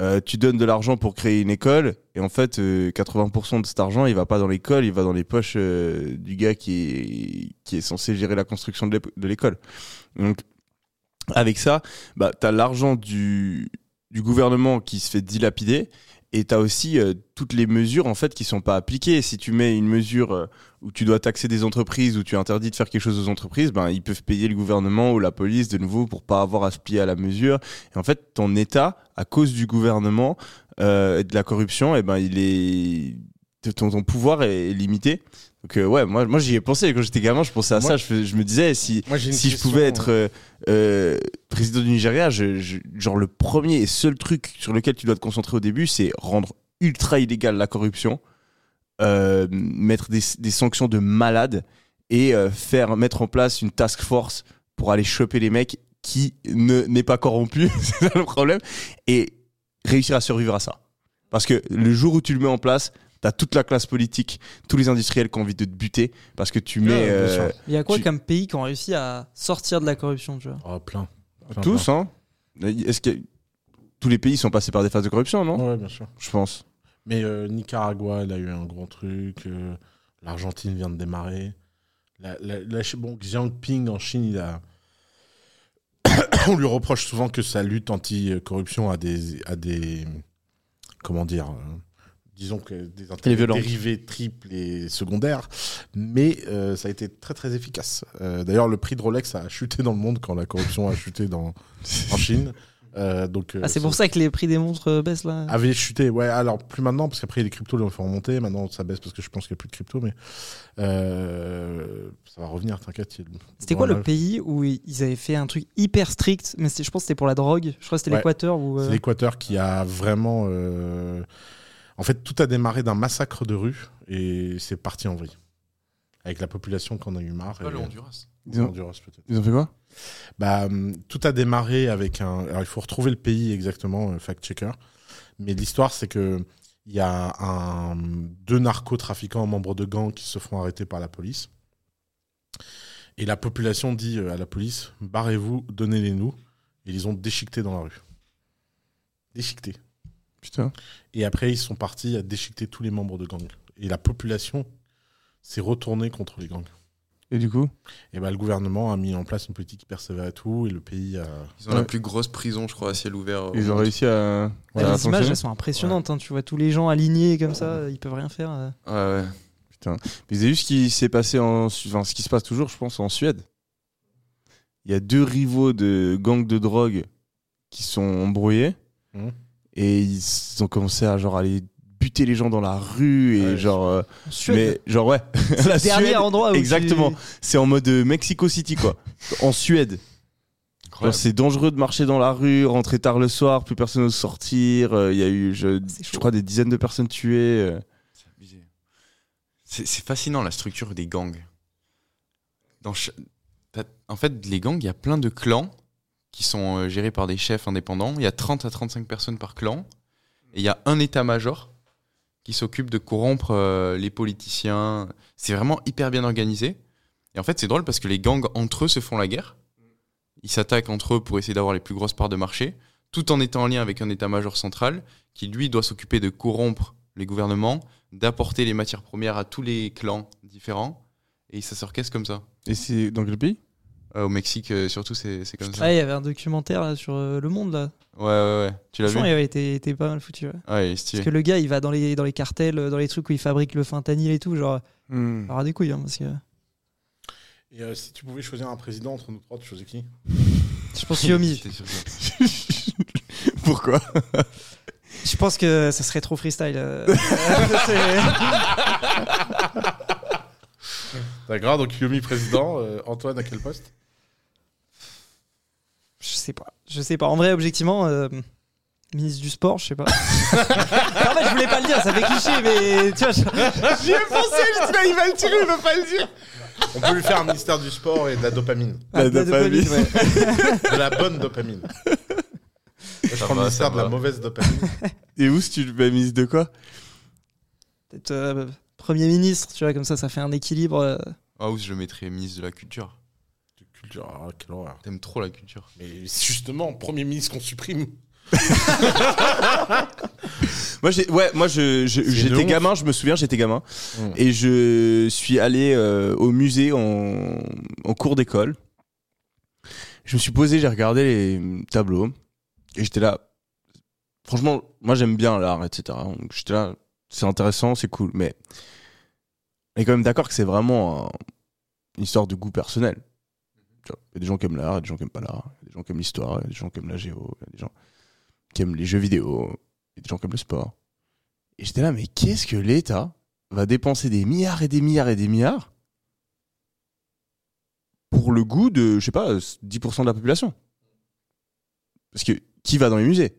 Euh, tu donnes de l'argent pour créer une école et en fait euh, 80% de cet argent il va pas dans l'école il va dans les poches euh, du gars qui est, qui est censé gérer la construction de l'école donc avec ça bah t'as l'argent du gouvernement qui se fait dilapider et t'as aussi euh, toutes les mesures en fait qui sont pas appliquées si tu mets une mesure euh, où tu dois taxer des entreprises où tu interdis de faire quelque chose aux entreprises ben ils peuvent payer le gouvernement ou la police de nouveau pour pas avoir à se plier à la mesure et en fait, ton État, à cause du gouvernement euh, et de la corruption, et ben il est ton pouvoir est limité. Donc euh, ouais, moi, moi j'y ai pensé quand j'étais gamin, je pensais à Moi- ça. Je, je me disais si Moi, si je pouvais être euh, euh, président du Nigeria, je, je- genre le premier et seul truc sur lequel tu dois te concentrer au début, c'est rendre ultra illégal la corruption, mettre des, des sanctions de malade et faire mettre en place une task force pour aller choper les mecs qui ne n'est pas corrompu, c'est ça le problème, et réussir à survivre à ça. Parce que le jour où tu le mets en place, t'as toute la classe politique, tous les industriels qui ont envie de te buter, parce que tu mets euh. Il y a quoi Tu- comme pays qui ont réussi à sortir de la corruption, tu vois Oh, plein. Plein, tous, hein. Est-ce que tous les pays sont passés par des phases de corruption, non. Ouais, bien sûr. Je pense. Mais euh, Nicaragua, elle a eu un gros truc. euh, L'Argentine vient de démarrer. La, la, la- bon, Xi Jinping en Chine, il a. On lui reproche souvent que sa lutte anti-corruption a des, a des. Comment dire euh, Disons que des intérêts dérivés triples et secondaires. Mais euh, ça a été très très efficace. Euh, D'ailleurs, le prix de Rolex a chuté dans le monde quand la corruption a chuté dans, en Chine. Euh, donc, Ah, c'est pour ça que les prix des montres euh, baissent là. avait chuté, ouais, alors plus maintenant, parce qu'après les cryptos les ont fait remonter, maintenant ça baisse parce que je pense qu'il n'y a plus de crypto, mais euh, ça va revenir, t'inquiète. C'était quoi le pays où ils avaient fait un truc hyper strict? Mais je pense que c'était pour la drogue. Je crois que c'était Ouais. l'Équateur où. euh, C'est l'Équateur qui a vraiment. En fait, tout a démarré d'un massacre de rue et c'est parti en vrille. avec la population qu'on a eu marre. Pas et- le Honduras. Ils ont, Honduras, peut-être. ils ont fait quoi? Bah, hum, tout a démarré avec un. Alors, il faut retrouver le pays exactement, euh, fact-checker. Mais l'histoire, c'est que il y a un, deux narcotrafiquants membres de gangs qui se font arrêter par la police. Et la population dit euh, à la police barrez-vous, donnez-les-nous. Et ils ont déchiquetés dans la rue. Déchiquetés. Putain. Et après, ils sont partis à déchiqueter tous les membres de gangs. Et la population s'est retournée contre les gangs. Et du coup Et bah, le gouvernement a mis en place une politique qui persévérait tout. Et le pays a. Ils ont la plus grosse prison, je crois, à ciel ouvert. Ils ont monde. réussi à. Ouais, à les images, elles sont impressionnantes. hein. Tu vois tous les gens alignés comme ça, ils peuvent rien faire. euh. Ouais, ouais. Putain. Vous avez vu ce qui s'est passé en. Enfin, ce qui se passe toujours, je pense, en Suède? Il y a deux rivaux de gangs de drogue qui sont embrouillés. Mhm. Et ils ont commencé à genre aller buter les gens dans la rue et Ouais, genre. euh, mais genre, ouais. La le dernier Suède, endroit où tu- Exactement. C'est en mode euh, Mexico City, quoi. en Suède. C'est dangereux de marcher dans la rue, rentrer tard le soir, plus personne n'ose sortir. euh, Il y a eu, je, chaud. crois, des dizaines de personnes tuées. euh. C'est fascinant la structure des gangs. Dans En fait, les gangs, il y a plein de clans qui sont euh, gérés par des chefs indépendants. Il y a 30 à 35 personnes par clan. Et il y a un état-major qui s'occupe de corrompre euh, les politiciens. C'est vraiment hyper bien organisé. Et en fait, c'est drôle parce que les gangs entre eux se font la guerre. Ils s'attaquent entre eux pour essayer d'avoir les plus grosses parts de marché, tout en étant en lien avec un état-major central qui, lui, doit s'occuper de corrompre les gouvernements, d'apporter les matières premières à tous les clans différents. Et ça s'orchestre comme ça. Et c'est dans quel pays? Au Mexique, euh, surtout, c'est c'est comme ça. Ouais, il y avait un documentaire là, sur euh, Le Monde là. Ouais, ouais, ouais. Tu l'as vu Franchement, il avait été, été pas mal foutu. ouais. Ouais, il est Parce stylé. que le gars, il va dans les, dans les cartels, euh, dans les trucs où il fabrique le fentanyl et tout. Genre, Hmm. il aura des couilles. hein, parce que Et euh, si tu pouvais choisir un président entre nous trois, tu choisis qui? Je pense Yomi. Pourquoi? Je pense que ça serait trop freestyle. euh. D'accord, donc Yomi président. euh, Antoine, à quel poste? Je sais pas. Je sais pas. En vrai, objectivement, euh, ministre du sport, je sais pas. en fait, je voulais pas le dire, ça fait cliché, mais tu vois. je- J'y ai pensé, je dis, il va le tirer, il veut pas le dire. On peut lui faire un ministère du sport et de la dopamine. La Ah, de la dopamine. dopamine, ouais. De la bonne dopamine. Moi, je Ça prends le va, ministère ça de la va. mauvaise dopamine. Et où si tu le mise de quoi? Peut-être euh, Premier ministre, tu vois, comme ça, ça fait un équilibre. euh. Ah, ou je le mettrais ministre de la culture. De culture, ah, quelle horreur. T'aimes trop la culture. Mais justement, premier ministre qu'on supprime. Moi, j'ai, ouais, moi, je, je- C'est j'étais honte. gamin, je me souviens, j'étais gamin. Mm. Et je suis allé euh, au musée en, en cours d'école. Je me suis posé, j'ai regardé les tableaux. Et j'étais là. Franchement, moi, j'aime bien l'art, etc. Donc, j'étais là. C'est intéressant, c'est cool. Mais on est quand même d'accord que c'est vraiment un- une histoire de goût personnel. Vois, Il y a des gens qui aiment l'art, il y a des gens qui aiment pas l'art. Il y a des gens qui aiment l'histoire, il y a des gens qui aiment la géo, il y a des gens qui aiment les jeux vidéo, il y a des gens qui aiment le sport. Et j'étais là, mais qu'est-ce que l'État va dépenser des milliards et des milliards et des milliards pour le goût de, je sais pas, 10% de la population? Parce que qui va dans les musées?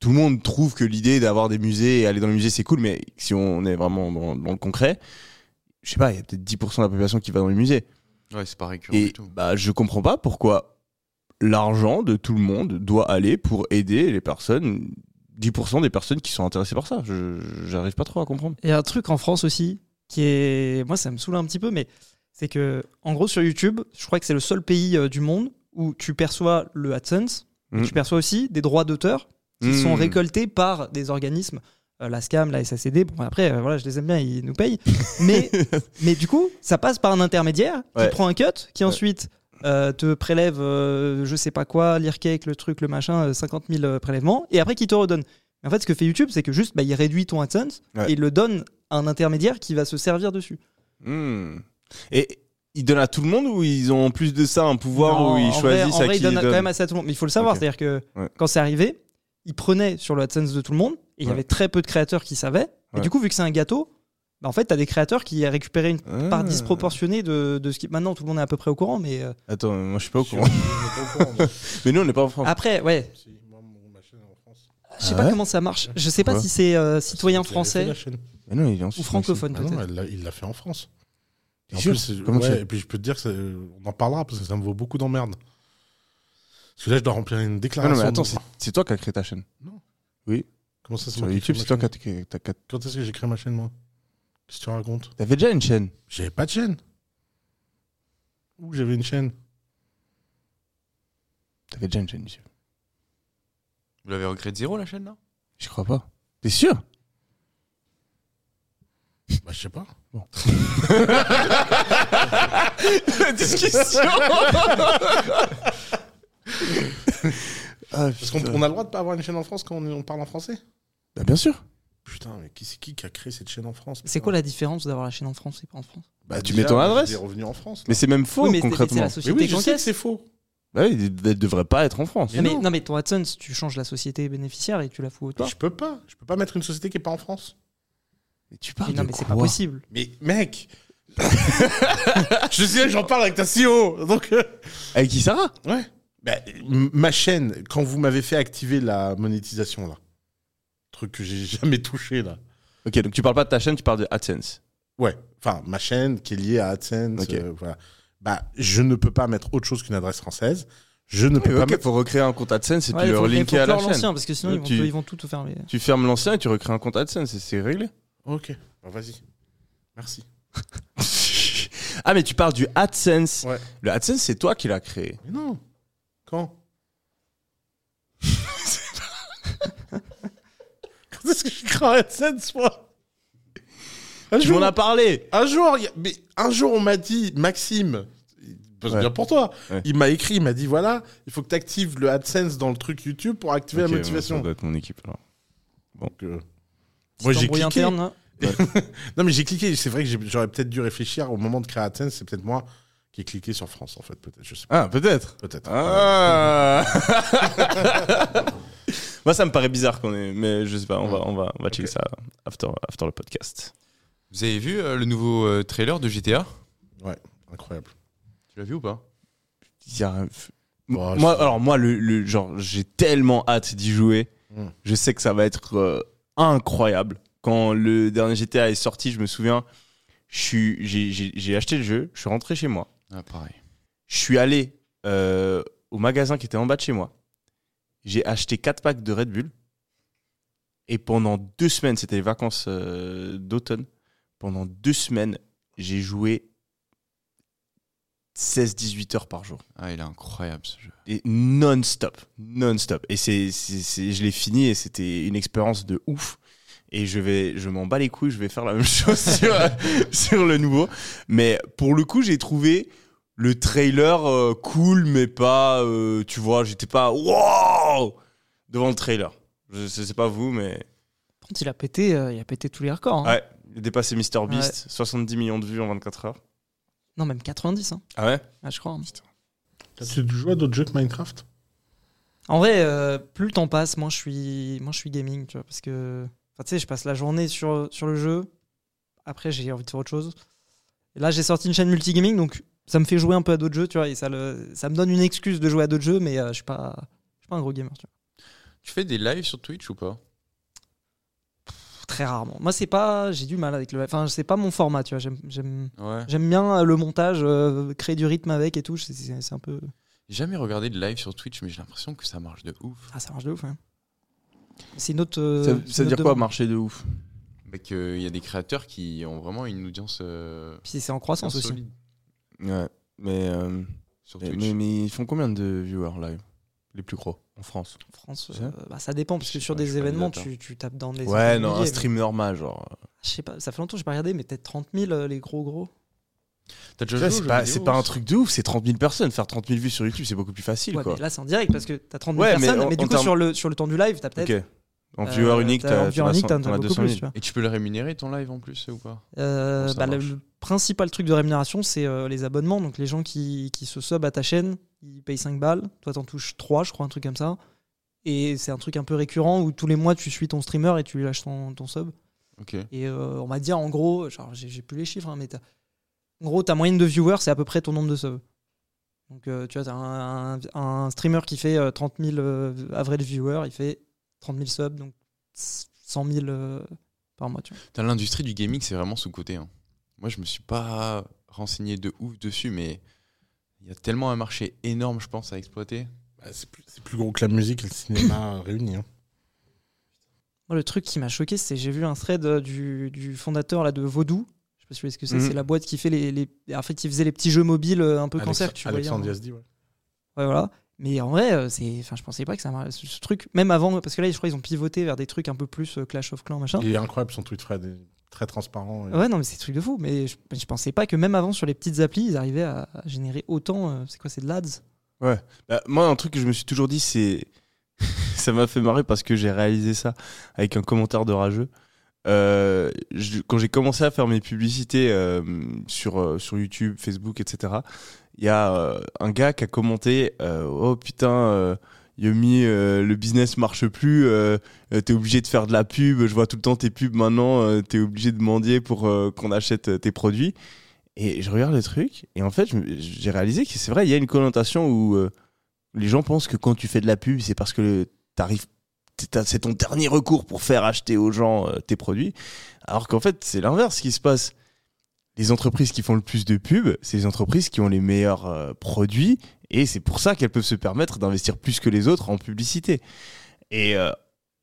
Tout le monde trouve que l'idée d'avoir des musées et aller dans les musées c'est cool, mais si on est vraiment dans, dans le concret, je sais pas, il y a peut-être 10% de la population qui va dans les musées. Ouais, c'est pas récurrent Et du tout. bah, je comprends pas pourquoi l'argent de tout le monde doit aller pour aider les personnes, 10% des personnes qui sont intéressées par ça. Je j'arrive pas trop à comprendre. Il y a un truc en France aussi qui est. Moi, ça me saoule un petit peu, mais c'est que, en gros, sur YouTube, je crois que c'est le seul pays euh, du monde où tu perçois le AdSense, mais Mm. tu perçois aussi des droits d'auteur qui sont récoltés par des organismes. euh, la SCAM, la SACD, bon après, euh, voilà, je les aime bien, ils nous payent. Mais, mais du coup, ça passe par un intermédiaire Ouais. qui prend un cut, qui Ouais. ensuite euh, te prélève, je sais pas quoi, l'IRCAC, le truc, le machin, euh, 50 000 euh, prélèvements, et après qui te redonne. En fait, ce que fait YouTube, c'est que juste, bah, il réduit ton AdSense Ouais. et il le donne à un intermédiaire qui va se servir dessus. Hmm. Et ils donnent à tout le monde ou ils ont en plus de ça un pouvoir Non, où ils en vrai- choisissent en à vrai, qui il donne ils quand donnent même assez à tout le monde. Mais il faut le savoir, c'est-à-dire que Ouais. quand c'est arrivé, il prenait sur le AdSense de tout le monde, et il y avait très peu de créateurs qui savaient. Et du coup, vu que c'est un gâteau, bah, en fait, t'as des créateurs qui récupéré une Ah. part disproportionnée de, de ce qui. Maintenant, tout le monde est à peu près au courant, mais euh, Attends, moi je suis pas au courant. suis pas au courant, mais- nous on n'est pas en France. après, ouais, je sais Ah pas ouais comment ça marche. Je sais pas si c'est euh, citoyen avez fait français la chaîne. Mais non, il est en ou francophone Ah non, il l'a fait en France. Et en plus, ouais, puis je peux te dire que ça- on en parlera parce que ça me vaut beaucoup d'emmerde. Parce que là, je dois remplir une Non, déclaration. non, mais attends, c'est toi qui as créé ta chaîne. Comment ça, c'est Sur YouTube, créé c'est toi qui chaîne as- t'as- t'as- Quand est-ce que j'ai créé ma chaîne, moi? Qu'est-ce que tu racontes? T'avais déjà une chaîne. J'avais pas de chaîne. Où j'avais une chaîne? T'avais déjà une chaîne, monsieur. Vous l'avez recréé de zéro la chaîne là Je crois pas. T'es sûr? Bah, je sais pas. Discussion Ah, Parce qu'on on a le droit de pas avoir une chaîne en France quand on, on parle en français? Bah, bien sûr. Putain, mais qui c'est qui qui a créé cette chaîne en France? C'est quoi la différence d'avoir la chaîne en France et pas en France? Bah, tu mets ton adresse des revenus en France. Mais c'est même faux, Oui, mais c'est- c'est concrètement. la Mais société oui, je sais que c'est faux. Bah oui, il il devrait pas être en France. Non, mais, non. non, mais ton AdSense, tu changes la société bénéficiaire et tu la fous autre part. Je peux pas. Je peux pas mettre une société qui est pas en France. Mais tu Mais parles non, de mais c'est quoi? pas possible. Mais mec Je sais, j'en parle avec ta CEO. Donc, euh, Avec qui Sarah ouais. Bah, m- ma chaîne, quand vous m'avez fait activer la monétisation, là, truc que j'ai jamais touché, là. Ok, donc tu parles pas de ta chaîne, tu parles de AdSense. Ouais, enfin, ma chaîne qui est liée à AdSense, Ok. euh, voilà. Bah, je ne peux pas mettre autre chose qu'une adresse française. Je ne peux pas mettre. faut recréer un compte AdSense et Ouais, puis le relinker à la chaîne. l'ancien parce que sinon Euh, ils vont, tu- tout, ils vont tout te fermer. Tu fermes l'ancien et tu recrées un compte AdSense et c'est réglé. Ok, bah, vas-y. Merci. ah, mais tu parles du AdSense. Ouais. Le AdSense, c'est toi qui l'as créé. Mais non. Quand Quand est-ce que je crée en AdSense, moi un Tu jour, m'en as parlé. un jour, a- mais un jour, on m'a dit, Maxime, il bosse Ouais. bien pour toi, Ouais. il m'a écrit, il m'a dit, voilà, il faut que tu actives le AdSense dans le truc YouTube pour activer la ouais, Ça motivation. doit être mon équipe alors. Donc, euh, moi, j'ai cliqué. interne. Non, mais j'ai cliqué, c'est vrai que j'aurais peut-être dû réfléchir au moment de créer AdSense, c'est peut-être moi qui ai cliqué sur France, en fait, peut-être, je sais pas. Ah, peut-être. Peut-être. Ah Moi, ça me paraît bizarre qu'on est, mais je sais pas. On va, on va, on va checker ça after, after le podcast. Vous avez vu euh, le nouveau euh, trailer de GTA Incroyable. Tu l'as vu ou pas? Il y a un- Bon, moi, je- alors moi, le, le- genre, j'ai tellement hâte d'y jouer. Mm. Je sais que ça va être euh, incroyable. Quand le dernier GTA est sorti, je me souviens, je suis, j'ai, j'ai- j'ai acheté le jeu, je suis rentré chez moi. Ah, pareil. Je suis allé euh, au magasin qui était en bas de chez moi. J'ai acheté 4 packs de Red Bull. Et pendant deux semaines, c'était les vacances euh, d'automne. Pendant deux semaines, j'ai joué 16-18 heures par jour. Ah, il est incroyable ce jeu. Et non-stop. Non-stop. Et c'est, je l'ai fini et c'était une expérience de ouf. Et je vais, je m'en bats les couilles, je vais faire la même chose sur, sur le nouveau. Mais pour le coup, j'ai trouvé le trailer euh, cool, mais pas, euh, tu vois, j'étais pas wow devant le trailer. Je sais c'est pas vous, mais Par contre, il a pété, euh, il a pété tous les records. hein. ouais, il a dépassé Mr Beast, 70 millions de vues en 24 heures. Non, même 90, hein. Ah ouais? Ah, je crois. hein. Tu joues à d'autres jeux que Minecraft? En vrai, euh, plus le temps passe, moi je suis, moi je suis gaming, tu vois, parce que, enfin, tu sais, je passe la journée sur, sur le jeu. Après, j'ai envie de faire autre chose. Et là, j'ai sorti une chaîne multigaming, donc ça me fait jouer un peu à d'autres jeux, tu vois, et ça, le, ça me donne une excuse de jouer à d'autres jeux, mais euh, je suis pas, je suis pas un gros gamer, tu vois. Tu fais des lives sur Twitch ou pas? Très rarement. Moi, c'est pas, j'ai du mal avec le, enfin, c'est pas mon format, tu vois. J'aime, j'aime, Ouais. j'aime bien le montage, euh, créer du rythme avec et tout. C'est, c'est, c'est un peu, J'ai jamais regardé de live sur Twitch, mais j'ai l'impression que ça marche de ouf. ah, ça marche de ouf. hein. C'est une autre. euh, Ça, c'est ça une veut dire quoi, marché de ouf? Mais qu'il y a des créateurs qui ont vraiment une audience euh, Puis c'est en croissance aussi. solide Ouais, mais, euh, sur mais, Twitch. mais- mais ils font combien de viewers live Les plus gros en France? En France, euh, bah, ça dépend, parce que sur des événements, des tu, tu tapes dans les. Ouais, non, un stream normal, genre. mais- Je sais pas, ça fait longtemps que j'ai pas regardé, mais peut-être 30 000 euh, les gros gros. T'as c'est pas, vidéo, c'est pas un Ross truc de ouf, c'est 30 000 personnes. Faire 30 000 vues sur YouTube, c'est beaucoup plus facile, Ouais, quoi. mais là c'est en direct parce que t'as 30 000 Ouais, mais personnes, en- mais, du coup termes- sur, le, sur le temps du live, t'as peut-être. Ok. En euh, viewer unique, t'as- t'as as unique, cent- t'en t'en as as beaucoup 200 plus, 000. tu vois. Et tu peux le rémunérer ton live en plus ou pas? Euh, bah, le principal truc de rémunération, c'est euh, les abonnements. Donc les gens qui, qui se sub à ta chaîne, ils payent 5 balles. Toi, t'en touches 3, je crois, un truc comme ça. Et c'est un truc un peu récurrent où tous les mois, tu suis ton streamer et tu lui lâches ton, ton sub. Et euh, on va dire, en gros, j'ai plus les chiffres, hein, mais en gros, ta moyenne de viewers, c'est à peu près ton nombre de subs. Donc, euh, tu vois, t'as un, un, un streamer qui fait euh, 30 000 euh, average viewers, il fait 30 000 subs, donc 100 000 euh, par mois, tu vois. T'as l'industrie du gaming, c'est vraiment sous-côté. Hein. Moi, je me suis pas renseigné de ouf dessus, mais il y a tellement un marché énorme, je pense, à exploiter. Bah, c'est plus, c'est plus gros que la musique et le cinéma réunis. hein. Moi, le truc qui m'a choqué, c'est j'ai vu un thread euh, du, du fondateur là, de Vaudou. Je sais pas si vous voyez ce que c'est. Mhm. C'est la boîte qui fait les, les- En fait, il faisait les petits jeux mobiles euh, un peu Alex- cancer, tu. Alexandre hein. Yazdi, ouais. Ouais, voilà. Mais en vrai, euh, c'est. Enfin, je pensais pas que ça. Ce, truc, même avant, parce que là, je crois qu'ils ont pivoté vers des trucs un peu plus Clash of Clans, machin. Il est incroyable son tweet Fred, très transparent. et- Ouais, non, mais c'est des trucs de fou. Mais je, je pensais pas que même avant, sur les petites applis, ils arrivaient à, à générer autant. euh, c'est quoi, c'est de l'ADS? Bah, moi, un truc que je me suis toujours dit, c'est. ça m'a fait marrer parce que j'ai réalisé ça avec un commentaire de rageux. Euh, je- quand j'ai commencé à faire mes publicités euh, sur, euh, sur YouTube, Facebook, etc., il y a euh, un gars qui a commenté euh, Oh putain, euh, Yomi, euh, le business marche plus, euh, euh, t'es obligé de faire de la pub, je vois tout le temps tes pubs maintenant, euh, t'es obligé de mendier pour euh, qu'on achète tes produits. Et je regarde le truc, et en fait, j'ai réalisé que c'est vrai, il y a une connotation où les gens pensent que quand tu fais de la pub, c'est parce que c'est ton dernier recours pour faire acheter aux gens tes produits. Alors qu'en fait, c'est l'inverse qui se passe. Les entreprises qui font le plus de pubs, c'est les entreprises qui ont les meilleurs produits, et c'est pour ça qu'elles peuvent se permettre d'investir plus que les autres en publicité. Et euh,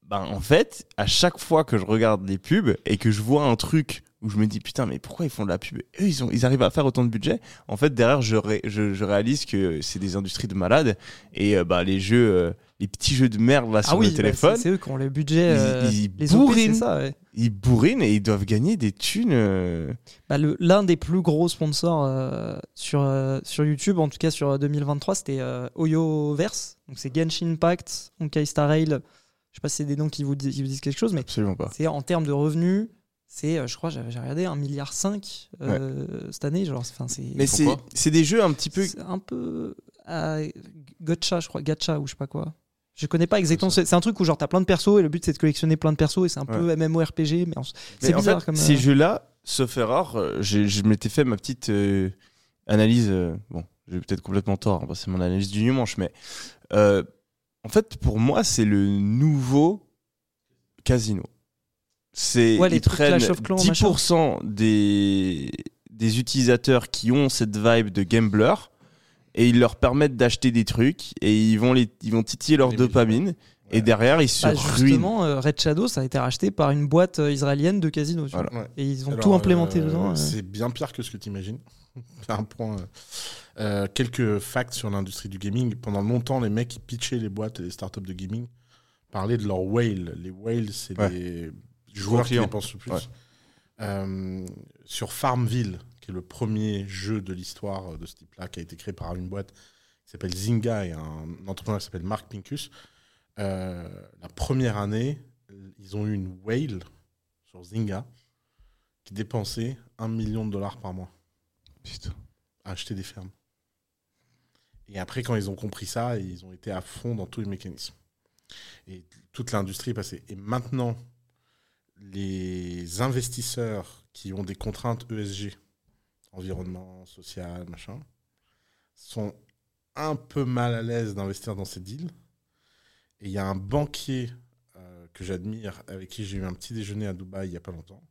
ben, en fait, à chaque fois que je regarde les pubs et que je vois un truc où je me dis putain, mais pourquoi ils font de la pub? Eux, ils, ils arrivent à faire autant de budget. En fait, derrière, je, ré- je, je réalise que c'est des industries de malades et euh, bah, les jeux, euh, les petits jeux de merde là sur Ah oui, le bah, téléphone, c'est c'est eux qui ont le budget. Ils- euh, ils les OP, c'est bourrinent. ça, ouais. ils bourrinent et ils doivent gagner des thunes. euh, Bah, le- L'un des plus gros sponsors euh, sur, euh, sur YouTube, en tout cas sur euh, 2023, c'était euh, Oyoverse. Donc c'est Genshin Impact, Honkai Star Rail. Je sais pas si c'est des noms qui vous, dis- qui vous disent quelque chose, mais Absolument pas. c'est en termes de revenus, c'est, euh, je crois, j'ai regardé, 1,5 milliard euh, cette année. Genre, enfin, c'est Mais c'est des jeux un petit peu. un peu euh, gacha, je crois, gacha ou je sais pas quoi. Je connais pas exactement. C'est un truc où genre t'as plein de persos et le but c'est de collectionner plein de persos et c'est un peu MMORPG, mais en- c'est en bizarre fait, comme. Ces euh, jeux-là, sauf erreur, euh, je m'étais fait ma petite euh, analyse. euh, bon, j'ai peut-être complètement tort, hein, c'est mon analyse du manche, mais euh, en fait, pour moi, c'est le nouveau casino. C'est Ouais, ils prennent Clash of Clans, 10% des, des utilisateurs qui ont cette vibe de gambler et ils leur permettent d'acheter des trucs et ils vont les ils vont titiller leur Les dopamine et Ouais. derrière ils se bah, justement, euh, Red Shadow, ça a été racheté par une boîte euh, israélienne de casino. tu Voilà. vois. Ouais. Et ils ont Alors, tout implémenté euh, dedans. euh. C'est bien pire que ce que tu imagines. Un point. euh, euh, quelques facts sur l'industrie du gaming. Pendant longtemps, les mecs qui pitchaient les boîtes et les startups de gaming parlaient de leur whale. Les whales, c'est Ouais. les joueurs qui dépensent le plus. Ouais. Euh, sur Farmville, qui est le premier jeu de l'histoire de ce type-là, qui a été créé par une boîte qui s'appelle Zynga et un entrepreneur qui s'appelle Mark Pincus. Euh, la première année, ils ont eu une whale sur Zynga qui dépensait un million de dollars par mois Putain. à acheter des fermes. Et après, quand ils ont compris ça, ils ont été à fond dans tous les mécanismes. Et toute l'industrie est passée. Et maintenant, les investisseurs qui ont des contraintes ESG, environnement, social, machin, sont un peu mal à l'aise d'investir dans ces deals. Et il y a un banquier euh, que j'admire, avec qui j'ai eu un petit déjeuner à Dubaï il n'y a pas longtemps.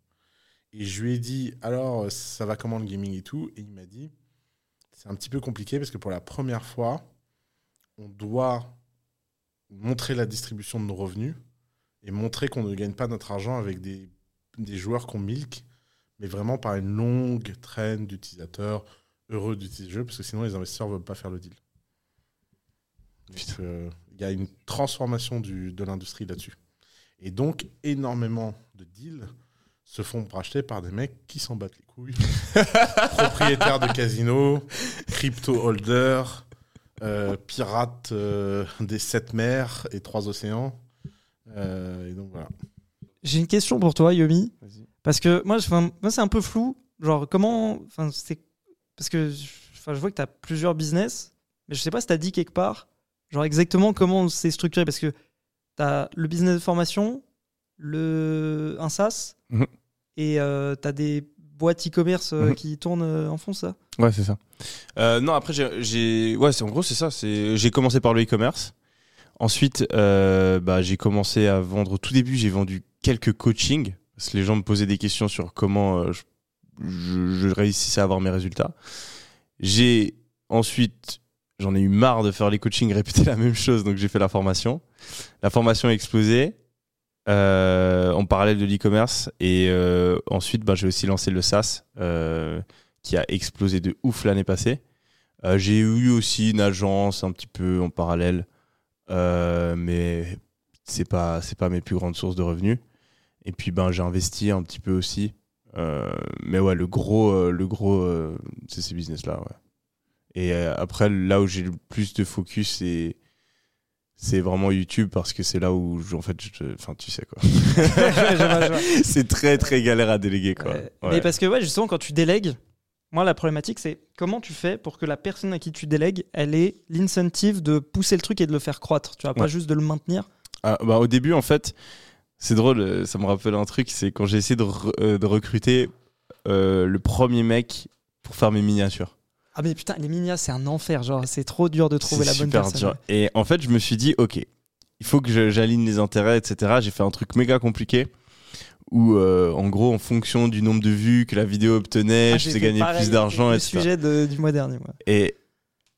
Et je lui ai dit, alors, euh, ça va comment le gaming et tout? Et il m'a dit, c'est un petit peu compliqué parce que pour la première fois, on doit montrer la distribution de nos revenus et montrer qu'on ne gagne pas notre argent avec des, des joueurs qu'on milk, mais vraiment par une longue traîne d'utilisateurs heureux d'utiliser le jeu, parce que sinon les investisseurs ne veulent pas faire le deal. Euh, Il y a une transformation du, de l'industrie là-dessus. Et donc, énormément de deals se font racheter par des mecs qui s'en battent les couilles. Propriétaires de casinos, crypto holders, euh, pirates euh, des sept mers et trois océans. Euh, et donc voilà. J'ai une question pour toi, Yomi. Vas-y. Parce que moi, c'est un peu flou. Genre, comment. Parce que je- vois que tu as plusieurs business, mais je sais pas si tu as dit quelque part, genre exactement comment c'est structuré. Parce que tu as le business de formation, le, un SaaS, Mhm. et tu as des boîtes e-commerce euh, Mhm. qui tournent euh, en fond, ça Ouais, c'est ça. Euh, non, après, j'ai-. Ouais, c'est en gros, c'est ça. J'ai commencé par le e-commerce. Ensuite, euh, bah, j'ai commencé à vendre. Au tout début, j'ai vendu quelques coachings. Les gens me posaient des questions sur comment euh, je, réussissais à avoir mes résultats. J'ai ensuite, j'en ai eu marre de faire les coachings, répéter la même chose, donc j'ai fait la formation. La formation a explosé euh, en parallèle de l'e-commerce et euh, ensuite, bah, j'ai aussi lancé le SaaS qui a explosé de ouf l'année passée. J'ai eu aussi une agence un petit peu en parallèle, mais c'est pas c'est pas mes plus grandes sources de revenus. Et puis ben j'ai investi un petit peu aussi, Euh, mais ouais le gros euh, le gros euh, c'est ces business là ouais. Et après là où j'ai le plus de focus c'est c'est vraiment YouTube parce que c'est là où je- en fait je- enfin tu sais quoi. C'est très très galère à déléguer quoi. Ouais. Mais parce que ouais, justement, quand tu délègues, moi la problématique c'est comment tu fais pour que la personne à qui tu délègues, elle ait l'incentive de pousser le truc et de le faire croître. Tu vois, pas juste de le maintenir? Ah, bah, au début, en fait, c'est drôle, euh, ça me rappelle un truc, c'est quand j'ai essayé de, re- euh, de recruter euh, le premier mec pour faire mes miniatures. Ah mais putain, les minias c'est un enfer. Genre, c'est trop dur de trouver la bonne super personne. dur. Et en fait, je me suis dit, ok, il faut que j'aligne les intérêts, etc. J'ai fait un truc méga compliqué où, euh, en gros, en fonction du nombre de vues que la vidéo obtenait, Ah, je faisais gagner plus d'argent, avec Le etc. sujet de- du mois dernier. moi. Et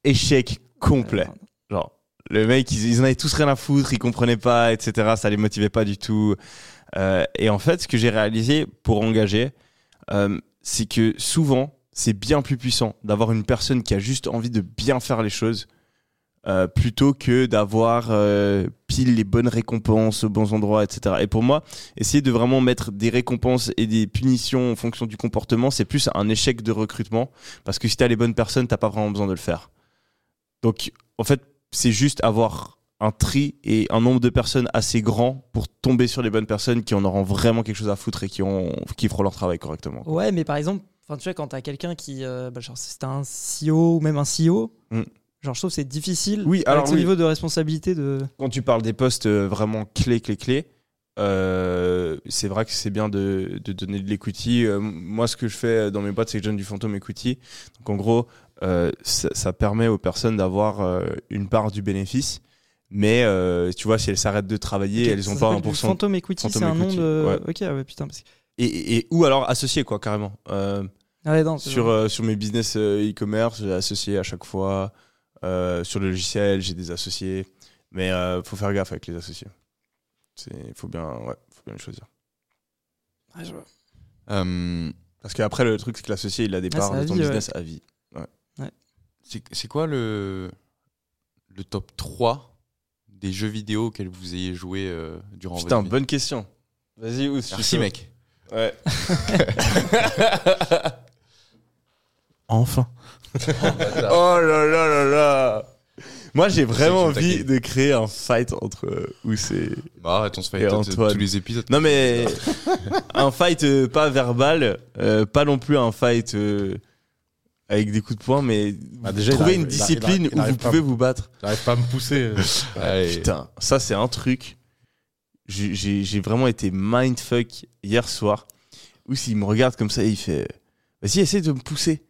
échec complet. Genre, le mec, ils, ils en avaient tous rien à foutre, ils comprenaient pas, etc. Ça les motivait pas du tout. Euh, et en fait, ce que j'ai réalisé pour engager, euh, c'est que souvent, c'est bien plus puissant d'avoir une personne qui a juste envie de bien faire les choses. euh, plutôt que d'avoir pile les bonnes récompenses aux bons endroits, etc. Et pour moi, essayer de vraiment mettre des récompenses et des punitions en fonction du comportement, c'est plus un échec de recrutement. Parce que si t'as les bonnes personnes, t'as pas vraiment besoin de le faire. Donc, en fait, c'est juste avoir un tri et un nombre de personnes assez grand pour tomber sur les bonnes personnes qui en auront vraiment quelque chose à foutre et qui, ont, qui feront leur travail correctement. Ouais, mais par exemple, enfin tu vois, quand t'as quelqu'un qui, euh, bah, genre, si t'as un CEO ou même un CEO, Mm. genre je trouve que c'est difficile. Oui, avec alors ce oui. niveau de responsabilité de. Quand tu parles des postes euh, vraiment clés, clés, clés, euh, c'est vrai que c'est bien de, de donner de l'equity. Euh, moi, ce que je fais dans mes boîtes, c'est que je donne du fantôme equity. Donc, en gros, ça, ça permet aux personnes d'avoir euh, une part du bénéfice. Mais euh, tu vois, si elles s'arrêtent de travailler, elles n'ont pas s'appelle du 1%. Phantom Equity, c'est un nom de. ouais. Ok, ouais, putain. Parce que... Et, et- ou alors associé, quoi, carrément. Euh, Ah non, c'est sur, euh, sur mes business euh, e-commerce, j'ai associé à chaque fois. Euh, sur le logiciel, j'ai des associés. Mais euh, faut faire gaffe avec les associés. Il faut bien, ouais, faut bien les choisir. Ouais, je vois. Euh, Parce qu'après, le truc, c'est que l'associé, il a des Ah, parts c'est à de ton vie, ouais. business à vie. C'est quoi le, le top 3 des jeux vidéo auxquels vous ayez joué euh, durant Putain, votre vie bonne question. Vas-y, où Merci mec. Ouais. Enfin. Oh là là là là Moi, j'ai vraiment envie de créer un fight entre euh, où c'est. Bah, arrête, on se Et fait tous les épisodes. Non mais un fight euh, pas verbal, euh, pas non plus un fight euh, avec des coups de poing, mais Bah, déjà, arrive- une il discipline arrive- il où vous pouvez vous battre. J'arrive pas à me pousser. Putain, ça c'est un truc. J'ai- vraiment été mindfuck hier soir. Où s'il me regarde comme ça, il fait Vas-y, essaie de me pousser.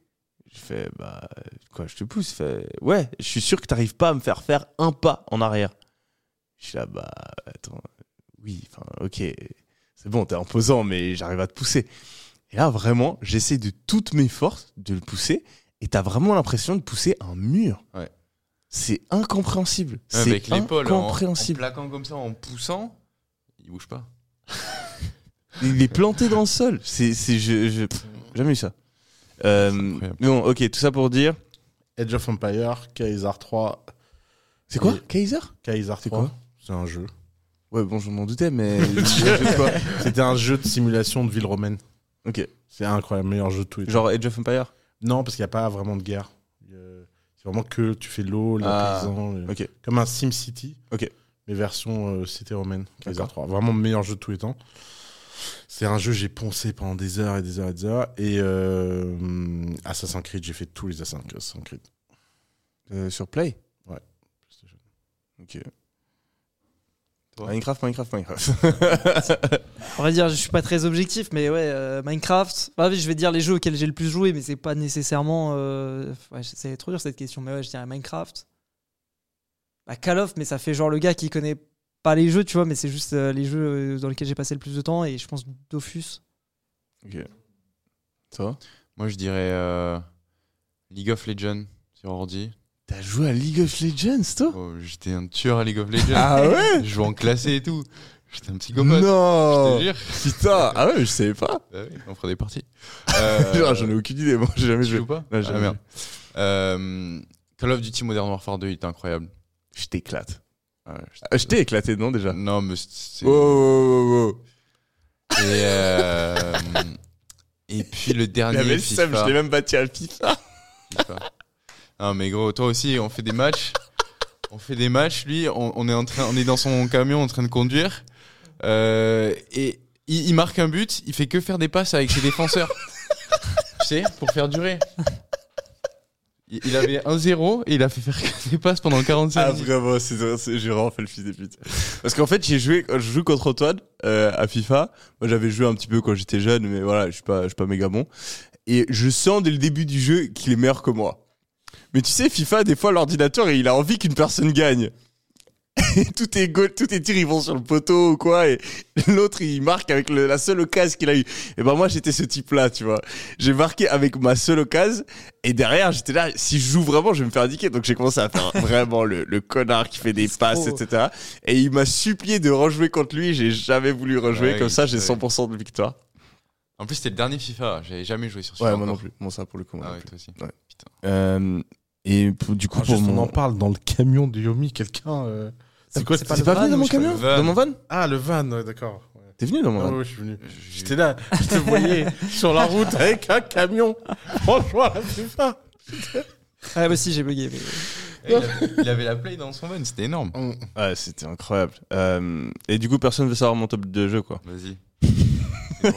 Je fais Bah, quoi, je te pousse? Fait Ouais, je suis sûr que t'arrives pas à me faire faire un pas en arrière. Je suis là, bah, attends, oui, enfin, ok, c'est bon, t'es imposant, mais j'arrive à te pousser. Et là, vraiment, j'essaie de toutes mes forces de le pousser, et t'as vraiment l'impression de pousser un mur. Ouais. C'est incompréhensible. Ouais, C'est avec l'épaule, en, en incompréhensible. plaquant comme ça, en poussant, il bouge pas. Il est planté dans le sol. C'est, c'est, je, je- pff, jamais eu ça. Euh, non, ok, tout ça pour dire. Edge of Empire, Kaiser 3. C'est quoi? Et- Kaiser? Kaiser C'est 3. quoi? C'est un jeu. Ouais, bon, je m'en doutais, mais. C'était un jeu de simulation de ville romaine. Ok. C'est incroyable, meilleur jeu de tous les temps. Genre Age of Empire Non, parce qu'il n'y a pas vraiment de guerre. Euh, C'est vraiment que tu fais l'eau, les Ah, paysans. ok. Comme un SimCity. Ok. Mais version euh, cité romaine. Kaiser D'accord. 3. Vraiment meilleur jeu de tous les temps. C'est un jeu que j'ai poncé pendant des heures et des heures et des heures. Et euh, Assassin's Creed, j'ai fait tous les Assassin's Creed. Euh, Sur Play? PlayStation. Ok. Toi Minecraft, Minecraft, Minecraft. On va dire, je suis pas très objectif, mais ouais, euh, Minecraft. Bah je vais dire les jeux auxquels j'ai le plus joué, mais c'est pas nécessairement. euh, Ouais, c'est trop dur cette question, mais ouais, je dirais Minecraft. Bah, Call of, mais ça fait genre le gars qui connaît pas les jeux, tu vois, mais c'est juste euh, les jeux dans lesquels j'ai passé le plus de temps, et je pense Dofus. ok. Toi Moi, je dirais euh, League of Legends sur ordi. T'as joué à League of Legends, toi? Oh, J'étais un tueur à League of Legends. Ah ouais? Je jouais en classé et tout. J'étais un psychopathe. Je Non te jure. Putain Ah ouais, je savais pas Ah oui, on fera des parties. Euh, J'en ai aucune idée, moi, j'ai jamais tu joué. joues pas? Ah, jamais merde. Euh, Call of Duty Modern Warfare 2, il était incroyable. Je t'éclate. Ah, ouais, Ah, Je t'ai éclaté, non, déjà Non, mais c'est. Oh, oh, oh, oh. Et, euh, et puis le dernier. le FIFA. je l'ai même battu à FIFA. FIFA. Non, mais gros, toi aussi, on fait des matchs. On fait des matchs, lui, on, on est en train, on est dans son camion en train de conduire. Euh, et il, il marque un but, il fait que faire des passes avec ses défenseurs. tu sais, pour faire durer. Il, il avait 1-0 et il a fait faire que des passes pendant 45 Ah, minutes. vraiment, c'est vrai, c'est- j'ai vraiment fait le fils des putes. Parce qu'en fait, j'ai joué, je joue contre Antoine euh, à FIFA. Moi, j'avais joué un petit peu quand j'étais jeune, mais voilà, je suis pas, je suis pas méga bon. Et je sens dès le début du jeu qu'il est meilleur que moi. Mais tu sais, FIFA, des fois, l'ordinateur, il a envie qu'une personne gagne. Et tout est goal, tout est tir, ils vont sur le poteau ou quoi, et l'autre, il marque avec le- la seule occasion qu'il a eu. Et ben, moi, j'étais ce type-là, tu vois. J'ai marqué avec ma seule occasion, et derrière, j'étais là, si je joue vraiment, je vais me faire indiquer. Donc, j'ai commencé à faire vraiment le, le connard qui fait des passes, trop. etc. Et il m'a supplié de rejouer contre lui, j'ai jamais voulu rejouer, Ouais, comme ça, j'ai ouais. 100% de victoire. En plus, c'était le dernier FIFA. J'avais jamais joué sur FIFA. Ouais, moi non plus. Bon, ça, pour le coup, Ah ouais, toi aussi. Ouais. Euh, et pour- du coup, Ah, pour juste, on en parle dans le camion de Yomi, quelqu'un. euh, C'est quoi c'est pas pas venu dans mon pas, camion le van. Dans mon van Ah, le van, ouais, d'accord. Ouais. T'es venu dans mon Ah van ouais, je suis venu. Je- J'étais là, je te voyais sur la route avec un camion. Franchement, la FIFA. Ah, bah si, j'ai bugué. mais- Il avait, il avait la play dans son van, c'était énorme. Ouais, c'était incroyable. Euh, et du coup, personne veut savoir mon top de jeu, quoi. Vas-y.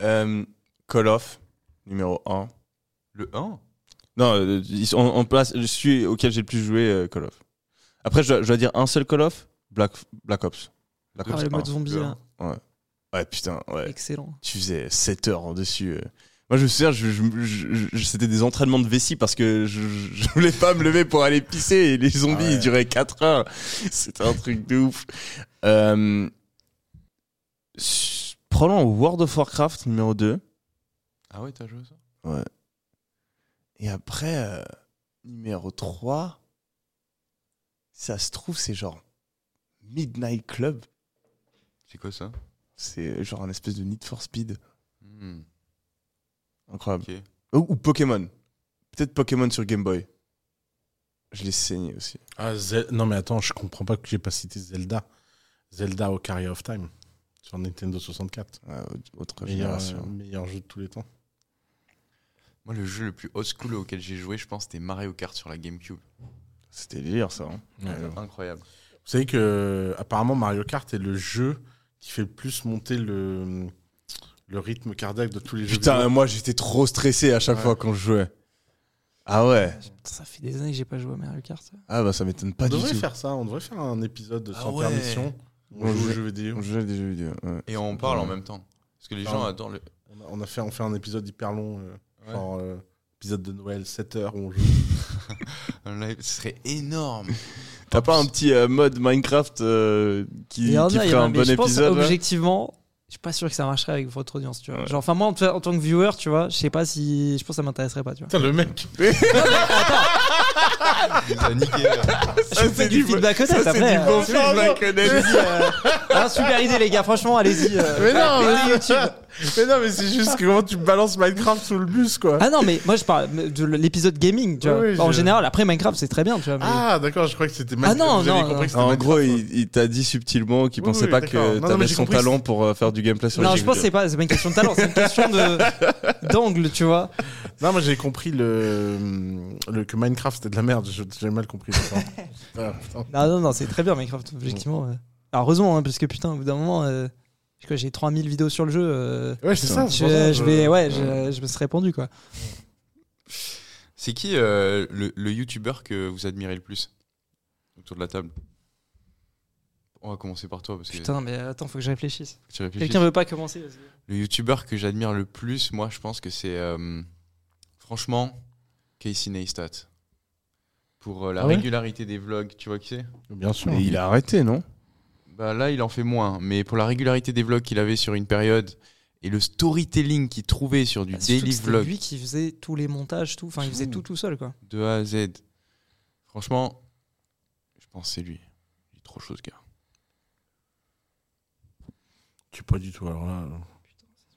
Euh, Call of, numéro 1. Le 1 Non, euh, ils en place, je suis auquel j'ai le plus joué euh, Call of. Après, je dois, je dois dire un seul Call of, Black, Black Ops. Black Ah, Ops le 1. mode zombie, là. Ouais, putain, ouais. Excellent. Tu faisais 7 heures en dessus. euh. Moi, je me souviens, je, je- je- je- c'était des entraînements de vessie parce que je, je, voulais pas me lever pour aller pisser et les zombies, Ah ouais. ils duraient 4 heures. C'était un truc de ouf. Euh, s- prenons World of Warcraft numéro 2. Ah ouais, t'as joué à ça? Ouais. Et après, euh, numéro 3, ça se trouve, c'est genre Midnight Club. C'est quoi ça? C'est genre un espèce de Need for Speed. Hmm, Incroyable. Ou, ou Pokémon. Peut-être Pokémon sur Game Boy. Je l'ai saigné aussi. Ah, Zel- Non, mais attends, je comprends pas que j'ai pas cité Zelda. Zelda Ocarina of Time sur Nintendo 64. Ouais, autre Meilleur, génération. meilleur jeu de tous les temps. Moi, le jeu le plus old school auquel j'ai joué, je pense, c'était Mario Kart sur la GameCube. C'était délire ça. hein. Incroyable. Vous savez que apparemment Mario Kart est le jeu qui fait le plus monter le, le rythme cardiaque de tous les jeux. Putain, vidéo. moi j'étais trop stressé à chaque Ouais. fois quand je jouais. Ah ouais Ça fait des années que j'ai pas joué à Mario Kart. Ah bah ça m'étonne pas on du devrait tout. faire ça. On devrait faire un épisode Ah sans ouais. permission. où On On joue aux joue- jeux vidéo. On à des jeux vidéo. ouais. Et on parle en même temps. Parce que les gens adorent le. On a, on a fait, on fait un épisode hyper long, euh, Ouais. genre euh, épisode de Noël, 7 heures où on joue. un live. Ce serait énorme. T'as pas un petit euh, mode Minecraft euh, qui, Il qui a, il ferait a, un mais bon je pense épisode là objectivement, je suis pas sûr que ça marcherait avec votre audience, tu vois. Ouais. Genre, enfin, moi, en, en tant que viewer, tu vois, je sais pas si. Je pense que ça m'intéresserait pas, tu vois. Putain, le mec. Il nous a niqué. je fais du feedback honnête après. du euh, bon feedback honnête. vous dis, euh, ah, super idée, les gars, franchement, allez-y. Mais non, mais- YouTube. Mais non, mais c'est juste que comment tu balances Minecraft sous le bus, quoi. Ah non, mais moi, je parle de l'épisode gaming, tu vois. Oui, oui, en je- général, après Minecraft, c'est très bien, tu vois. mais- Ah, d'accord, je crois que c'était Ah non, Vous avez non, compris non. que c'était En Minecraft, gros, quoi. il, il t'a dit subtilement qu'il Oui, pensait oui, pas d'accord. que Non, non, mais t'avais j'ai son compris talent pour euh, faire du gameplay sur non, les je jeux pense que c'est pas, c'est pas une question de talent, c'est une question de d'angle, tu vois. Non, moi j'ai compris le, le que Minecraft c'était de la merde. Je- J'ai mal compris. d'accord. Ah, putain. Non, non, non, c'est très bien Minecraft, objectivement. ouais. Alors, heureusement, hein, parce que putain, au bout d'un moment, euh, quoi, j'ai 3000 vidéos sur le jeu. euh, Ouais, c'est ça. c'est je, pour ça, je vais, ouais, je, je me serais répondu, quoi. C'est qui euh, le, le youtubeur que vous admirez le plus autour de la table? On va commencer par toi parce que Putain, mais attends, faut que je réfléchisse. Quelqu'un veut pas commencer vas-y. Le youtubeur que j'admire le plus, moi, je pense que c'est euh, franchement Casey Neistat. Pour euh, la Ah ouais? régularité des vlogs, tu vois qui c'est? Bien sûr. Et il a arrêté, non? Bah là, il en fait moins, mais pour la régularité des vlogs qu'il avait sur une période et le storytelling qu'il trouvait sur du Bah, daily vlog lui qui faisait tous les montages, tout. Enfin, il faisait Tout. tout seul, quoi. de A à Z. Franchement, je pense que c'est lui. Il est trop chaud ce gars. Tu sais pas du tout. Alors là,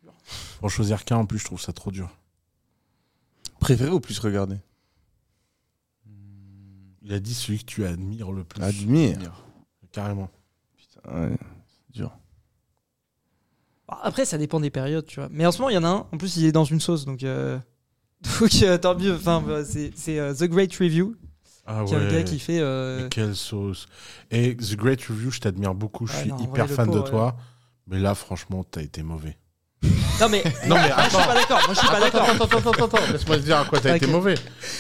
euh, pour choisir qu'un, en plus, je trouve ça trop dur. Préféré ou plus regardé? Il a dit celui que tu admires le plus. Admire. Carrément. Ouais. Bah, Après, ça dépend des périodes, tu vois. Mais en ce moment, il y en a un. En plus, il est dans une sauce, donc. euh, Donc, euh, tant mieux. Enfin, bah, c'est c'est, euh, The Great Review, Ah qui est un gars qui fait. euh, Mais quelle sauce. Et The Great Review, je t'admire beaucoup. Je Ouais, suis non, hyper fan de pauvre, toi. Mais là, franchement, t'as été mauvais. Non, mais. Non, mais Moi, je suis pas d'accord. Moi, je suis pas d'accord. attends, attends, attends, attends. Laisse-moi te dire à quoi t'as Ok. été mauvais.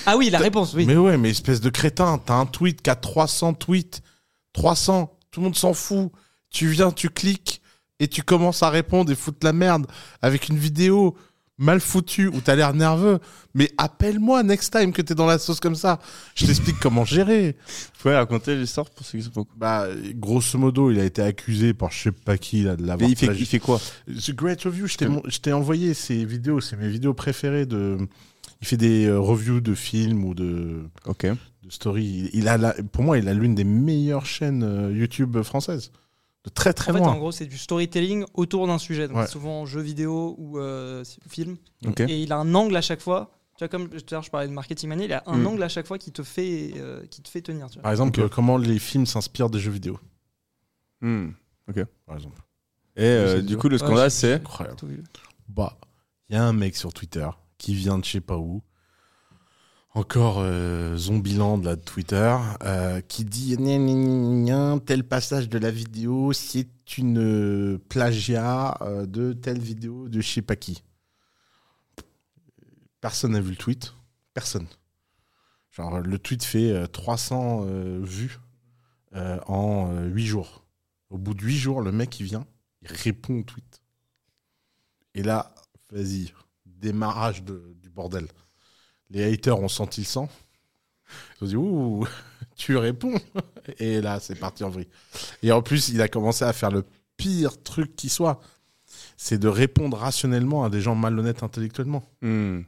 Ah oui, la réponse, oui. Mais ouais, mais espèce de crétin. T'as un tweet qui a 300 tweets. 300. Tout le monde s'en fout. Tu viens, tu cliques et tu commences à répondre et foutre la merde avec une vidéo mal foutue où t'as l'air nerveux. Mais appelle-moi next time que t'es dans la sauce comme ça. Je t'explique comment gérer. Vous pouvez raconter l'histoire pour ceux qui sont pas Bah, grosso modo, il a été accusé par je sais pas qui là, de Mais l'avoir il fait, plagié. il fait quoi The Great Review, je t'ai mon- t'ai envoyé ces vidéos, c'est mes vidéos préférées de. Il fait des euh, reviews de films ou de, Ok. De stories. Il, a la- pour moi, il a l'une des meilleures chaînes euh, YouTube françaises. De très très En fait, loin. en gros, c'est du storytelling autour d'un sujet. Donc, Ouais. souvent jeu vidéo ou euh, film. Ok. Et il a un angle à chaque fois. Tu vois, comme tout à l'heure, je parlais de marketing mania, il a un Mm. angle à chaque fois qui te fait, euh, qui te fait tenir. Tu vois. Par exemple, Ok. comment les films s'inspirent des jeux vidéo. Hmm. Par exemple. Et euh, du coup, le Ouais, scandale, j'ai- c'est. Bah, il y a un mec sur Twitter qui vient de je sais pas où, encore euh, Zombieland là, de Twitter, euh, qui dit Gna, gna, tel passage de la vidéo, c'est une euh, plagiat euh, de telle vidéo de je sais pas qui. Personne n'a vu le tweet. Personne. Genre, le tweet fait euh, 300 euh, vues en 8 jours. Au bout de 8 jours, le mec, il vient, il répond au tweet. Et là, vas-y, démarrage du bordel. Les haters ont senti le sang. Ils ont dit, ouh, tu réponds. Et là, c'est parti en vrille. Et en plus, il a commencé à faire le pire truc qui soit. C'est de répondre rationnellement à des gens malhonnêtes intellectuellement. Hmm.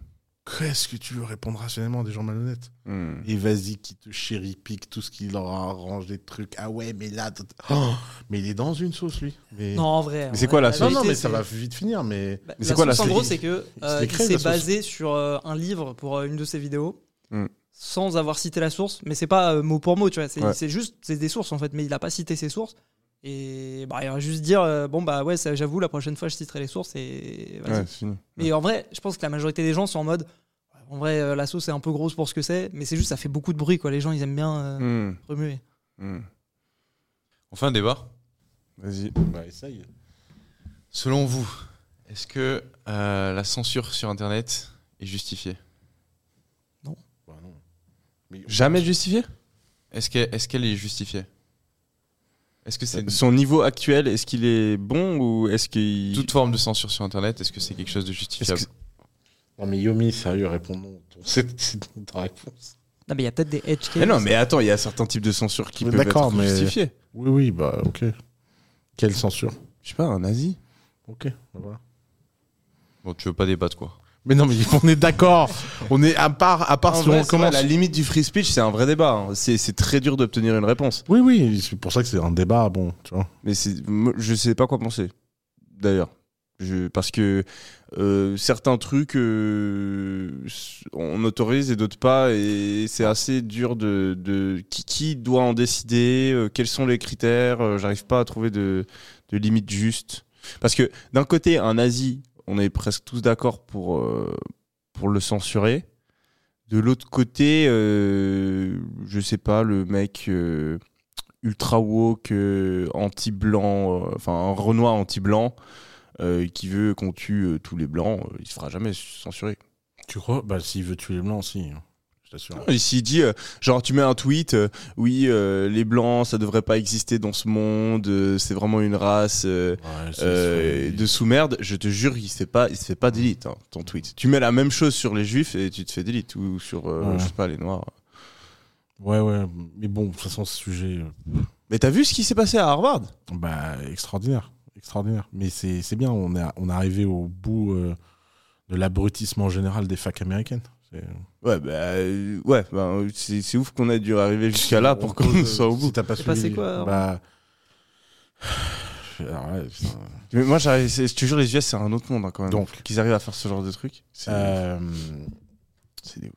Qu'est-ce que tu veux répondre rationnellement à des gens malhonnêtes Hmm. Et vas-y, qui te chérit, pique tout ce qui leur arrange des trucs. Ah ouais, mais là. Oh, mais il est dans une sauce, lui. Mais... Non, en vrai. Mais c'est quoi la sauce non, non, mais ça va vite finir. Mais Bah, Mais c'est quoi la sauce, en gros, c'est que euh, s'est il s'est basé sur euh, un livre pour euh, une de ses vidéos, Hmm. sans avoir cité la source. Mais c'est pas euh, mot pour mot, tu vois. C'est Ouais. c'est juste, c'est des sources en fait. Mais il a pas cité ses sources. Et bah, il va juste dire, euh, bon bah ouais, ça, j'avoue, la prochaine fois, je citerai les sources et vas-y. Ouais, c'est fini. Mais en vrai, je pense que la majorité des gens sont en mode. En vrai, euh, la sauce est un peu grosse pour ce que c'est, mais c'est juste ça fait beaucoup de bruit quoi. Les gens ils aiment bien euh, Hmm. remuer. On fait un débat. Vas-y. bah, essaye. Selon vous, est-ce que euh, la censure sur Internet est justifiée? Bah, non. Mais- Jamais justifié Est-ce qu'elle est, qu'elle est justifiée? Est-ce que c'est Son niveau actuel, est-ce qu'il est bon ou est-ce qu'il. toute forme de censure sur Internet Est-ce que c'est quelque chose de justifiable que- Non, mais Yomi, sérieux, réponds non. C'est ta réponse. Non, mais il y a peut-être des edge cases. Mais non, mais attends, il y a certains types de censure qui Mais peuvent d'accord, être mais- justifiés. Oui, oui, bah, ok. Quelle censure? Je sais pas, un nazi. Ok, bah, voilà. Bon, tu veux pas débattre quoi Mais non, mais on est d'accord. on est à part, à part En si vrai, on c'est commence. vrai, la limite du free speech, c'est un vrai débat. hein. C'est c'est très dur d'obtenir une réponse. Oui, oui, c'est pour ça que c'est un débat, bon, tu vois. Mais je sais pas quoi penser. D'ailleurs. Parce que euh, certains trucs, euh, on autorise et d'autres pas. Et c'est assez dur de. de qui, qui doit en décider euh, Quels sont les critères euh, J'arrive pas à trouver de, de limite juste. Parce que d'un côté, un nazi, on est presque tous d'accord pour, euh, pour le censurer. De l'autre côté, euh, je sais pas, le mec euh, ultra woke, euh, anti-blanc, enfin un Renoir anti-blanc, qui veut qu'on tue tous les blancs, il se fera jamais censurer. Tu crois? Bah, s'il veut tuer les blancs hein, je t'assure. Et s'il dit, euh, genre, tu mets un tweet, euh, oui, euh, les blancs, ça devrait pas exister dans ce monde, c'est vraiment une race Ouais, de sous-merde, je te jure, il se fait pas, il se fait pas d'élite, hein, ton tweet. Tu mets la même chose sur les juifs et tu te fais d'élite, ou sur, Ouais. je sais pas, les noirs. Ouais, ouais, mais bon, de toute façon, ce sujet, Mais t'as vu ce qui s'est passé à Harvard? Bah, extraordinaire. extraordinaire. Mais c'est c'est bien, on est, on est arrivé au bout de l'abrutissement général des facs américaines. C'est- Ouais, bah, euh, ouais, bah, c'est c'est ouf qu'on ait dû arriver jusqu'à là pour On qu'on soit au Si bout. t'as pas C'est passé suivi, quoi, bah... Alors, ouais, putain. Mais moi, j'arrive, c'est- je te jure, les US, c'est un autre monde hein, quand même. Donc. qu'ils arrivent à faire ce genre de truc, c'est Euh, c'est des ouf.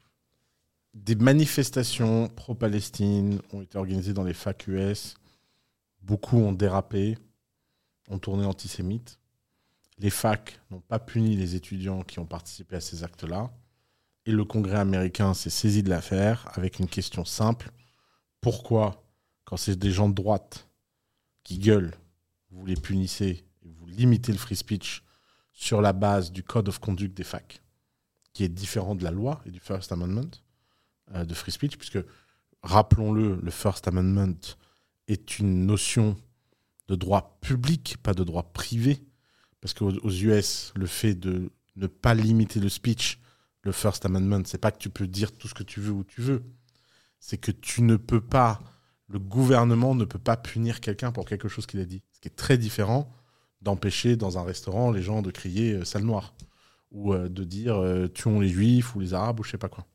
des manifestations pro-Palestine ont été organisées dans les facs US. Beaucoup ont dérapé, ont tourné antisémites. Les facs n'ont pas puni les étudiants qui ont participé à ces actes-là. Et le Congrès américain s'est saisi de l'affaire avec une question simple. Pourquoi, quand c'est des gens de droite qui gueulent, vous les punissez vous limitez le free speech sur la base du code of conduct des facs, qui est différent de la loi et du First Amendment euh, de free speech, puisque, rappelons-le, le First Amendment est une notion de droit public, pas de droit privé, parce qu'aux aux US, le fait de ne pas limiter le speech, le First Amendment, c'est pas que tu peux dire tout ce que tu veux où tu veux, c'est que tu ne peux pas, le gouvernement ne peut pas punir quelqu'un pour quelque chose qu'il a dit, ce qui est très différent d'empêcher dans un restaurant les gens de crier euh, sale noire ou euh, de dire euh, tuons les juifs ou les arabes ou je sais pas quoi.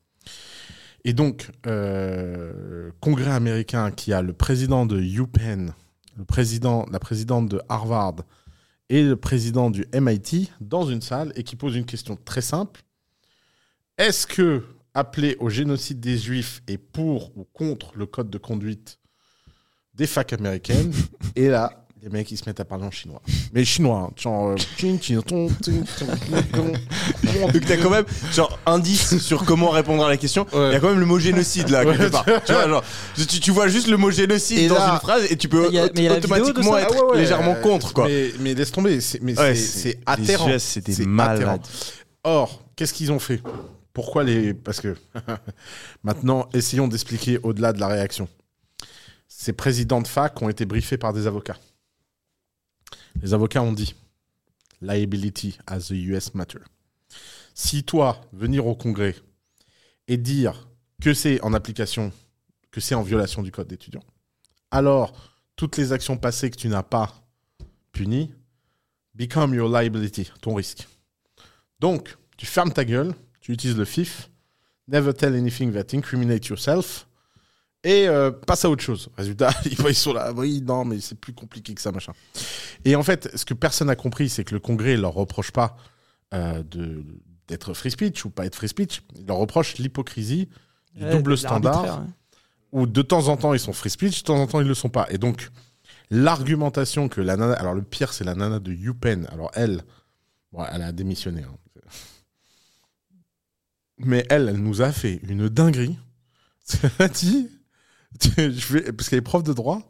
Et donc, euh, Congrès américain qui a le président de UPenn, le président, la présidente de Harvard et le président du MIT dans une salle et qui pose une question très simple. Est-ce que appeler au génocide des juifs est pour ou contre le code de conduite des facs américaines Et là, les mecs, ils se mettent à parler en chinois. Mais chinois, hein, genre... euh. Donc t'as quand même genre indice sur comment répondre à la question. Il Ouais. y a quand même le mot génocide là quelque Ouais. part. tu vois genre tu, tu vois juste le mot génocide Et dans là- une phrase et tu peux a- automatiquement être Ah ouais, ouais, légèrement euh, contre quoi. Mais, mais laisse tomber, c'est mais Ouais, c'est- c'est les malades. atterrant. Or, qu'est-ce qu'ils ont fait? Pourquoi les Parce que maintenant, essayons d'expliquer au-delà de la réaction. Ces présidents de fac ont été briefés par des avocats. Les avocats ont dit liability as a US matter. Si toi, venir au Congrès et dire que c'est en application, que c'est en violation du code d'étudiant, alors toutes les actions passées que tu n'as pas punies become your liability, ton risque. Donc, tu fermes ta gueule, tu utilises le FIF, never tell anything that incriminate yourself, et euh, passe à autre chose. Résultat, ils sont là, oui, non, mais c'est plus compliqué que ça, machin. Et en fait, ce que personne n'a compris, c'est que le Congrès ne leur reproche pas euh, d'être free speech ou pas être free speech. Il leur reproche l'hypocrisie du Ouais, double standard ouais. où de temps en temps ils sont free speech, de temps en temps ils le sont pas. Et donc l'argumentation que la nana, alors le pire c'est la nana de UPenn. Alors elle, bon, elle a démissionné. hein. Mais elle, elle nous a fait une dinguerie. Elle a dit, parce qu'elle est prof de droit,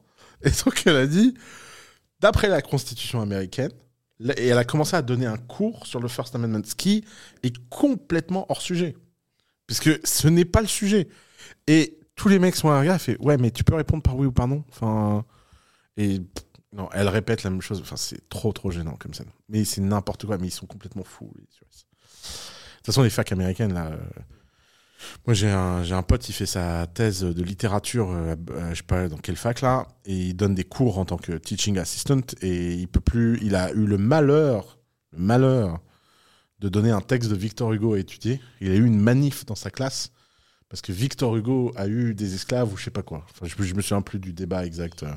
et donc elle a dit, d'après la Constitution américaine, et elle a commencé à donner un cours sur le First Amendment, ce qui est complètement hors sujet. Puisque ce n'est pas le sujet. Et tous les mecs sont à regarder, fait ouais, mais tu peux répondre par oui ou par non. Enfin, et non, elle répète la même chose. Enfin, c'est trop trop gênant comme scène. Mais c'est n'importe quoi. Mais ils sont complètement fous. Toute façon, les facs américaines là. euh, Moi, j'ai un, un pote, il fait sa thèse de littérature, euh, euh, je sais pas dans quelle fac là, et il donne des cours en tant que teaching assistant, et il peut plus, il a eu le malheur, le malheur de donner un texte de Victor Hugo à étudier. Il a eu une manif dans sa classe parce que Victor Hugo a eu des esclaves ou je sais pas quoi. Je, je me souviens plus du débat exact. euh.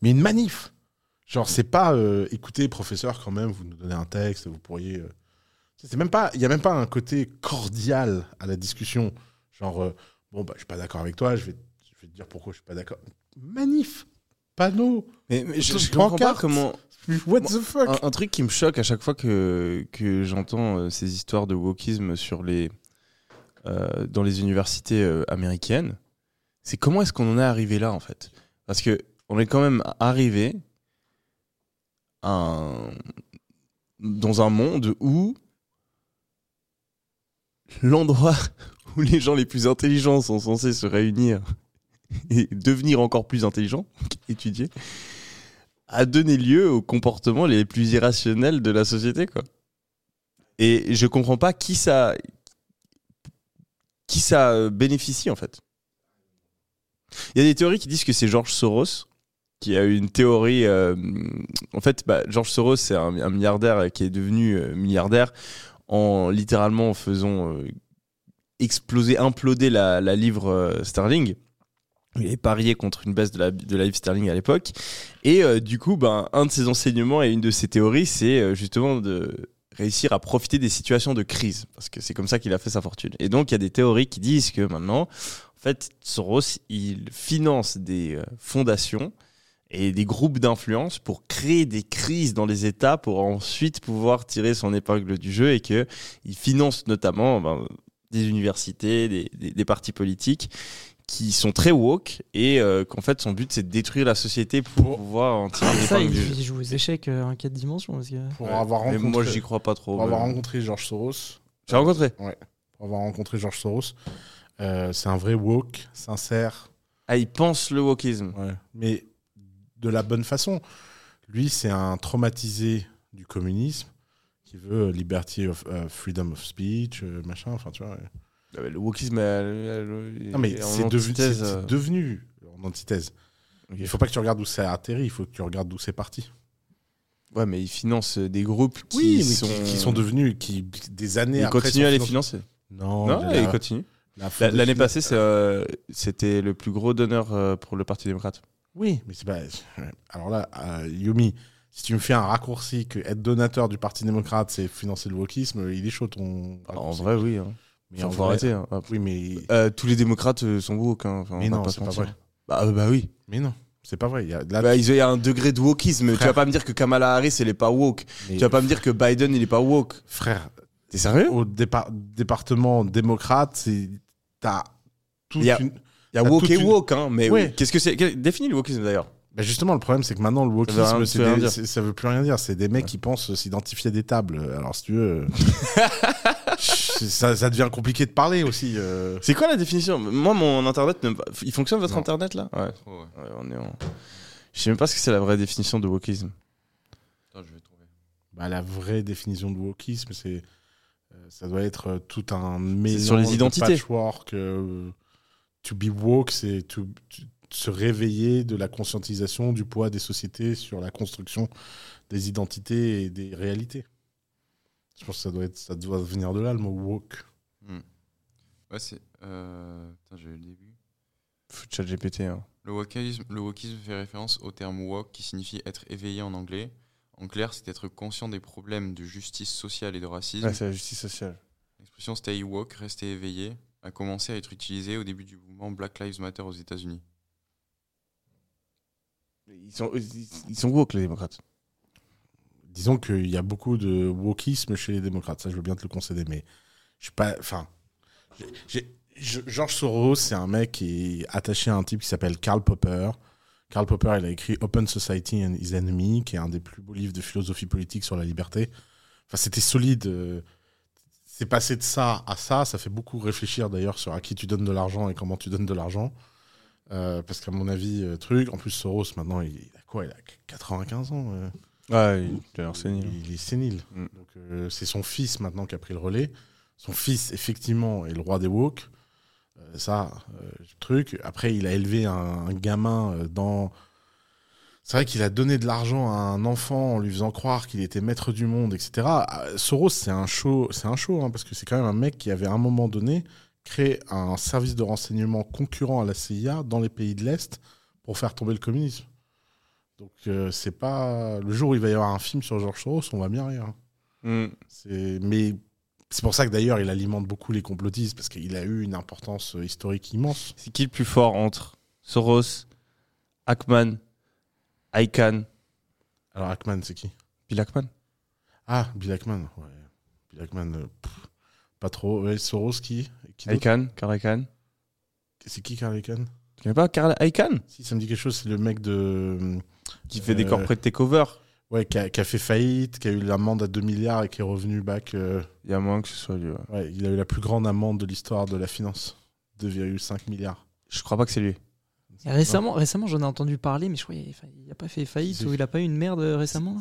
Mais une manif. Genre, c'est pas euh, écoutez, professeur, quand même, vous nous donnez un texte, vous pourriez. C'est même pas, il y a même pas un côté cordial à la discussion. Genre, euh, bon, bah, je suis pas d'accord avec toi, je vais, je vais te dire pourquoi je suis pas d'accord. Manif, panneau, Mais, mais je, je comprends pas comment what the fuck? un, un truc qui me choque à chaque fois que, que j'entends euh, ces histoires de wokisme sur les, euh, dans les universités américaines, c'est comment est-ce qu'on en est arrivé là en fait? Parce que on est quand même arrivé à un- dans un monde où l'endroit où les gens les plus intelligents sont censés se réunir et devenir encore plus intelligents, étudier, a donné lieu aux comportements les plus irrationnels de la société, quoi. Et je comprends pas qui ça, qui ça bénéficie en fait. Il y a des théories qui disent que c'est George Soros qui a une théorie. euh, en fait, bah, George Soros, c'est un, un milliardaire qui est devenu euh, milliardaire en littéralement en faisant euh, exploser, imploder la, livre euh, sterling. Il avait parié contre une baisse de la, de la livre sterling à l'époque. Et euh, du coup, ben, un de ses enseignements et une de ses théories, c'est justement de réussir à profiter des situations de crise. Parce que c'est comme ça qu'il a fait sa fortune. Et donc, il y a des théories qui disent que maintenant, en fait, Soros, il finance des fondations et des groupes d'influence pour créer des crises dans les États pour ensuite pouvoir tirer son épingle du jeu et que il finance notamment ben, des universités, des, des- des partis politiques qui sont très woke et euh, qu'en fait son but c'est de détruire la société pour pouvoir en tirer Ça, l'épingle il, du jeu. il joue aux échecs euh, en 4 dimensions. Parce que... Pour Ouais. avoir Mais rencontré, moi j'y crois pas trop. pour avoir mais- rencontré George Soros, J'ai rencontré. pour avoir rencontré George Soros, euh, c'est un vrai woke, sincère, Ah, il pense le wokisme. ouais. mais de la bonne façon. Lui, c'est un traumatisé du communisme qui veut liberty of euh, freedom of speech, euh, machin. Enfin, tu vois. Ah, Le wokisme, elle, elle- Non, mais c'est devenu, euh, devenu en antithèse. ok. Il faut pas que tu regardes où ça a atterri, il faut que tu regardes d'où c'est parti. Ouais, mais il finance des groupes qui Oui, mais sont. qui, qui sont devenus, qui des années Il après. continue à les financer. Non, Non, la- il continue. la La- fondation- L'année passée, euh, c'était le plus gros donneur pour le Parti démocrate. Oui, mais c'est pas. Alors là, euh, Yumi, si tu me fais un raccourci que être donateur du Parti démocrate, c'est financer le wokisme, il est chaud ton. En vrai, oui. Hein. mais en faut vrai- arrêter. hein. Oui, mais Euh, tous les démocrates euh, sont woke. Hein. Enfin, Mais non, c'est pas vrai. Bah, bah oui. mais non, c'est pas vrai. Il y a, là, Bah, il y a un degré de wokisme. Tu vas pas me dire que Kamala Harris, elle est pas woke. mais- Tu vas pas me dire que Biden, il est pas woke. frère, T'es sérieux? au dépa- département démocrate, t'as toute a- une. Il y a woke et une- woke, hein. Mais Ouais. qu'est-ce que c'est? Définis le wokisme d'ailleurs. Bah justement, le problème, c'est que maintenant, le wokisme, ça veut des- ça veut plus rien dire. C'est des mecs qui pensent s'identifier à des tables. Alors, si tu veux. c'est- ça, ça devient compliqué de parler aussi. euh. C'est quoi la définition? Moi, mon internet, ne- il fonctionne votre Non. internet là? Ouais. Ouais. Ouais, on est en- Je sais même pas ce que c'est la vraie définition de wokisme. Attends, je vais trouver. Bah, la vraie définition de wokisme, c'est euh, ça doit être euh, tout un mélange sur les de identités. patchwork. euh, to be woke, c'est to- to- se réveiller de la conscientisation du poids des sociétés sur la construction des identités et des réalités. Je pense que ça doit être, ça doit venir de là le mot woke. Ouais, c'est. Euh... Putain, j'ai eu le début. Chat GPT. Hein. Le wokisme, le wokisme fait référence au terme woke qui signifie être éveillé en anglais. En clair, c'est être conscient des problèmes de justice sociale et de racisme. Ouais, c'est la justice sociale. L'expression stay woke, rester éveillé, a commencé à être utilisée au début du mouvement Black Lives Matter aux États-Unis. Ils sont, ils sont woke les démocrates. Disons qu'il y a beaucoup de wokisme chez les démocrates, ça je veux bien te le concéder, mais je suis pas. Enfin. George Soros, c'est un mec qui est attaché à un type qui s'appelle Karl Popper. Karl Popper, il a écrit Open Society and His Enemy, qui est un des plus beaux livres de philosophie politique sur la liberté. Enfin, c'était solide. C'est passé de ça à ça. Ça fait beaucoup réfléchir d'ailleurs sur à qui tu donnes de l'argent et comment tu donnes de l'argent. Euh, parce qu'à mon avis, euh, truc. En plus, Soros, maintenant, il a quoi? Il a 95 ans. euh. Ouais, il a sénile. Il, il est sénile. Mm. Donc, euh, c'est son fils maintenant qui a pris le relais. Son fils, effectivement, est le roi des woke. Ça, truc. Après, il a élevé un, un gamin dans. C'est vrai qu'il a donné de l'argent à un enfant en lui faisant croire qu'il était maître du monde, etc. Euh, Soros, c'est un show, c'est un show, hein, parce que c'est quand même un mec qui avait à un moment donné créé un service de renseignement concurrent à la CIA dans les pays de l'Est pour faire tomber le communisme. Donc euh, c'est pas le jour où il va y avoir un film sur George Soros, on va bien rire. hein. Mm. Mais c'est pour ça que d'ailleurs il alimente beaucoup les complotistes parce qu'il a eu une importance euh, historique immense. C'est qui le plus fort entre Soros, Ackman, Icahn, Alors Ackman, c'est qui? Bill Ackman Ah, Bill Ackman. Ouais. Bill Ackman, euh, pff, pas trop. Ouais, Soros qui, qui d'autre? Icahn, Karl Icahn C'est qui Karl Icahn Tu connais pas Karl Icahn Si ça me dit quelque chose, c'est le mec de Qui fait des Euh, corporate takeover ouais qui a, qui a fait faillite, qui a eu l'amende à 2 milliards et qui est revenu back. euh, Il y a moins que ce soit lui. ouais. Ouais, il a eu la plus grande amende de l'histoire de la finance, 2,5 milliards. Je crois pas que c'est lui. Récemment, récemment j'en ai entendu parler, mais je crois qu'il n'a pas fait faillite ou il a pas eu une merde euh, récemment. là?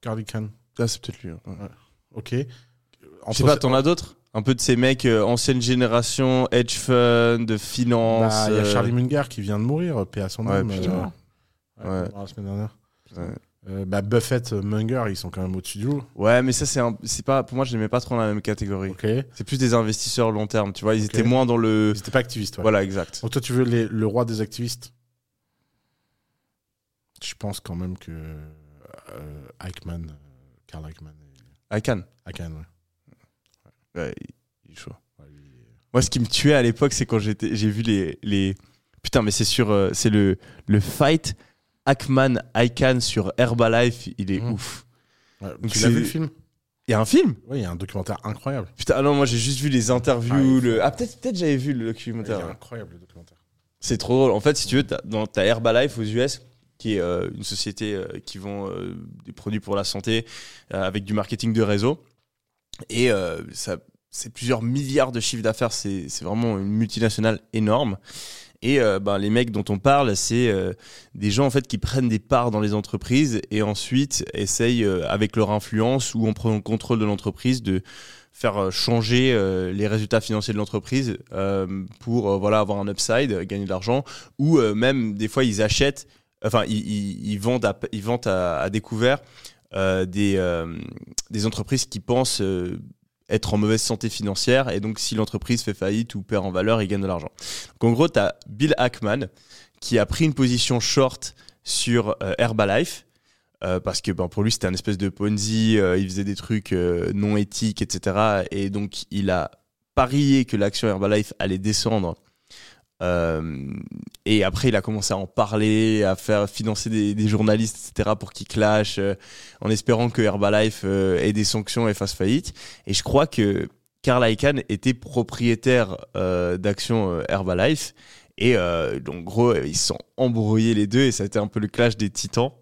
Carl Icahn. Ah, c'est peut-être lui. hein. Ouais. Ok. Je sais pas, t'en as d'autres? Un peu de ces mecs euh, ancienne génération, hedge fund, de finance. Bah, Il y a euh, Charlie Munger qui vient de mourir, paix à son âme. euh, Ouais. La semaine dernière. Euh, bah, Buffett, euh, Munger, ils sont quand même au-dessus du. Ouais, mais ça, c'est un- pas, pour moi, je les mets pas trop dans la même catégorie. Ils C'est plus des investisseurs long terme, tu vois. Ils étaient moins dans le. étaient pas activistes. ouais. Voilà, exact. Donc toi, tu veux les- le roi des activistes? Je pense quand même que euh, Eichmann, euh, Karl Eichmann, Icahn. Eichmann, ouais. Ouais, il- est chaud. Ouais, lui, il est- Moi, ce qui me tuait à l'époque, c'est quand j'ai vu les, les. Putain, mais c'est sur, c'est le, le fight Ackman Icahn sur Herbalife. Il est Mhm. ouf. Ouais, Donc tu l'as vu le film? Il y a un film? Oui, il y a un documentaire incroyable. Putain, ah non, moi j'ai juste vu les interviews. Ah, le... ah peut-être, peut-être j'avais vu le Il est documentaire. incroyable le documentaire. C'est trop drôle. En fait, si tu veux, t'as, ta Herbalife aux US, qui est euh, une société euh, qui vend euh, des produits pour la santé avec du marketing de réseau. Et ça, c'est plusieurs milliards de chiffres d'affaires. C'est vraiment une multinationale énorme. Et euh, ben, les mecs dont on parle, c'est euh, des gens en fait qui prennent des parts dans les entreprises et ensuite essayent, euh, avec leur influence ou en prenant le contrôle de l'entreprise, de faire changer les résultats financiers de l'entreprise pour voilà avoir un upside, gagner de l'argent, ou même des fois ils achètent, enfin ils, vendent à, ils vendent à, découvert des, des entreprises qui pensent être en mauvaise santé financière et donc si l'entreprise fait faillite ou perd en valeur, ils gagnent de l'argent. Donc en gros, tu as Bill Ackman qui a pris une position short sur euh, Herbalife euh, parce que ben, pour lui c'était un espèce de Ponzi, euh, il faisait des trucs non éthiques, etc. Et donc il a parié que l'action Herbalife allait descendre. Euh, et après, il a commencé à en parler, à faire financer des, des journalistes, etc., pour qu'ils clashent, euh, en espérant que Herbalife euh, ait des sanctions et fasse faillite. Et je crois que Karl Icahn était propriétaire d'actions Herbalife. Et donc, gros, ils se sont embrouillés les deux, et ça a été un peu le clash des titans.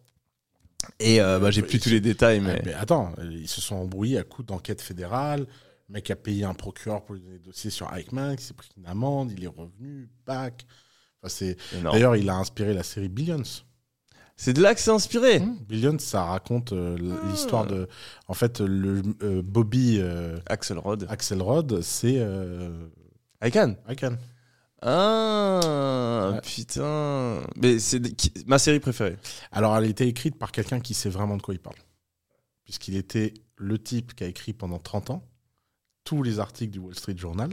Et bah, j'ai plus tous les détails, Ah, mais. mais attends, ils se sont embrouillés à coup d'enquête fédérale. Le mec a payé un procureur pour lui donner des dossiers sur Eichmann, qui s'est pris une amende, il est revenu. Enfin, énorme. D'ailleurs, il a inspiré la série Billions. C'est de là que c'est inspiré. Hmm, Billions, ça raconte euh, l'histoire de. En fait, le euh, Bobby euh, Axelrod. Axelrod, c'est Icahn. Eichmann. Ah, Ouais. putain. Mais c'est ma série préférée. Alors, elle a été écrite par quelqu'un qui sait vraiment de quoi il parle. Puisqu'il était le type qui a écrit pendant 30 ans tous les articles du Wall Street Journal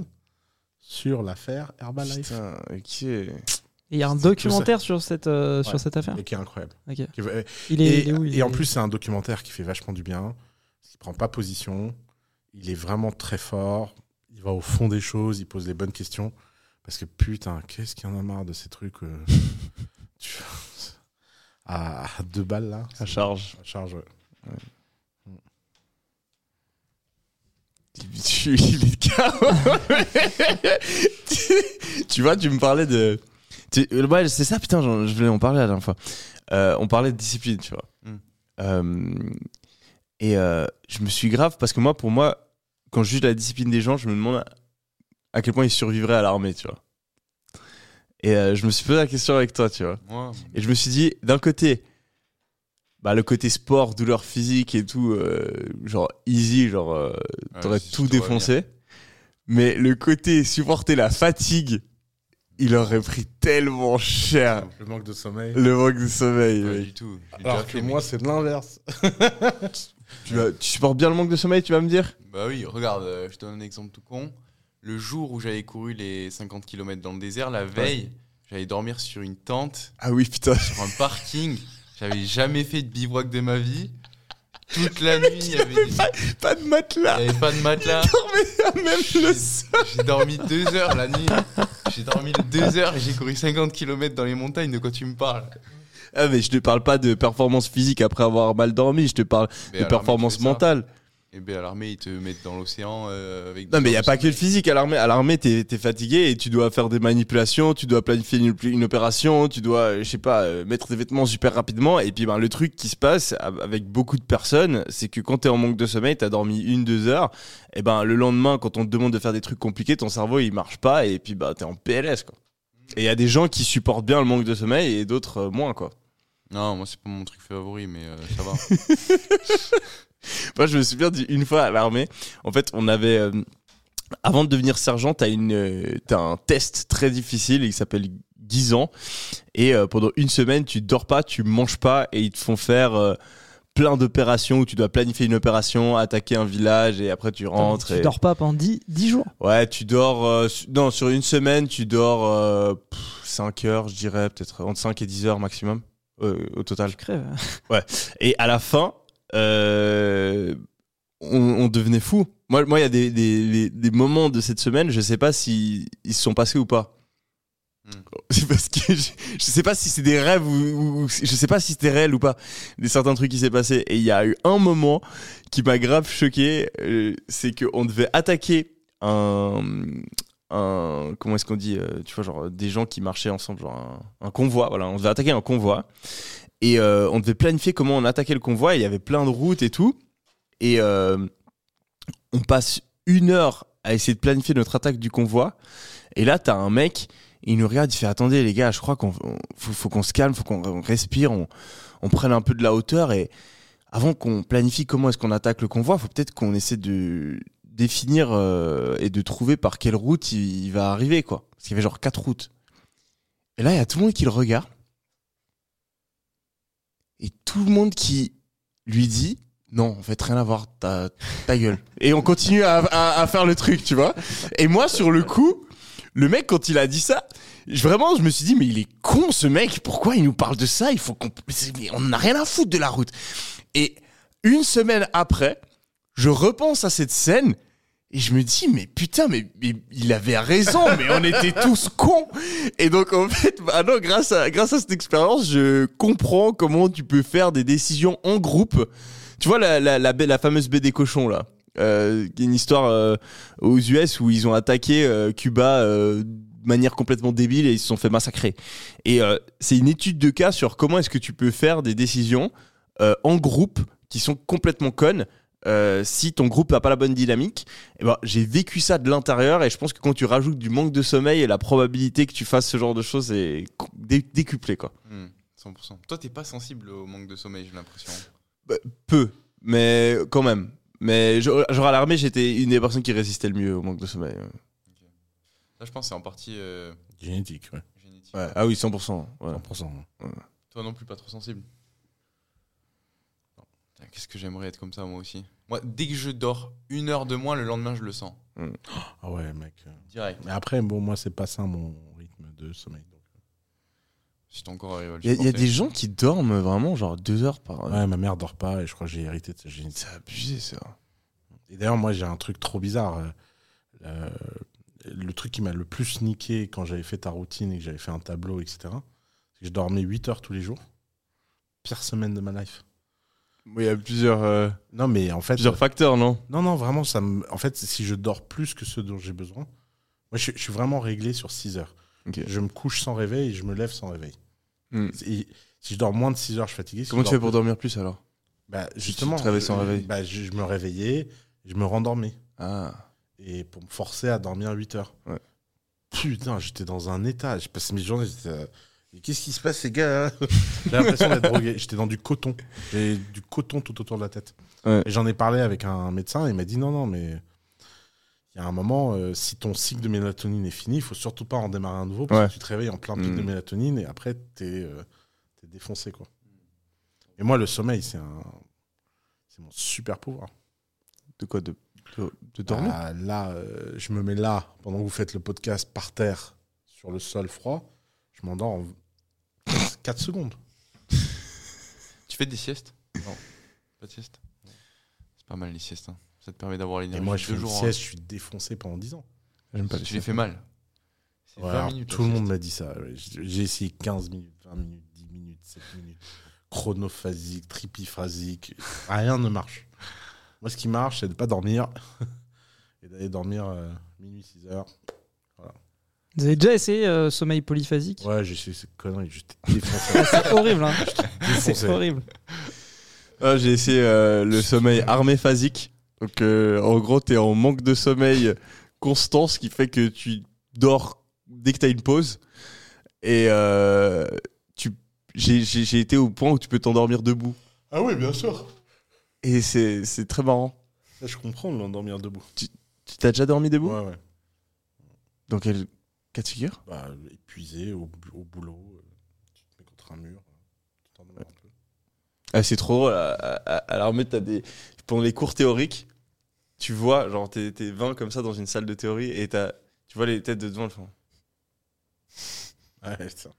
sur l'affaire Herbalife. Putain, ok. Et il y a un documentaire sur cette, euh, Ouais. sur cette affaire. Et qui est incroyable. Ok. Qui est- Il est, Et, il est où il et en plus, c'est un documentaire qui fait vachement du bien. Il prend pas position. Il est vraiment très fort. Il va au fond des choses. Il pose les bonnes questions. Parce que putain, qu'est-ce qu'il y en a marre de ces trucs. euh, tu- à, à deux balles là. Ça charge. Ça charge. ouais il est KO. Tu, tu vois, tu me parlais de. tu- ouais, c'est ça, putain, je voulais en parler la dernière fois. Euh, on parlait de discipline, tu vois. Mm. Euh, et euh, je me suis grave, parce que moi, pour moi, quand je juge la discipline des gens, je me demande à, quel point ils survivraient à l'armée, tu vois. Et je me suis posé la question avec toi, tu vois. Et je me suis dit, d'un côté, bah, le côté sport, douleur physique et tout, euh, genre easy, genre euh, t'aurais tout défoncé. Mais le côté supporter la fatigue, il aurait pris tellement cher. Le manque de sommeil. Le manque de sommeil. pas du tout. Alors que moi, c'est l'inverse. Tu, vas- tu supportes bien le manque de sommeil, tu vas me dire? Bah oui, regarde, euh, je te donne un exemple tout con. Le jour où j'avais couru les 50 km dans le désert, la veille, j'allais dormir sur une tente, Ah oui, putain. sur un parking. J'avais jamais fait de bivouac de ma vie. Toute la nuit, il y avait, des- Pas de il y matelas. avait pas de matelas. Même le sol. J'ai dormi deux heures la nuit. J'ai dormi deux heures et j'ai couru 50 km dans les montagnes. De quoi tu me parles? Ah, mais je te parle pas de performance physique après avoir mal dormi, je te parle Mais de performance ça. Et ben à l'armée, ils te mettent dans l'océan euh, avec. Non, mais il n'y a pas que le physique. À l'armée, à l'armée, t'es, t'es fatigué et tu dois faire des manipulations, tu dois planifier une, une opération, tu dois, je sais pas, euh, mettre des vêtements super rapidement. Et puis, ben, le truc qui se passe av- avec beaucoup de personnes, c'est que quand t'es en manque de sommeil, t'as dormi une, deux heures, et ben, le lendemain, quand on te demande de faire des trucs compliqués, ton cerveau, il marche pas et puis, bah, t'es en PLS, quoi. Et il y a des gens qui supportent bien le manque de sommeil et d'autres euh, moins, quoi. Non, moi c'est pas mon truc favori, mais euh, ça va. Moi, je me souviens d'une fois à l'armée. En fait, on avait. euh, avant de devenir sergent, t'as une, euh, t'as un test très difficile. Il s'appelle 10 ans. Et euh, pendant une semaine, tu dors pas, tu manges pas et ils te font faire euh, plein d'opérations où tu dois planifier une opération, attaquer un village et après tu rentres. tu et... dors pas pendant 10, 10 jours? Ouais, tu dors. euh, su- non, sur une semaine, tu dors euh, 5 heures, je dirais, peut-être entre 5 et 10 heures maximum euh, au total. Je crève. Et à la fin, euh, on, on devenait fou. Moi, moi, il y a des, des, moments de cette semaine, je sais pas si ils se sont passés ou pas. Hmm. C'est parce que je, je sais pas si c'est des rêves ou, ou- ou- je sais pas si c'était réel ou pas. Des certains trucs qui s'est passé. Et il y a eu un moment qui m'a grave choqué. euh, c'est qu'on devait attaquer un, comment est-ce qu'on dit, euh, tu vois, genre des gens qui marchaient ensemble, genre un, convoi. Voilà, on devait attaquer un convoi. Et euh, on devait planifier comment on attaquait le convoi. Il y avait plein de routes et tout. Et euh, on passe une heure à essayer de planifier notre attaque du convoi. Et là, t'as un mec, il nous regarde, il fait Attendez, les gars, je crois qu'on on- faut, qu'on se calme, faut qu'on on respire, on, on prenne un peu de la hauteur. Et avant qu'on planifie comment est-ce qu'on attaque le convoi, faut peut-être qu'on essaie de définir euh, et de trouver par quelle route il, va arriver, quoi. Parce qu'il y avait genre quatre routes. Et là, il y a tout le monde qui le regarde. Et tout le monde qui lui dit non, en fait, rien à voir, ta, ta gueule. Et on continue à, à- à faire le truc, tu vois. Et moi, sur le coup, le mec, quand il a dit ça, je- vraiment, je me suis dit, mais il est con, ce mec. Pourquoi il nous parle de ça? Il faut qu'on. On n'a rien à foutre de la route. Et une semaine après, je repense à cette scène. Et je me dis, mais putain, mais, mais il avait raison, mais on était tous cons. Et donc, en fait, maintenant, grâce à, grâce à cette expérience, je comprends comment tu peux faire des décisions en groupe. Tu vois la, la, la, la fameuse baie des cochons, là euh, une histoire euh, aux US où ils ont attaqué euh, Cuba euh, de manière complètement débile et ils se sont fait massacrer. Et euh, c'est une étude de cas sur comment est-ce que tu peux faire des décisions euh, en groupe qui sont complètement connes euh, si ton groupe n'a pas la bonne dynamique. Et ben, j'ai vécu ça de l'intérieur et je pense que quand tu rajoutes du manque de sommeil et la probabilité que tu fasses ce genre de choses est dé- décuplée quoi. Hmm, 100%. Toi, t'es pas sensible au manque de sommeil, j'ai l'impression. Peu, mais quand même. Mais genre genre à l'armée, j'étais une des personnes qui résistait le mieux au manque de sommeil. Là, je pense que c'est en partie euh, Génétique, ouais. génétique. Ouais. Ah oui, 100%. ouais. 100%. Toi non plus, pas trop sensible. Qu'est-ce que j'aimerais être comme ça, moi aussi? Moi, dès que je dors une heure de moins, le lendemain, je le sens. Ah ouais, mec. Direct. Mais après, bon, moi, c'est pas ça mon rythme de sommeil. donc. Si encore arrivé à le Il y, a- il y a supporter. des gens qui dorment vraiment genre deux heures par Ouais, ma mère dort pas et je crois que j'ai hérité de sa génétique. C'est abusé ça. Et d'ailleurs, moi, j'ai un truc trop bizarre. euh, le truc qui m'a le plus niqué quand j'avais fait ta routine et que j'avais fait un tableau, etc., c'est que je dormais 8 heures tous les jours. Pire semaine de ma life. Il y a plusieurs, euh, Non, mais en fait. plusieurs facteurs, non? Non, non, vraiment, ça me... en fait, si je dors plus que ce dont j'ai besoin, moi, je, je suis vraiment réglé sur 6 heures. Je me couche sans réveil et je me lève sans réveil. Hmm. Et si je dors moins de 6 heures, je suis fatigué. Si Comment tu fais pour plus- dormir plus alors? Bah, Justement. te réveilles sans je- réveil bah, je, je me réveillais, je me rendormais. Ah. Et pour me forcer à dormir 8 heures. Ouais. Putain, j'étais dans un état. Je passais mes journées. Euh, Mais Qu'est-ce qui se passe, les gars hein J'ai l'impression d'être drogué. J'étais dans du coton. J'ai du coton tout autour de la tête. Ouais. Et j'en ai parlé avec un médecin. Il m'a dit non, non, mais il y a un moment, euh, si ton cycle de mélatonine est fini, il faut surtout pas en démarrer un nouveau parce Ouais. que tu te réveilles en plein pic de Mm. mélatonine et après, t'es euh, t'es défoncé. Quoi. Et moi, le sommeil, c'est un... c'est mon super pouvoir. De quoi De, de, de dormir Ah, là, euh, je me mets là, pendant que vous faites le podcast par terre, sur le sol froid, je m'endors en 4 secondes. Tu fais des siestes Non. Pas de sieste C'est pas mal les siestes. hein. Ça te permet d'avoir Et l'énergie. moi, je fais une jours. sieste, je suis défoncé pendant 10 ans. J'aime pas les Tu les siestes. fais mal. C'est Ouais, 20 alors, minutes. tout le monde m'a dit ça. j'ai essayé 15 minutes, 20 minutes, 10 minutes, 7 minutes. Chronophasique, tripiphasique. Rien ne marche. Moi, ce qui marche, c'est de ne pas dormir et d'aller dormir euh, minuit, 6 heures. Vous avez déjà essayé euh, sommeil polyphasique Ouais, j'ai essayé cette connerie, j'étais défoncé. C'est horrible, hein. défoncé. C'est horrible. Ah, J'ai essayé euh, le sommeil armé phasique. Donc euh, en gros, tu es en manque de sommeil constant, ce qui fait que tu dors dès que tu as une pause. Et euh, tu- j'ai été au point où tu peux t'endormir debout. Ah oui, bien sûr. Et c'est très marrant. Ça, je comprends de l'endormir debout. Tu t'as déjà dormi debout? Ouais, ouais. Dans quel Cas de figure Bah, épuisé au, boulot, euh, tu te mets contre un mur, euh, tu t'en un peu. Ah, c'est trop drôle. À, à, à l'armée, t'as des. Pendant les cours théoriques, tu vois, genre, t'es t'es 20 comme ça dans une salle de théorie et t'as. Tu vois les têtes de devant le fond. Ouais, ça.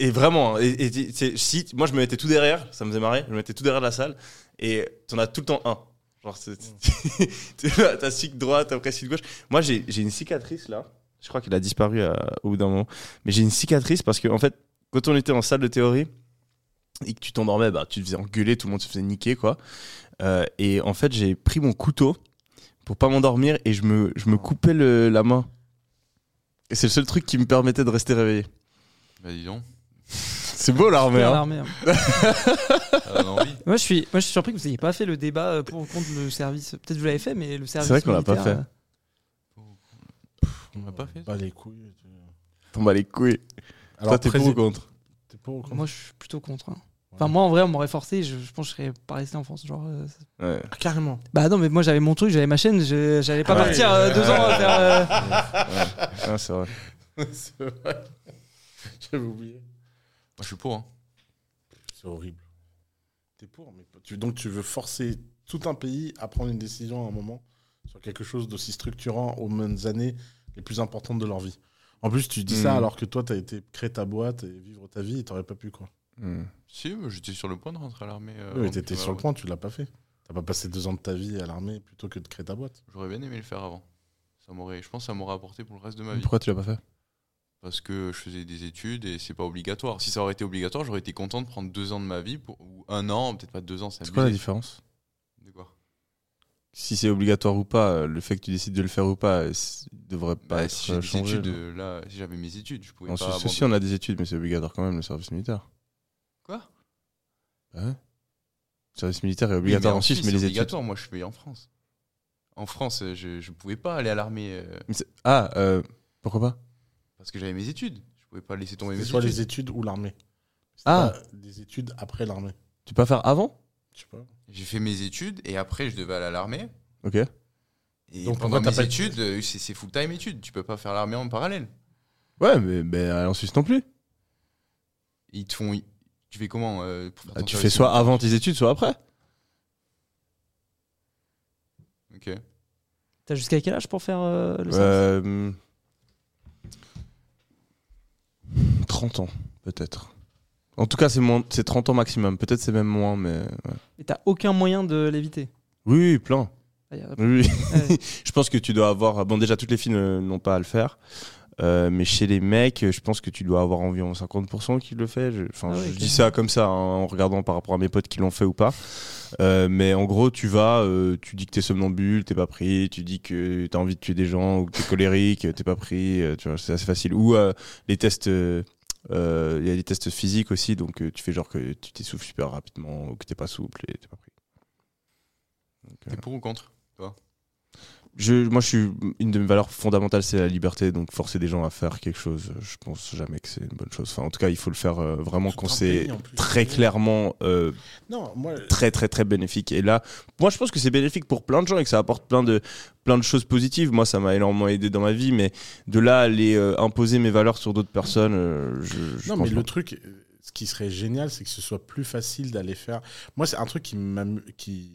Et, vraiment, hein, et, et tu- c'est- si, moi je me mettais tout derrière, ça me faisait marrer, je me mettais tout derrière la salle et t'en as tout le temps un. Genre, vois, t'as cycle droite, après cycle gauche. Moi j'ai j'ai une cicatrice là, je crois qu'elle a disparu à- au bout d'un moment, mais j'ai une cicatrice parce que en fait, quand on était en salle de théorie et que tu t'endormais, bah, tu te faisais engueuler, tout le monde se faisait niquer quoi. Euh, et en fait, j'ai pris mon couteau pour pas m'endormir et je me, je me coupais le- la main. Et c'est le seul truc qui me permettait de rester réveillé. Bah dis donc. C'est beau l'armée, hein l'armée, hein. Envie. Moi, je suis, moi, je suis surpris que vous n'ayez pas fait le débat euh, pour ou contre le service. Peut-être que vous l'avez fait, mais le service. vrai qu'on l'a pas militaire, fait. euh, On l'a pas fait. Pas les couilles. tu- T'en bats les couilles. Alors, Toi, t'es pour prési- contre T'es pour ou contre Moi, je suis plutôt contre. hein. Enfin, moi, en vrai, on m'aurait forcé. Je, je pense que je serais pas resté en France. Genre, euh, Ouais. Ah, carrément. Bah non, mais moi, j'avais mon truc, j'avais ma chaîne. je- J'allais pas Ouais. partir euh, deux ans à faire. euh, Ah, c'est vrai. c'est vrai. J'avais oublié. Moi, je suis pour. hein. C'est horrible. T'es pour, mais tu, donc tu veux forcer tout un pays à prendre une décision à un moment sur quelque chose d'aussi structurant aux mêmes années les plus importantes de leur vie. En plus, tu dis ça Mhm. alors que toi, t'as été créer ta boîte et vivre ta vie et t'aurais pas pu, quoi. Hmm. Si, mais j'étais sur le point de rentrer à l'armée. euh, oui, mais t'étais sur le point, tu l'as pas fait. T'as pas passé deux ans de ta vie à l'armée plutôt que de créer ta boîte. J'aurais bien aimé le faire avant. Ça m'aurait, je pense que ça m'aurait apporté pour le reste de ma vie. Pourquoi tu l'as pas fait? Parce que je faisais des études et c'est pas obligatoire. Si ça aurait été obligatoire, j'aurais été content de prendre deux ans de ma vie, pour, ou un an, peut-être pas deux ans, c'est quoi la différence? De quoi? Si c'est obligatoire ou pas, le fait que tu décides de le faire ou pas, euh, devrait pas Bah, être si euh, changé. études, là. si j'avais mes études, je pouvais En pas. Suisse aussi, on a des études, mais c'est obligatoire quand même, le service militaire. Quoi? Ouais. Le service militaire est obligatoire mais en Suisse, mais les études. obligatoire. Moi, je suis en France. En France, euh, je, je pouvais pas aller à l'armée euh, Ah, euh, pourquoi pas? Parce que j'avais mes études. Je pouvais pas laisser tomber mes C'est soit études. les études ou l'armée. Ah. pas Des études après l'armée. Tu peux pas faire avant? Je sais pas. J'ai fait mes études et après, je devais aller à l'armée. Ok. Et Donc, pendant mes pas- études, euh, c'est c'est full-time études. Tu peux pas faire l'armée en parallèle. Ouais, mais, mais en Suisse non plus. Ils te font. Tu fais comment euh, pour faire Ah, ton tu service fais soit militaire avant tes études, soit après. Ok. T'as jusqu'à quel âge pour faire euh, le service Euh, 30 ans, peut-être. En tout cas, c'est moins- c'est 30 ans maximum. Peut-être c'est même moins, mais. ouais. Et t'as aucun moyen de l'éviter? Oui, oui, plein. Ah, y a- Oui, oui. Ouais. je pense que tu dois avoir. Bon, déjà, toutes les filles ne- n'ont pas à le faire. Euh, mais chez les mecs, je pense que tu dois avoir environ 50% qui le fait. Je, Ah ouais, je ok. dis ça comme ça, hein, en regardant par rapport à mes potes qui l'ont fait ou pas. Euh, mais en gros, tu vas, euh, tu dis que t'es somnambule, t'es pas pris, tu dis que t'as envie de tuer des gens ou que t'es colérique, t'es pas pris, euh, tu vois, c'est assez facile. Ou euh, les tests, euh, il y a des tests physiques aussi, donc euh, tu fais genre que tu t'essouffles super rapidement ou que t'es pas souple et t'es pas pris. Euh, T'es pour ou contre je, moi, je suis une de mes valeurs fondamentales, c'est la liberté. Donc, forcer des gens à faire quelque chose, je pense jamais que c'est une bonne chose. Enfin, en tout cas, il faut le faire euh, vraiment quand c'est très clairement euh, Non, moi. très très très bénéfique. Et là, moi, je pense que c'est bénéfique pour plein de gens et que ça apporte plein de plein de choses positives. Moi, ça m'a énormément aidé dans ma vie, mais de là à aller euh, imposer mes valeurs sur d'autres personnes, je, je Non, pense mais pas. le truc, ce qui serait génial, c'est que ce soit plus facile d'aller faire. Moi, c'est un truc qui qui,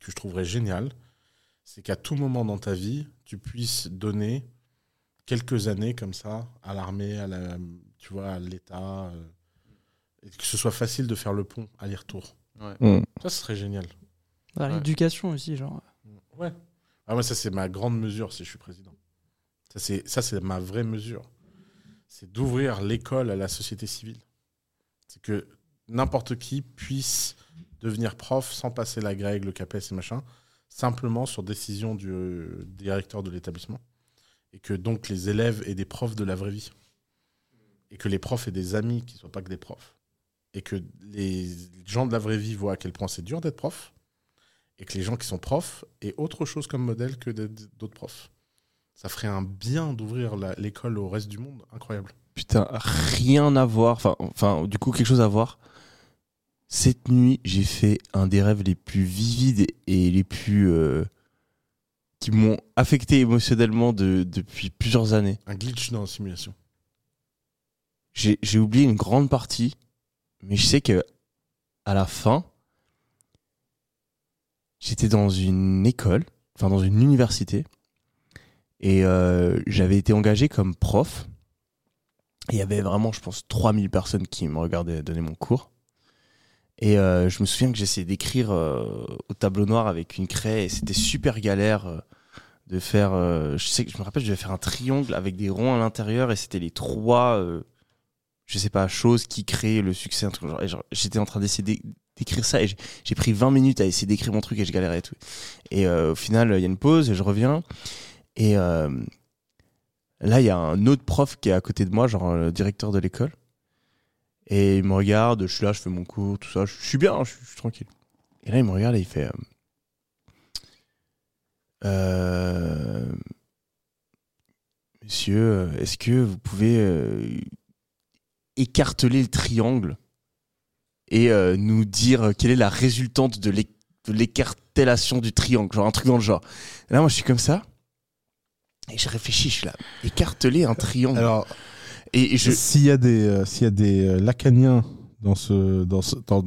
que je trouverais génial, c'est qu'à tout moment dans ta vie, tu puisses donner quelques années comme ça à l'armée, à la, tu vois, à l'État, euh, et que ce soit facile de faire le pont aller-retour. Mm. Ça, ce serait génial. Ouais. L'éducation aussi, genre. Ouais. Ah, moi, ça, c'est ma grande mesure si je suis président. Ça, c'est, ça, c'est ma vraie mesure. C'est d'ouvrir l'école à la société civile. C'est que n'importe qui puisse devenir prof sans passer la grègue, le CAPES et machin, simplement sur décision du euh, directeur de l'établissement. Et que donc les élèves aient des profs de la vraie vie. Et que les profs aient des amis qui ne soient pas que des profs. Et que les gens de la vraie vie voient à quel point c'est dur d'être prof et que les gens qui sont profs aient autre chose comme modèle que d'autres profs. Ça ferait un bien d'ouvrir l'école au reste du monde, incroyable. Putain, rien à voir. Enfin, enfin, du coup, quelque chose à voir. Cette nuit, j'ai fait un des rêves les plus vivides et les plus euh, qui m'ont affecté émotionnellement de, depuis plusieurs années. Un glitch dans la simulation. J'ai oublié une grande partie, mais je sais que à la fin, j'étais dans une école, enfin dans une université, et euh, j'avais été engagé comme prof. Et il y avait vraiment, je pense, 3000 personnes qui me regardaient donner mon cours. Et euh, je me souviens que j'essayais d'écrire euh, au tableau noir avec une craie, et c'était super galère euh, de faire. euh, je sais que je me rappelle, je devais faire un triangle avec des ronds à l'intérieur, et c'était les trois, euh, je sais pas, choses qui créaient le succès. J'étais en train d'essayer d'é- d'écrire ça, et j'ai- pris 20 minutes à essayer d'écrire mon truc, et je galérais et tout. Et au final, il y a une pause, et je reviens. Et là, il y a un autre prof qui est à côté de moi, genre le directeur de l'école. Et il me regarde, je suis là, je fais mon cours, tout ça, je, suis bien, je, suis- je suis tranquille. Et là, il me regarde et il fait. euh, Euh, monsieur, est-ce que vous pouvez euh, écarteler le triangle et nous dire quelle est la résultante de l'é- de l'écartélation du triangle, genre un truc dans le genre. Là, moi, je suis comme ça. Et je réfléchis, je suis là, écarteler un triangle. Alors, et et je, s'il y a des, euh, s'il y a des euh, lacaniens dans ce, dans ce, dans-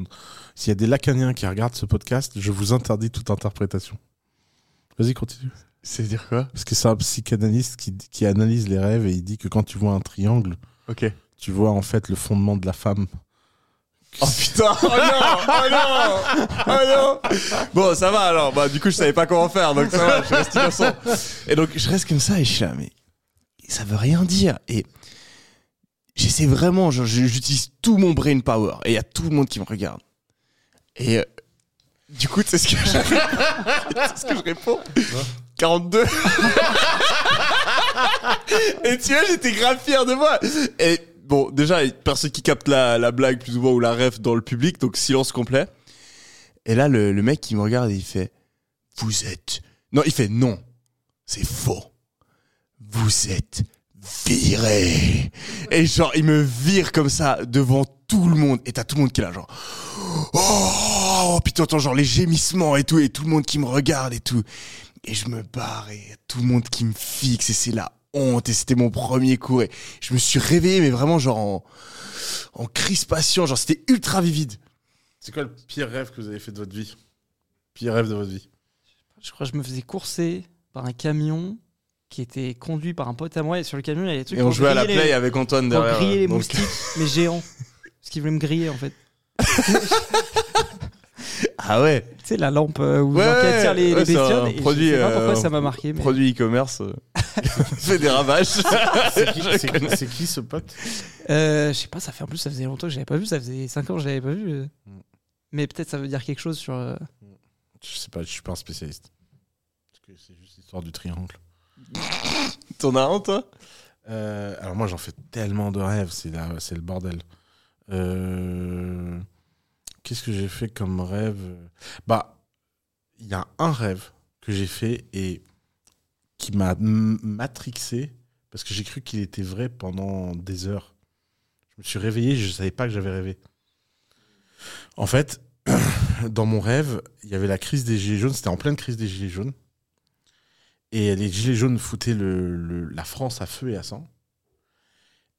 s'il y a des lacaniens qui regardent ce podcast, je vous interdis toute interprétation. Vas-y, continue. c'est dire quoi? Parce que c'est un psychanalyste qui, qui analyse les rêves et il dit que quand tu vois un triangle, Ok. tu vois en fait le fondement de la femme. Oh putain Oh non Oh non Oh non Bon, ça va alors. Bah, du coup, je savais pas comment faire, donc ça va, je reste innocent. Et donc, je reste comme ça et je suis là, mais ça veut rien dire. Et j'essaie vraiment, j'utilise tout mon brain power et il y a tout le monde qui me regarde. Et euh, du coup, tu sais ce que je, ce que je réponds 42 Et tu vois, j'étais grave fier de moi. Et bon, déjà, il personne qui capte la, la blague plus ou moins ou la ref dans le public, donc silence complet. Et là, le, le mec qui me regarde et il fait Vous êtes. Non, il fait Non, c'est faux. Vous êtes viré. Et genre, il me vire comme ça devant tout le monde. Et t'as tout le monde qui est là, genre. Oh, puis t'entends genre les gémissements et tout, et tout le monde qui me regarde et tout. Et je me barre et tout le monde qui me fixe et c'est la honte et c'était mon premier cours et je me suis réveillé mais vraiment genre en, en crispation, genre c'était ultra vivide. C'est quoi le pire rêve que vous avez fait de votre vie? Pire rêve de votre vie? Je crois que je me faisais courser par un camion qui était conduit par un pote à moi et sur le camion il y avait des trucs Et on jouait à la les- play avec Antoine pour derrière. griller les donc- moustiques mais géants parce qu'ils voulaient me griller en fait Ah ouais, tu sais la lampe euh, où Ouais, genre, qui attire les, ouais, bestioles et produit, je sais pas pourquoi euh, ça m'a marqué mais... produit e-commerce euh, fait des ravages. C'est qui, ce pote? Euh, je sais pas, ça fait en plus, ça faisait longtemps que j'avais pas vu, ça faisait 5 ans que je l'avais pas vu. Mm. Mais peut-être ça veut dire quelque chose sur. euh, Je sais pas, je suis pas un spécialiste. Parce que c'est juste l'histoire du triangle. T'en as toi? Euh, alors moi j'en fais tellement de rêves, c'est le bordel. Euh, Qu'est-ce que j'ai fait comme rêve? Bah, il y a un rêve que j'ai fait et qui m'a matrixé parce que j'ai cru qu'il était vrai pendant des heures. Je me suis réveillé, je savais pas que j'avais rêvé. En fait, dans mon rêve, il y avait la crise des gilets jaunes. C'était en pleine crise des gilets jaunes. Et les gilets jaunes foutaient le- le- la France à feu et à sang.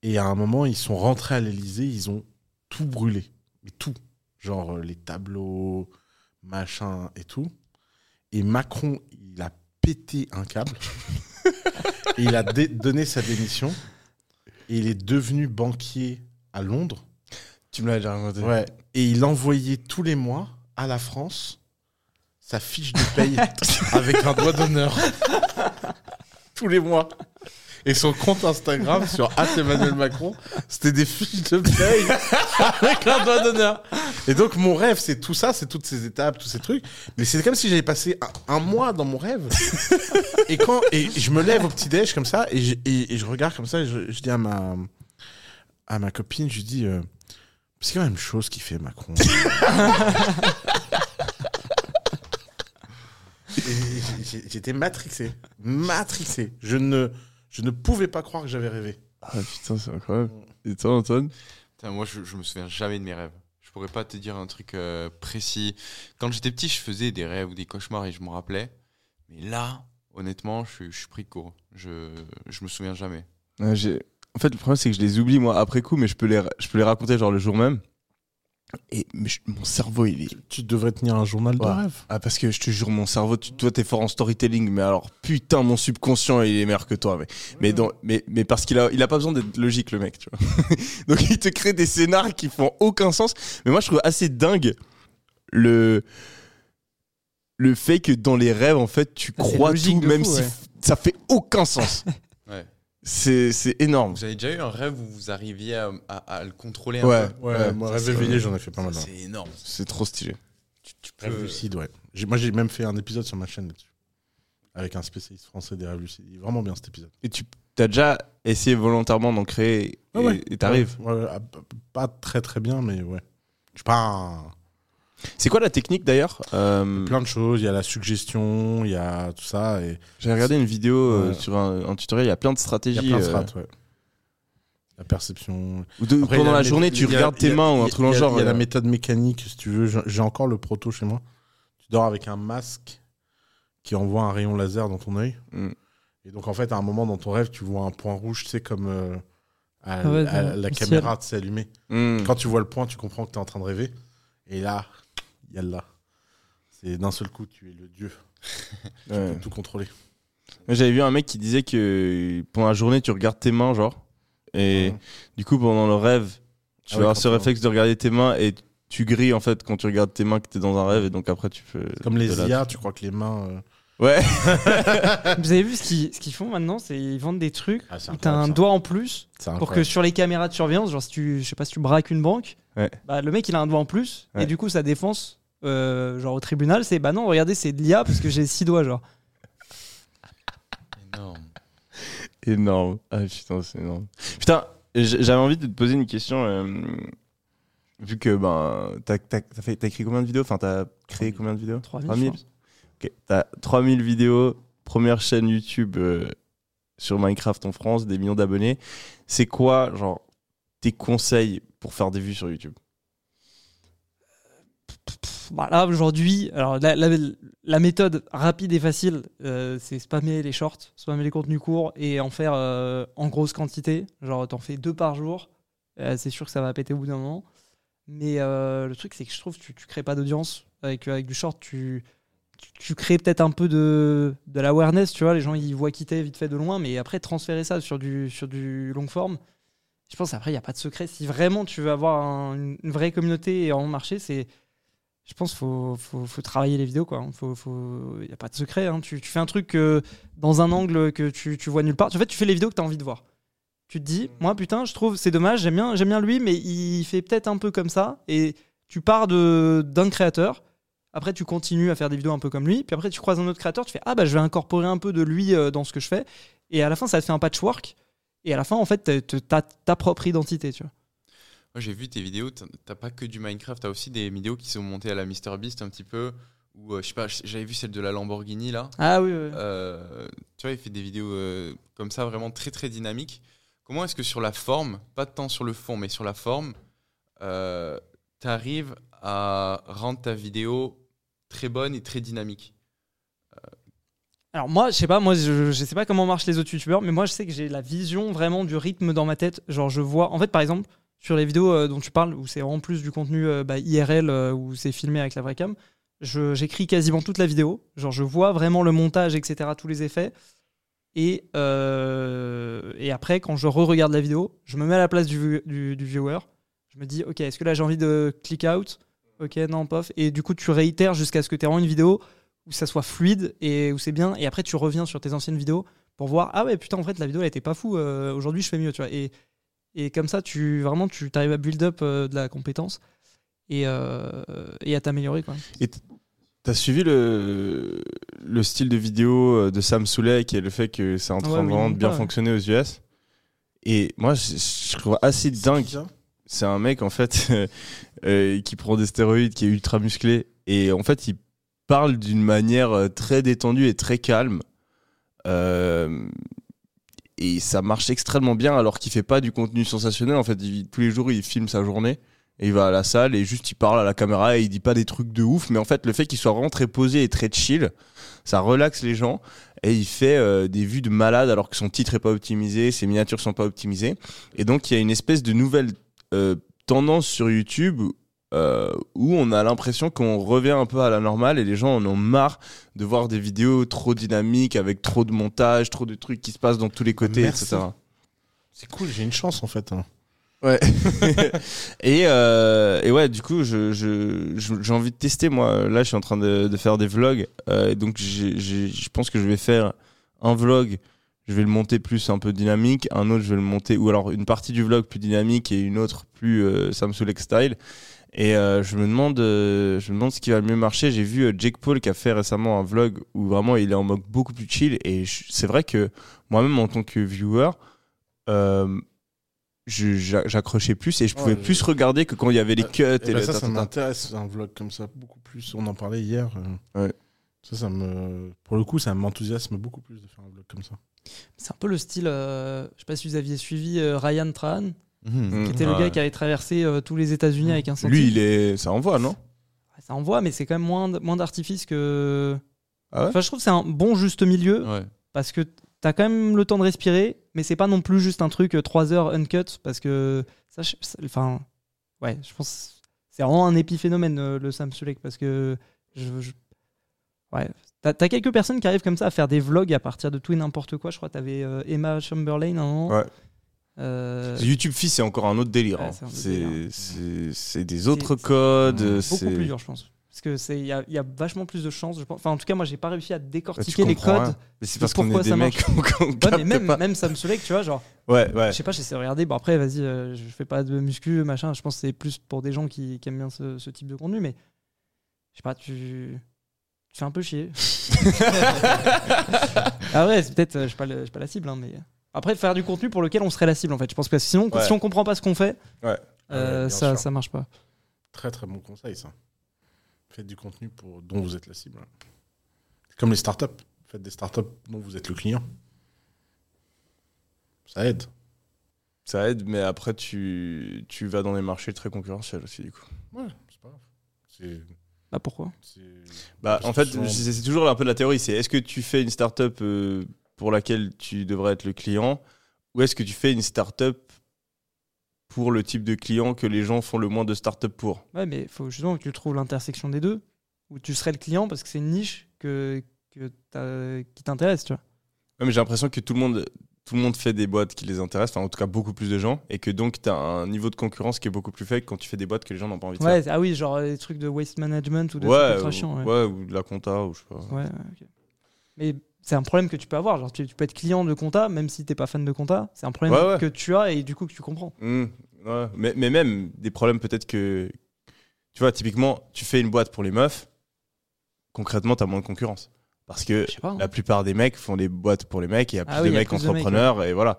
Et à un moment, ils sont rentrés à l'Elysée, ils ont tout brûlé. Mais tout. Genre euh, les tableaux, machin et tout. Et Macron, il a pété un câble. et il a donné sa démission. Et il est devenu banquier à Londres. Tu me l'as déjà raconté. Ouais. Et il envoyait tous les mois à la France sa fiche de paye avec un doigt d'honneur. tous les mois. Et son compte Instagram sur Emmanuel Macron, c'était des fiches de paye avec un doigt d'honneur. Et donc mon rêve, c'est tout ça, c'est toutes ces étapes, tous ces trucs. Mais c'est comme si j'avais passé un, un mois dans mon rêve. Et quand et je me lève au petit déj comme ça et je, et, et je regarde comme ça, et je, je dis à ma à ma copine, je lui dis. euh, c'est quand même chose qu'il fait Macron. J'étais matrixé. Matrixé. Je ne, je ne pouvais pas croire que j'avais rêvé. Ah putain, c'est incroyable. Et toi, Antoine? Putain, moi, je, je me souviens jamais de mes rêves. Je pourrais pas te dire un truc euh, précis. Quand j'étais petit, je faisais des rêves ou des cauchemars et je m'en rappelais. Mais là, honnêtement, je suis, je suis pris de court. Je, je me souviens jamais. Ouais, en fait, le problème, c'est que je les oublie, moi, après coup, mais je peux les, je peux les raconter, genre, le jour même. Et je- mon cerveau, il est. Tu devrais tenir un journal de Ouais. rêve. Ah, parce que je te jure, mon cerveau, tu, toi, t'es fort en storytelling, mais alors, putain, mon subconscient, il est meilleur que toi. Mais, mais, dans- mais, mais parce qu'il a, il a pas besoin d'être logique, le mec, tu vois. Donc, il te crée des scénars qui font aucun sens. Mais moi, je trouve assez dingue le, le fait que dans les rêves, en fait, tu c'est crois tout, même fou, si ouais. ça fait aucun sens. Ouais. C'est, c'est énorme. Vous avez déjà eu un rêve où vous arriviez à, à- à le contrôler un Ouais. peu Ouais, moi, ça, rêve c'est- éveillé, j'en ai fait pas mal. Hein. C'est énorme. C'est trop stylé. Tu, tu Rêve peux- lucide, ouais. Moi, j'ai même fait un épisode sur ma chaîne là-dessus. Avec un spécialiste français des rêves lucides. Il est vraiment bien cet épisode. Et tu as déjà essayé volontairement d'en créer et Ouais, ouais. t'arrives. Ouais, ouais, pas très très bien, mais ouais. Je suis pas un- C'est quoi la technique d'ailleurs Euh, Plein de choses. Il y a la suggestion, il y a tout ça. Et J'ai regardé une vidéo euh, sur un, un tutoriel, il y a plein de il y stratégies. a plein de euh, strates, ouais. La perception. ou de- Après, pendant a la journée, tu a- regardes a- tes mains ou un truc dans genre. Il y a la euh, méthode mécanique, si tu veux. J'ai- encore le proto chez moi. Tu dors avec un masque qui envoie un rayon laser dans ton œil. Mm. Et donc, en fait, à un moment dans ton rêve, tu vois un point rouge, tu sais, comme euh, à, Ah ouais, à dans la caméra, sais, allumée. hmm. Quand tu vois le point, tu comprends que tu es en train de rêver. Et là, il y a là. C'est d'un seul coup, tu es le dieu. Tu Ouais. peux tout contrôler. J'avais vu un mec qui disait que pendant la journée, tu regardes tes mains, genre. Et du coup, pendant le rêve, tu Ah vas ouais, avoir ce tu- réflexe de regarder tes mains et tu grilles en fait quand tu regardes tes mains que t'es dans un rêve et donc après tu peux. Comme les là- IA, tu crois que les mains. euh, Ouais. Vous avez vu ce qu'ils ce qu'ils font maintenant? C'est ils vendent des trucs Ah, t'as un ça. doigt en plus pour que sur les caméras de surveillance, genre si tu, je sais pas si tu braques une banque, Ouais. bah, le mec il a un doigt en plus Ouais. et du coup sa défense, euh, genre au tribunal, c'est bah non, regardez, c'est de l'IA parce que j'ai six doigts, genre. Énorme. Énorme. Ah putain, c'est énorme. Putain, j'avais envie de te poser une question. euh, vu que ben, t'as fait- t'as écrit combien de vidéos? Enfin, t'as créé 3000. combien de vidéos? 3000, 3000 je pense. Ok, t'as 3000 vidéos, première chaîne YouTube euh, sur Minecraft en France, des millions d'abonnés. C'est quoi, genre, tes conseils pour faire des vues sur YouTube? Bah, là aujourd'hui, alors la, la- méthode rapide et facile, euh, c'est spammer les shorts, spammer les contenus courts et en faire euh, en grosse quantité. Genre t'en fais deux par jour, Euh, c'est sûr que ça va péter au bout d'un moment. Mais euh, le truc c'est que je trouve que tu, tu crées pas d'audience avec, avec du short, tu, tu, crées peut-être un peu de, de l'awareness, tu vois, les gens ils voient quitter vite fait de loin, mais après transférer ça sur du, sur du long forme. Je pense après il n'y a pas de secret. Si vraiment tu veux avoir un- une, une vraie communauté et en marché, c'est je pense qu'il faut, faut, faut travailler les vidéos. quoi. Faut, faut... Il n'y a pas de secret. hein. Tu, tu fais un truc euh, dans un angle que tu, tu vois nulle part. En fait, tu fais les vidéos que tu as envie de voir. Tu te dis, moi, putain, je trouve c'est dommage, j'aime bien, j'aime bien lui, mais il fait peut-être un peu comme ça. Et tu pars de- d'un créateur. Après, tu continues à faire des vidéos un peu comme lui. Puis après, tu croises un autre créateur. Tu fais, ah bah, je vais incorporer un peu de lui euh, dans ce que je fais. Et à la fin, ça te fait un patchwork. Et à la fin, en fait, tu as ta propre identité. Tu vois. Moi, j'ai vu tes vidéos, t'as- pas que du Minecraft, t'as aussi des vidéos qui sont montées à la MrBeast un petit peu. Ou euh, je sais pas, j'avais vu celle de la Lamborghini là. Ah oui, oui. Euh, tu vois, il fait des vidéos euh, comme ça, vraiment très très dynamiques. Comment est-ce que sur la forme, pas tant sur le fond, mais sur la forme, euh, tu arrives à rendre ta vidéo très bonne et très dynamique? Alors moi, je sais pas, moi je, je sais pas comment marchent les autres youtubeurs, mais moi je sais que j'ai la vision vraiment du rythme dans ma tête. Genre je vois, en fait par exemple sur les vidéos euh, dont tu parles, où c'est en plus du contenu euh, bah, IRL, euh, où c'est filmé avec la vraie cam, j'écris quasiment toute la vidéo. Genre je vois vraiment le montage, etc., tous les effets. Et, et après, quand je re-regarde la vidéo, je me mets à la place du, du, viewer. Je me dis, ok, est-ce que là j'ai envie de click out? Ok, non, pof. Et du coup, tu réitères jusqu'à ce que tu aies vraiment une vidéo où ça soit fluide et où c'est bien. Et après, tu reviens sur tes anciennes vidéos pour voir, ah ouais, putain, en fait, la vidéo, elle était pas fou. Aujourd'hui, je fais mieux, tu vois. Et, et comme ça, tu vraiment, tu arrives à build up euh, de la compétence et, euh, et à t'améliorer, quoi. T'as suivi le, le style de vidéo euh, de Sam Souley qui est le fait que c'est en train Ouais, de oui, bien pas, fonctionner aux US. Et moi, je, je trouve assez dingue. C'est un mec, en fait, euh, qui prend des stéroïdes, qui est ultra musclé. Et en fait, il parle d'une manière très détendue et très calme. Euh, et ça marche extrêmement bien alors qu'il fait pas du contenu sensationnel. En fait, tous les jours, il filme sa journée. Et il va à la salle et juste il parle à la caméra et il dit pas des trucs de ouf. Mais en fait, le fait qu'il soit vraiment très posé et très chill, ça relaxe les gens. Et il fait euh, des vues de malade alors que son titre est pas optimisé, ses miniatures sont pas optimisées. Et donc il y a une espèce de nouvelle euh, tendance sur YouTube euh, où on a l'impression qu'on revient un peu à la normale et les gens en ont marre de voir des vidéos trop dynamiques avec trop de montage, trop de trucs qui se passent dans tous les côtés, Merci. etc. C'est cool, j'ai une chance en fait. hein. Ouais. et, euh, et ouais, du coup, je, je, je- j'ai envie de tester. Moi, là, je suis en train de, de faire des vlogs. Euh, donc, je pense que je vais faire un vlog. Je vais le monter plus un peu dynamique. Un autre, je vais le monter. Ou alors, une partie du vlog plus dynamique et une autre plus euh, Samsung style. Et euh, je me demande, euh, je me demande ce qui va le mieux marcher. J'ai vu euh, Jake Paul qui a fait récemment un vlog où vraiment il est en mode beaucoup plus chill. Et c'est vrai que moi-même en tant que viewer, euh, j'accrochais plus et je pouvais Ouais, plus regarder que quand il y avait les Euh, cuts et, ben le ça, ça m'intéresse un vlog comme ça beaucoup plus. On en parlait hier. Ouais. Ça, ça me, pour le coup, ça m'enthousiasme beaucoup plus de faire un vlog comme ça. C'est un peu le style, euh, je sais pas si vous aviez suivi euh, Ryan Trahan, Mhm. qui était le gars qui avait traversé euh, tous les États-Unis avec un centime. Lui, il est, ça envoie, non? Ça envoie, mais c'est quand même moins, moins d'artifice que. Ah ouais? Enfin, je trouve que c'est un bon juste milieu Ouais. parce que t'as quand même le temps de respirer, mais c'est pas non plus juste un truc 3 heures uncut parce que ça, je- enfin, ouais, je pense que c'est vraiment un épiphénomène euh, le Sam Sulek parce que je, je- ouais, t'as as quelques personnes qui arrivent comme ça à faire des vlogs à partir de tout et n'importe quoi. Je crois que t'avais euh, Emma Chamberlain un moment. Ouais. Euh, YouTube Fils, c'est encore un autre délire. Ouais, hein. c'est des autres codes. C'est... beaucoup plus dur, je pense. Parce que c'est il y y a vachement plus de chances. Je pense. Enfin, en tout cas, moi, j'ai pas réussi à Bah, décortiquer les comprends codes. rien. Mais c'est parce qu'on pourquoi est des ça mecs Ouais, mais même, pas. même Sam Sulek, tu vois, genre, Ouais, ouais. je sais pas, j'essaie de regarder. Bon, après, vas-y, euh, je fais pas de muscu, machin. Je pense que c'est plus pour des gens qui, qui aiment bien ce, ce type de contenu, mais je sais pas, tu. Tu fais un peu chier. ah ouais, c'est peut-être, euh, je suis pas, le- pas la cible, hein, mais. Après, faire du contenu pour lequel on serait la cible, en fait. Je pense que sinon, Ouais. si on comprend pas ce qu'on fait, Ouais. euh, Ouais, ça, sûr. ça marche pas. Très très bon conseil ça. Faites du contenu pour dont vous êtes la cible. C'est Comme les startups. Faites des startups dont vous êtes le client. Ça aide. Ça aide, mais après, tu, tu vas dans des marchés très concurrentiels aussi, du coup. Ouais, c'est pas grave. C'est. Bah pourquoi? Bah, en fait, c'est toujours un peu la théorie. C'est est-ce que tu fais une startup euh, pour laquelle tu devrais être le client, ou est-ce que tu fais une startup pour le type de client que les gens font le moins de startup pour? Ouais, mais il faut justement que tu trouves l'intersection des deux, où tu serais le client parce que c'est une niche que, que qui t'intéresse, tu vois. Ouais, mais j'ai l'impression que tout le monde tout le monde fait des boîtes qui les intéressent, enfin en tout cas beaucoup plus de gens, et que donc tu as un niveau de concurrence qui est beaucoup plus faible quand tu fais des boîtes que les gens n'ont pas envie de Ouais, ah oui, genre les trucs de waste management ou de faire. Ouais, ou, ouais. ouais, ou de la compta, ou je sais pas. Ouais. Mais c'est un problème que tu peux avoir. Genre, tu, tu peux être client de compta, même si t'es pas fan de compta. C'est un problème Ouais, ouais. que tu as et du coup que tu comprends. Mmh, ouais. mais, mais même des problèmes peut-être que. Tu vois, typiquement, tu fais une boîte pour les meufs, concrètement, tu as moins de concurrence. Parce que pas. hein. la plupart des mecs font des boîtes pour les mecs, et il y a plus Ah oui, de mecs plus de mecs, entrepreneurs, et voilà.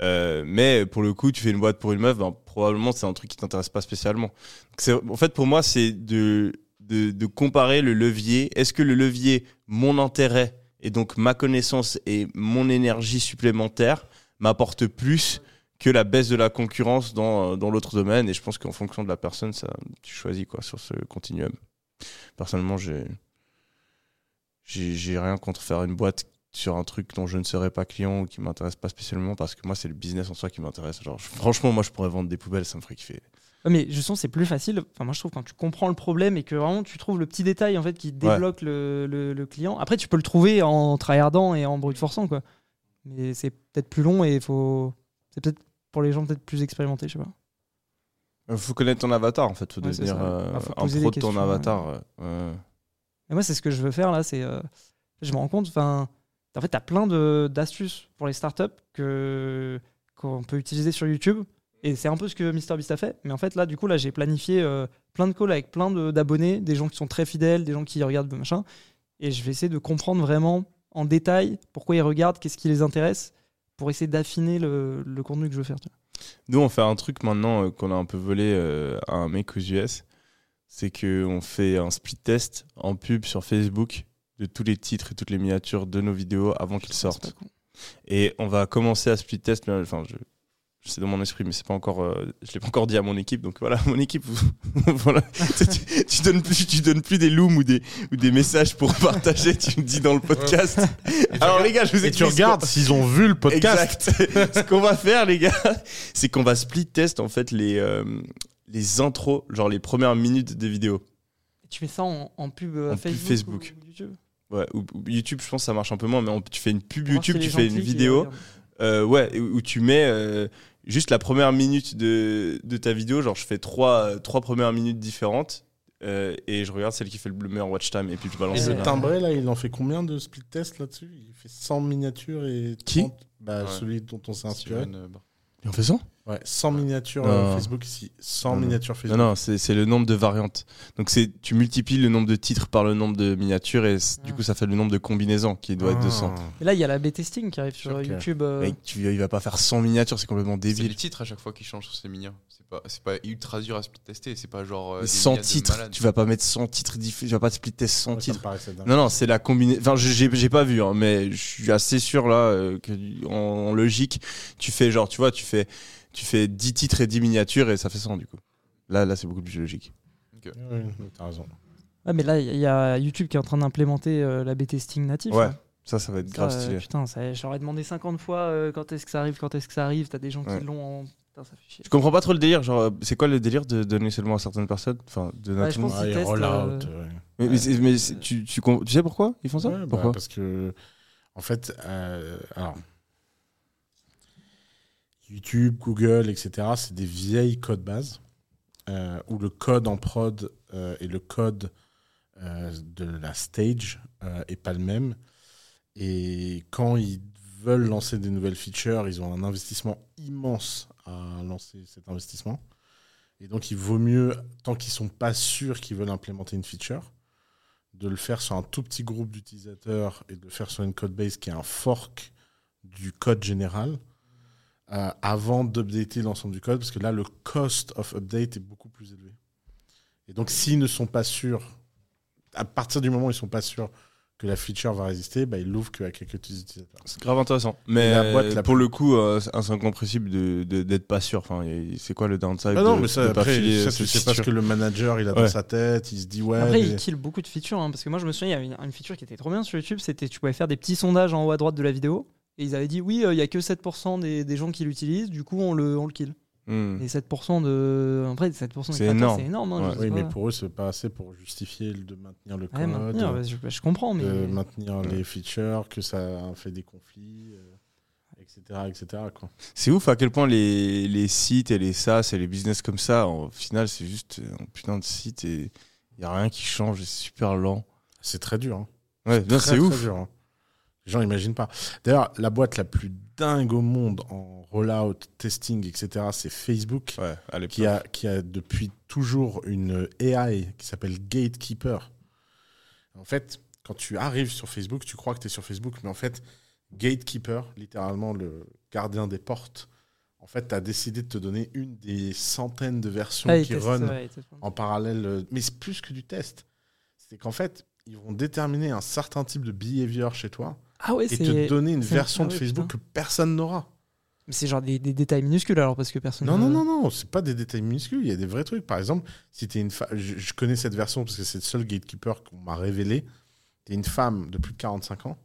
Euh, mais pour le coup, tu fais une boîte pour une meuf, ben, probablement c'est un truc qui t'intéresse pas spécialement. Donc en fait, pour moi, c'est de, de, de comparer le levier. Est-ce que le levier, mon intérêt, et donc ma connaissance et mon énergie supplémentaire, m'apporte plus que la baisse de la concurrence dans, dans l'autre domaine. Et je pense qu'en fonction de la personne, ça, tu choisis quoi sur ce continuum. Personnellement, j'ai rien contre faire une boîte sur un truc dont je ne serais pas client ou qui m'intéresse pas spécialement parce que moi c'est le business en soi qui m'intéresse. Franchement moi je pourrais vendre des poubelles ça me ferait kiffer mais je sens c'est plus facile. Enfin, moi, je trouve quand tu comprends le problème et que vraiment tu trouves le petit détail en fait qui débloque le, le- le client. Après, tu peux le trouver en tryhardant et en brute forçant, quoi. Mais c'est peut-être plus long et faut. C'est peut-être pour les gens peut-être plus expérimentés, je sais pas. il faut connaître ton avatar en fait faut Ouais, devenir euh, faut un pro de ton avatar ouais. Ouais. Et moi, c'est ce que je veux faire là. C'est, euh, je me rends compte, enfin, en fait, t'as plein de d'astuces pour les startups que qu'on peut utiliser sur YouTube. Et c'est un peu ce que MrBeast a fait. Mais en fait, là, du coup, là, j'ai planifié euh, plein de calls avec plein de- d'abonnés, des gens qui sont très fidèles, des gens qui regardent machin. Et je vais essayer de comprendre vraiment en détail pourquoi ils regardent, qu'est-ce qui les intéresse, pour essayer d'affiner le, le contenu que je veux faire. tu vois. nous on fait un truc maintenant euh, qu'on a un peu volé euh, à un mec aux US c'est que on fait un split test en pub sur Facebook de tous les titres et toutes les miniatures de nos vidéos avant qu'ils sortent. Et on va commencer à split test. mais, Enfin, je, C'est dans mon esprit, mais c'est pas encore. euh, je l'ai pas encore dit à mon équipe, donc voilà, mon équipe. voilà, tu, tu donnes plus, tu donnes plus des looms ou des ou des messages pour partager. Tu me dis dans le podcast. Alors les gars, je vous Et explique. tu regardes s'ils ont vu le podcast. Exact. ce qu'on va faire, les gars, c'est qu'on va split test en fait les euh, les intros, genre les premières minutes des vidéos. Tu fais ça en, en pub euh, En pub Facebook, Facebook. ou YouTube Ouais, ou, ou YouTube, je pense que ça marche un peu moins, mais on- tu fais une pub YouTube, tu fais une et vidéo, euh, ouais, où, où tu mets euh, juste la première minute de, de ta vidéo. Genre, je fais trois, trois premières minutes différentes euh, et je regarde celle qui fait le meilleur watch time et puis je balance. Et le timbré, là, il en fait combien de split test là-dessus Il fait 100 miniatures et 30 Qui bah, Ouais. Celui dont on s'est inspiré. Et on fait ça Ouais, 100 miniatures Non. euh, Facebook ici. 100 Non, non. miniatures Non, Facebook. non, c'est c'est le nombre de variantes. Donc, c'est tu multiplies le nombre de titres par le nombre de miniatures et du Ah. coup, ça fait le nombre de combinaisons qui doit être Ah. 200. Et là, il y a la B-testing qui arrive sur. YouTube. euh, Mec, tu, il va pas faire 100 miniatures, c'est complètement C'est les débile. titres à chaque fois qui changent sur ces minions. C'est pas, c'est pas ultra dur à split tester. C'est pas genre. euh, Mais des 100 milliards de titres, tu vas pas mettre 100 titres différents, tu vas pas split test 100 Ouais, titres. Non, non, c'est la combinaison. Enfin, j'ai j'ai pas vu, hein, mais je suis assez sûr là euh, que en, en logique, tu fais genre, tu vois, tu fais, tu fais 10 titres et 10 miniatures et ça fait 100 du coup. Là, là, c'est beaucoup plus logique. Ouais, ouais, t'as raison. Ouais, mais là, il y a YouTube qui est en train d'implémenter euh, la B-testing natif. Ouais, hein. ça, ça va être Ça, grave euh, stylé. putain, ça, je leur ai demandé 50 fois euh, quand est-ce que ça arrive, quand est-ce que ça arrive. T'as des gens Ouais. qui l'ont en. Putain, ça fait chier. Je comprends pas trop le délire. Genre, euh, c'est quoi le délire de donner seulement à certaines personnes Enfin, de Ouais, notre je pense Ouais, qu'ils testent, roll euh, out, ouais. Mais, tu, tu, sais pourquoi ils font ça? Ouais, bah, Pourquoi? Parce que, en fait, euh, alors, YouTube, Google, etc., c'est des vieilles codes bases euh, où le code en prod euh, et le code euh, de la stage euh, est pas le même. Et quand ils veulent lancer des nouvelles features, ils ont un investissement immense à lancer cet investissement. Et donc, il vaut mieux, tant qu'ils sont pas sûrs qu'ils veulent implémenter une feature, de le faire sur un tout petit groupe d'utilisateurs et de le faire sur une code base qui est un fork du code général euh, avant d'updater l'ensemble du code parce que là le cost of update est beaucoup plus élevé. Et donc s'ils ne sont pas sûrs, à partir du moment où ils sont pas sûrs que la feature va résister, bah, ils l'ouvrent qu'à quelques utilisateurs. C'est grave intéressant. Mais La boîte euh, la pour plus- le coup, euh, c'est incompréhensible de de- d'être pas sûr. Enfin, c'est quoi le downside Ah non, de- mais ça, de pas après, filer ça, cette tu sais pas ce feature que le manager il a dans sa tête, il se dit ouais. Après, mais- ils killent beaucoup de features. hein, parce que moi, je me souviens, il y avait une, une feature qui était trop bien sur YouTube. C'était tu pouvais faire des petits sondages en haut à droite de la vidéo. Et ils avaient dit oui, euh, il y a que 7% des, des gens qui l'utilisent. Du coup, on le, on le kill. Hmm. Et 7% de. Après, 7% des C'est énorme. C'est énorme. hein, Ouais. je sais Oui, mais pour eux, c'est pas assez pour justifier de maintenir le code. Ouais, maintenir, je, je comprends, mais. de maintenir les features, que ça fait des conflits, euh, etc. etc. quoi. C'est ouf à quel point les, les sites et les SaaS et les business comme ça, au final, c'est juste un putain de site et il n'y a rien qui change, c'est super lent. C'est très dur. hein. Ouais, Très, c'est très ouf. dur, hein. Les gens n'imaginent pas. D'ailleurs, la boîte la plus dingue au monde en rollout, testing, etc., c'est Facebook, Ouais, qui, a, qui a depuis toujours une AI qui s'appelle Gatekeeper. En fait, quand tu arrives sur Facebook, tu crois que tu es sur Facebook, mais en fait, Gatekeeper, littéralement le gardien des portes, en fait, tu as décidé de te donner une des centaines de versions Ah, qui run ouais, en parallèle. euh, Mais c'est plus que du test. C'est qu'en fait, ils vont déterminer un certain type de behavior chez toi Ah ouais, et te donner une version ah de ouais, Facebook putain. que personne n'aura. Mais c'est genre des, des détails minuscules alors parce que personne. Non, non, non, non, c'est pas des détails minuscules, il y a des vrais trucs. Par exemple, si tu es une femme, je, je connais cette version parce que c'est le seul gatekeeper qu'on m'a révélé. Tu es une femme de plus de 45 ans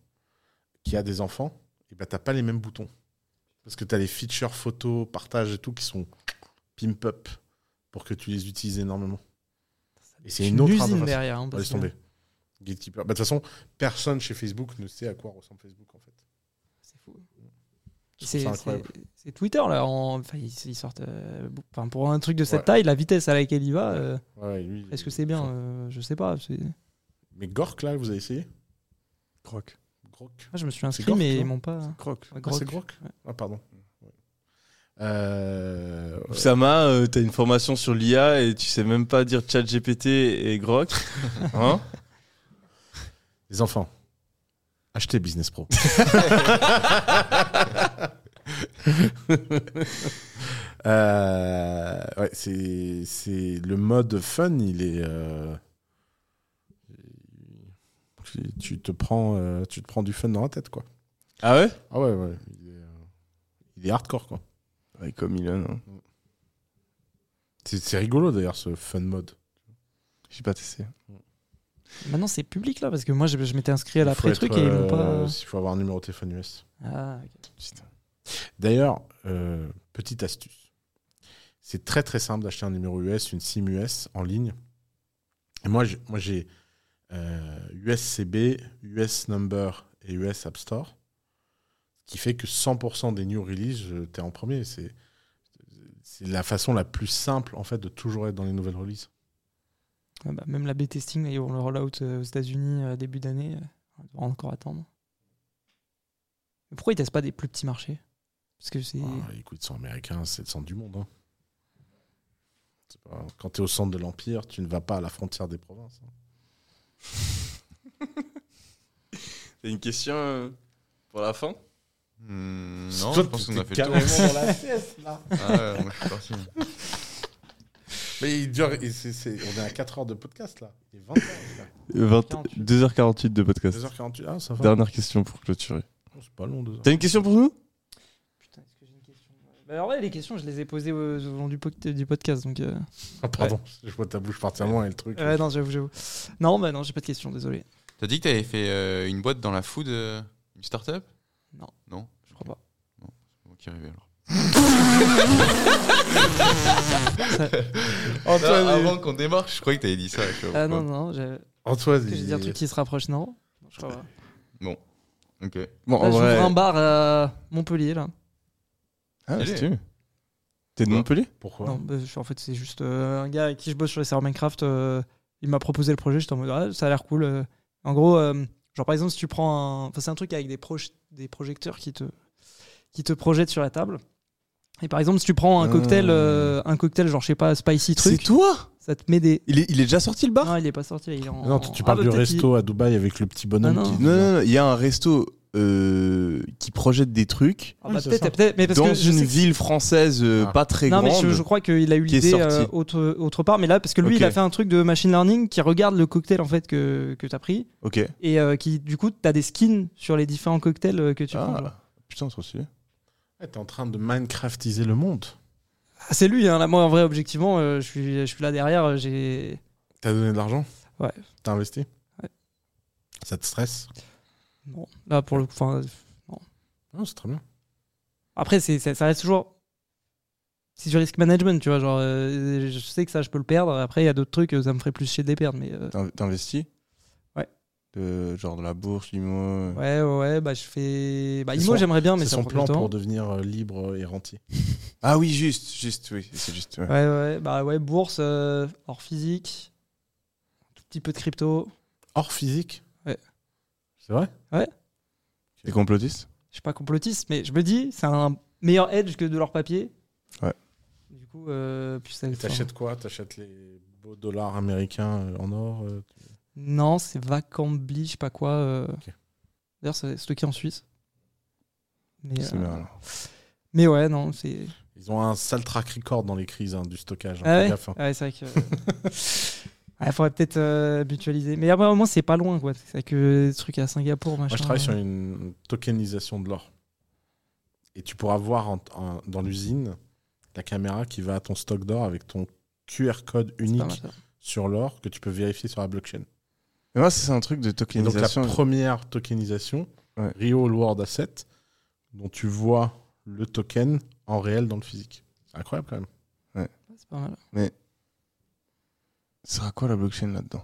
qui a des enfants, et ben t'as pas les mêmes boutons. Parce que tu as les features photos, partage et tout qui sont pimp up pour que tu les utilises énormément. Et c'est une autre usine derrière. hein, parce tomber. Gatekeeper. Bah, De toute façon, personne chez Facebook ne sait à quoi ressemble Facebook en fait. C'est fou. C'est Twitter là. en- Enfin, ils, ils sortent. euh, enfin, pour un truc de cette Ouais. taille, la vitesse à laquelle il va, euh, Ouais, lui, est-ce que c'est bien euh, Je sais pas. Mais Gork là, vous avez essayé? Croc. Grok je me suis inscrit, Gork, mais ils m'ont pas. Croc. Ouais, Ah, c'est Grok. Grok Ah, pardon. Ouais. Euh, Oussama, euh, t'as une formation sur l'IA et tu sais même pas dire chat GPT et Grok. Hein? Les enfants, achetez Business Pro. Euh, ouais, c'est c'est le mode fun, il est. euh, tu- te prends, euh, tu te prends du fun dans la tête, quoi. Ah ouais? Ah ouais, ouais. Il est, euh, il est hardcore, quoi. Ouais, comme Elon. hein. C'est c'est rigolo d'ailleurs ce fun mode. J'ai pas testé. Maintenant, c'est public là, parce que moi, je, je m'étais inscrit à l'après-truc et ils m'ont euh, pas. Il faut avoir un numéro de téléphone US. Ah, ok. Putain. D'ailleurs, euh, petite astuce. C'est très très simple d'acheter un numéro US, une SIM US en ligne. Et moi, j'ai- moi j'ai euh, USCB, US Number et US App Store, ce qui fait que 100% des new releases, t'es en premier. C'est c'est la façon la plus simple en fait de toujours être dans les nouvelles releases. Ouais, bah, même la B-testing, ils vont le rollout euh, aux États-Unis euh, début d'année. euh, On devra encore attendre. Mais pourquoi ils testent pas des plus petits marchés? Parce que c'est. Ah, écoute, ils sont américains, c'est le centre du monde. hein. Pas- Quand tu es au centre de l'Empire, tu ne vas pas à la frontière des provinces. hein. T'as une question pour la fin? Hmm, non, je pense qu'on a fait le tour. dans la pièce, là. Ah ouais, moi, je suis parti. Mais il dure, et c'est- c'est- on est à 4 heures de podcast là. Il est 20 heures. 20 48. 2h48 de podcast. 2h48. Ah, ça va. Dernière question pour clôturer. Oh, C'est pas long, 2 heures. T'as une question pour nous? Putain, est-ce que j'ai une question? Bah, Alors, ouais, les questions, je les ai posées au, au long du, po- du podcast. Donc, euh, Ah, pardon, je vois ta bouche partir loin et le truc. ouais, non, j'avoue, j'avoue. Non, bah non, j'ai pas de question, désolé. T'as dit que t'avais fait euh, une boîte dans la food, euh, une start-up? Non. Non? Je crois pas. C'est moi qui rêvais alors. Antoine, il- avant qu'on démarre, je croyais que t'avais dit ça. je sais pas Ah non, pourquoi. non, j'ai- Antoine, que j'ai dit un truc qui se rapproche, non Non, Je crois pas. Ok. Bon, Là, en j'ouvre vrai. un bar à Montpellier, là. Ah, si tu veux. T'es de Montpellier Pourquoi Non, bah, je- en fait, c'est juste euh, un gars avec qui je bosse sur les serveurs Minecraft. euh, il m'a proposé le projet. J'étais en mode, ah, ça a l'air cool. euh. En gros, euh, genre par exemple, si tu prends un. Enfin, c'est un truc avec des, proj- des projecteurs qui te, qui te projettent sur la table. Et par exemple, si tu prends un Ah. cocktail, euh, un cocktail, genre, je sais pas, spicy C'est truc, toi ça te met des. il est, il est déjà sorti le bar Non, il est pas sorti. Il est en... Non, tu, tu Ah, parles bah, du resto à Dubaï avec le petit bonhomme Ah, non. qui. Non, non, non, il y a un resto euh, qui projette des trucs Ah, bah, c'est peut-être, peut-être, mais parce dans que je une ville française euh, Ah. pas très Non, mais grande. je, je crois qu'il a eu l'idée sorti. euh, autre, autre part. Mais là, parce que lui, il a fait un truc de machine learning qui regarde le cocktail en fait que, que tu as pris. Ok. et euh, qui du coup t'as des skins sur les différents cocktails euh, que tu prends. genre. Ah, putain, trop stylé. Ouais, T'es en train de Minecraftiser le monde. Ah, c'est lui, hein, là, moi en vrai objectivement euh, je suis je suis là derrière, euh, j'ai T'as donné de l'argent? Ouais. T'as investi? Ouais. Ça te stresse? Bon, là pour le coup enfin, Non, c'est très bien. après c'est ça, ça reste toujours c'est du risk management, tu vois, genre euh, je sais que ça je peux le perdre, après il y a d'autres trucs ça me ferait plus chier de les perdre mais euh, T'in- T'investis? De, genre de la bourse, l'IMO. ouais ouais ouais, bah je fais bah Imo j'aimerais bien mais C'est son plan pour devenir euh, libre et rentier. Ah oui, juste, juste, oui, c'est juste. ouais. Ouais ouais, bah ouais, bourse euh, hors physique. Un tout petit peu de crypto. Hors physique? Ouais. C'est vrai? T'es complotiste? Je suis pas complotiste, mais je me dis, c'est un meilleur edge que de leur papier. Ouais. Du coup, euh, puis ça. Et T'achètes quoi? T'achètes les beaux dollars américains euh, en or euh, tu- Non, c'est Vacambly, je sais pas quoi. euh. Ok. D'ailleurs, c'est stocké en Suisse. Mais, C'est euh, bien. mais ouais, non, c'est. Ils ont un sale track record dans les crises hein, du stockage. hein, Ah fais ouais, gaffe, hein. Ouais, c'est vrai que. Il faudrait peut-être euh, mutualiser. Mais après, au moins, c'est pas loin, quoi. C'est que des trucs à Singapour, machin. Moi, je travaille sur une tokenisation de l'or. Et tu pourras voir en- en- dans l'usine la caméra qui va à ton stock d'or avec ton QR code C'est pas mal, unique ça. sur l'or que tu peux vérifier sur la blockchain. Mais moi, c'est un truc de Et donc la tokenisation. première tokenisation, Ouais. Rio World Asset, dont tu vois le token en réel dans le physique. C'est incroyable quand même. C'est pas mal. Ça sera quoi la blockchain là-dedans?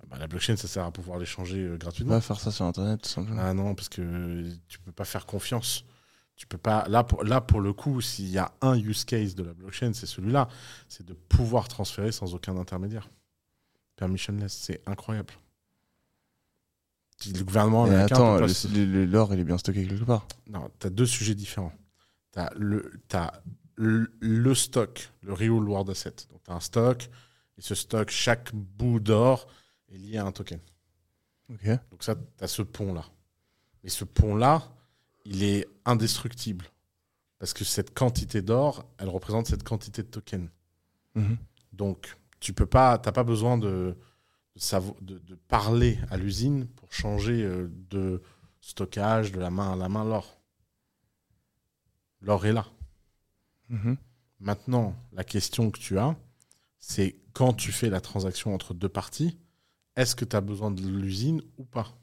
Ah bah, la blockchain, ça sert à pouvoir l'échanger euh, gratuitement. pas faire ça sur internet tout simplement. Ah non, parce que tu peux pas faire confiance. Tu peux pas. Là, pour, là, pour le coup, s'il y a un use case de la blockchain, c'est celui-là. C'est de pouvoir transférer sans aucun intermédiaire. Permissionless, c'est incroyable. Le gouvernement Mais américain attends, peut pas le- se- le- le- l'or, il est bien stocké quelque part. Non, tu as deux sujets différents. Tu as le, t'as le, le stock, le real world asset. Donc, tu as un stock, et ce stock, chaque bout d'or est lié à un token. Ok. Donc, ça, tu as ce pont-là. Mais ce pont-là, il est indestructible. Parce que cette quantité d'or, elle représente cette quantité de tokens. Mhm. Donc, tu peux pas, t'as pas besoin de, de, parler à l'usine pour changer euh, de stockage de la main à la main l'or. L'or est là. Mhm. Maintenant, la question que tu as, c'est quand tu fais la transaction entre deux parties, est-ce que tu as besoin de l'usine ou pas?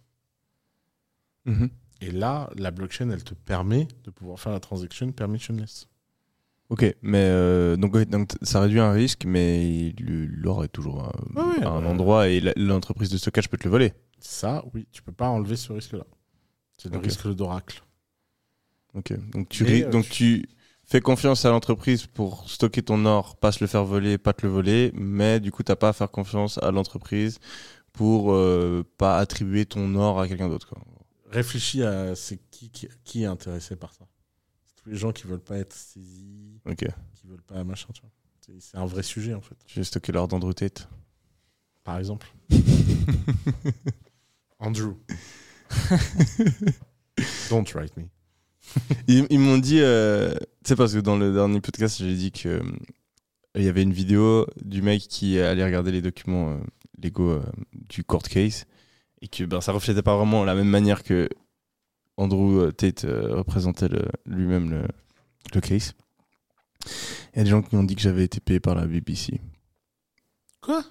Mhm. Et là, la blockchain, elle te permet de pouvoir faire la transaction permissionless. Ok, mais euh, donc, ouais, donc ça réduit un risque, mais l'or est toujours à, Ah à un endroit et l'entreprise de stockage peut te le voler. Ça, oui, tu peux pas enlever ce risque-là. C'est le risque d'oracle. Ok, donc tu, euh, donc tu fais confiance à l'entreprise pour stocker ton or, pas se le faire voler, pas te le voler, mais du coup t'as pas à faire confiance à l'entreprise pour euh, pas attribuer ton or à quelqu'un d'autre. Réfléchis à c'est qui, qui, qui est intéressé par ça. Tous les gens qui veulent pas être saisis, Ok, qui veulent pas machin, tu vois. C'est- un vrai sujet, en fait. je vais stocker l'or d'Andrew Tate. Par exemple. Andrew. Don't write me. Ils, ils m'ont dit, euh, tu sais, parce que dans le dernier podcast, j'ai dit que euh, il y avait une vidéo du mec qui allait regarder les documents euh, légaux euh, du court case et que ben, ça reflétait pas vraiment la même manière que Andrew Tate euh, représentait lui-même le, le case. Il y a des gens qui m'ont dit que j'avais été payé par la BBC. Quoi?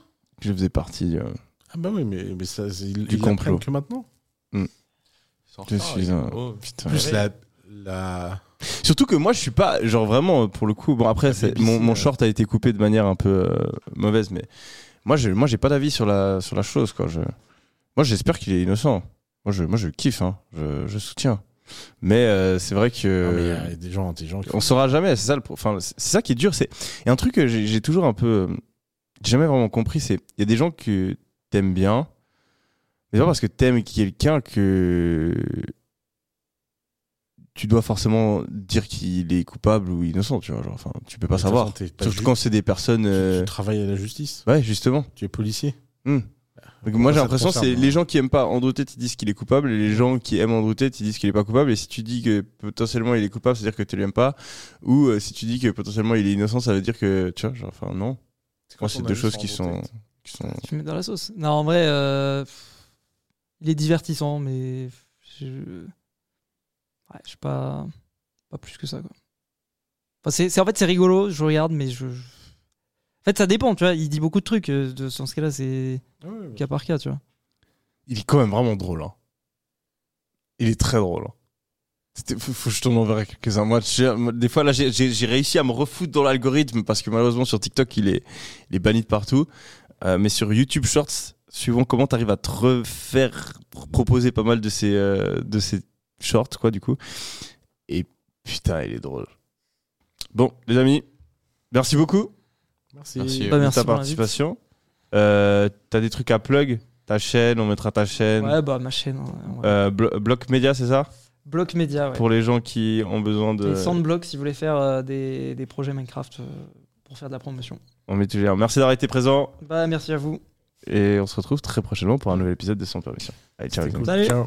Que je faisais partie. euh, Ah bah oui, mais, mais ça, ils Du ils complot. que maintenant. je suis un. Putain. Plus la, la... Surtout que moi, je suis pas, genre vraiment, pour le coup, bon après, BBC, mon, mon euh. short a été coupé de manière un peu euh, mauvaise, mais moi, je, moi, j'ai pas d'avis sur la, sur la chose, quoi. Je, moi, j'espère qu'il est innocent. Moi, je, moi, je kiffe, hein. Je, je soutiens. Mais euh, c'est vrai que. Il y a des gens intelligents qui On saura jamais, c'est ça, le pro- enfin, c'est ça qui est dur. C'est et un truc que j'ai toujours un peu, j'ai jamais vraiment compris, c'est il y a des gens que t'aimes bien, mais pas parce que t'aimes quelqu'un que tu dois forcément dire qu'il est coupable ou innocent, tu vois. Genre, enfin, tu peux pas savoir. façon, t'es pas Surtout quand c'est des personnes. tu, euh, tu travailles à la justice. Ouais, justement. Tu es policier. Hmm. Donc moi j'ai l'impression c'est les gens qui aiment pas Andrew Tate ils disent qu'il est coupable et les gens qui aiment Andrew Tate ils disent qu'il est pas coupable et si tu dis que potentiellement il est coupable c'est à dire que tu l'aimes pas ou euh, si tu dis que potentiellement il est innocent ça veut dire que tu vois genre enfin non moi c'est deux choses qui sont qui sont Tu mets dans la sauce. Non, en vrai, euh, il est divertissant, mais je. Ouais, je sais pas. Pas plus que ça, quoi. Enfin, c'est, c'est- en fait, c'est rigolo, je regarde, mais je. je- En fait, ça dépend, tu vois. Il dit beaucoup de trucs. euh, De, dans ce cas-là, c'est cas par cas, tu vois. il est quand même vraiment drôle hein. il est très drôle hein. C'était- faut, faut que je tourne envers quelques-uns moi, j'ai- moi, des fois là j'ai- j'ai j'ai réussi à me refoutre dans l'algorithme parce que malheureusement sur TikTok il est, il est banni de partout Euh, mais sur YouTube Shorts suivant comment tu arrives à te refaire proposer pas mal de ces euh, de ces shorts quoi du coup et putain il est drôle bon les amis merci beaucoup Merci. Merci. Bah, ta pour l'invite. participation euh, t'as des trucs à plug? Ta chaîne on mettra ta chaîne Ouais, bah, ma chaîne. hein, ouais. euh, Blo- Bloc Média c'est ça? Block Media, ouais. pour les gens qui ont besoin de Et Sandblock, si vous voulez faire euh, des, des projets Minecraft euh, pour faire de la promotion. on met tout le lien. merci d'avoir été présent Bah, merci à vous. et on se retrouve très prochainement pour un nouvel épisode de Sans Permission allez ciao cool. Salut. Ciao.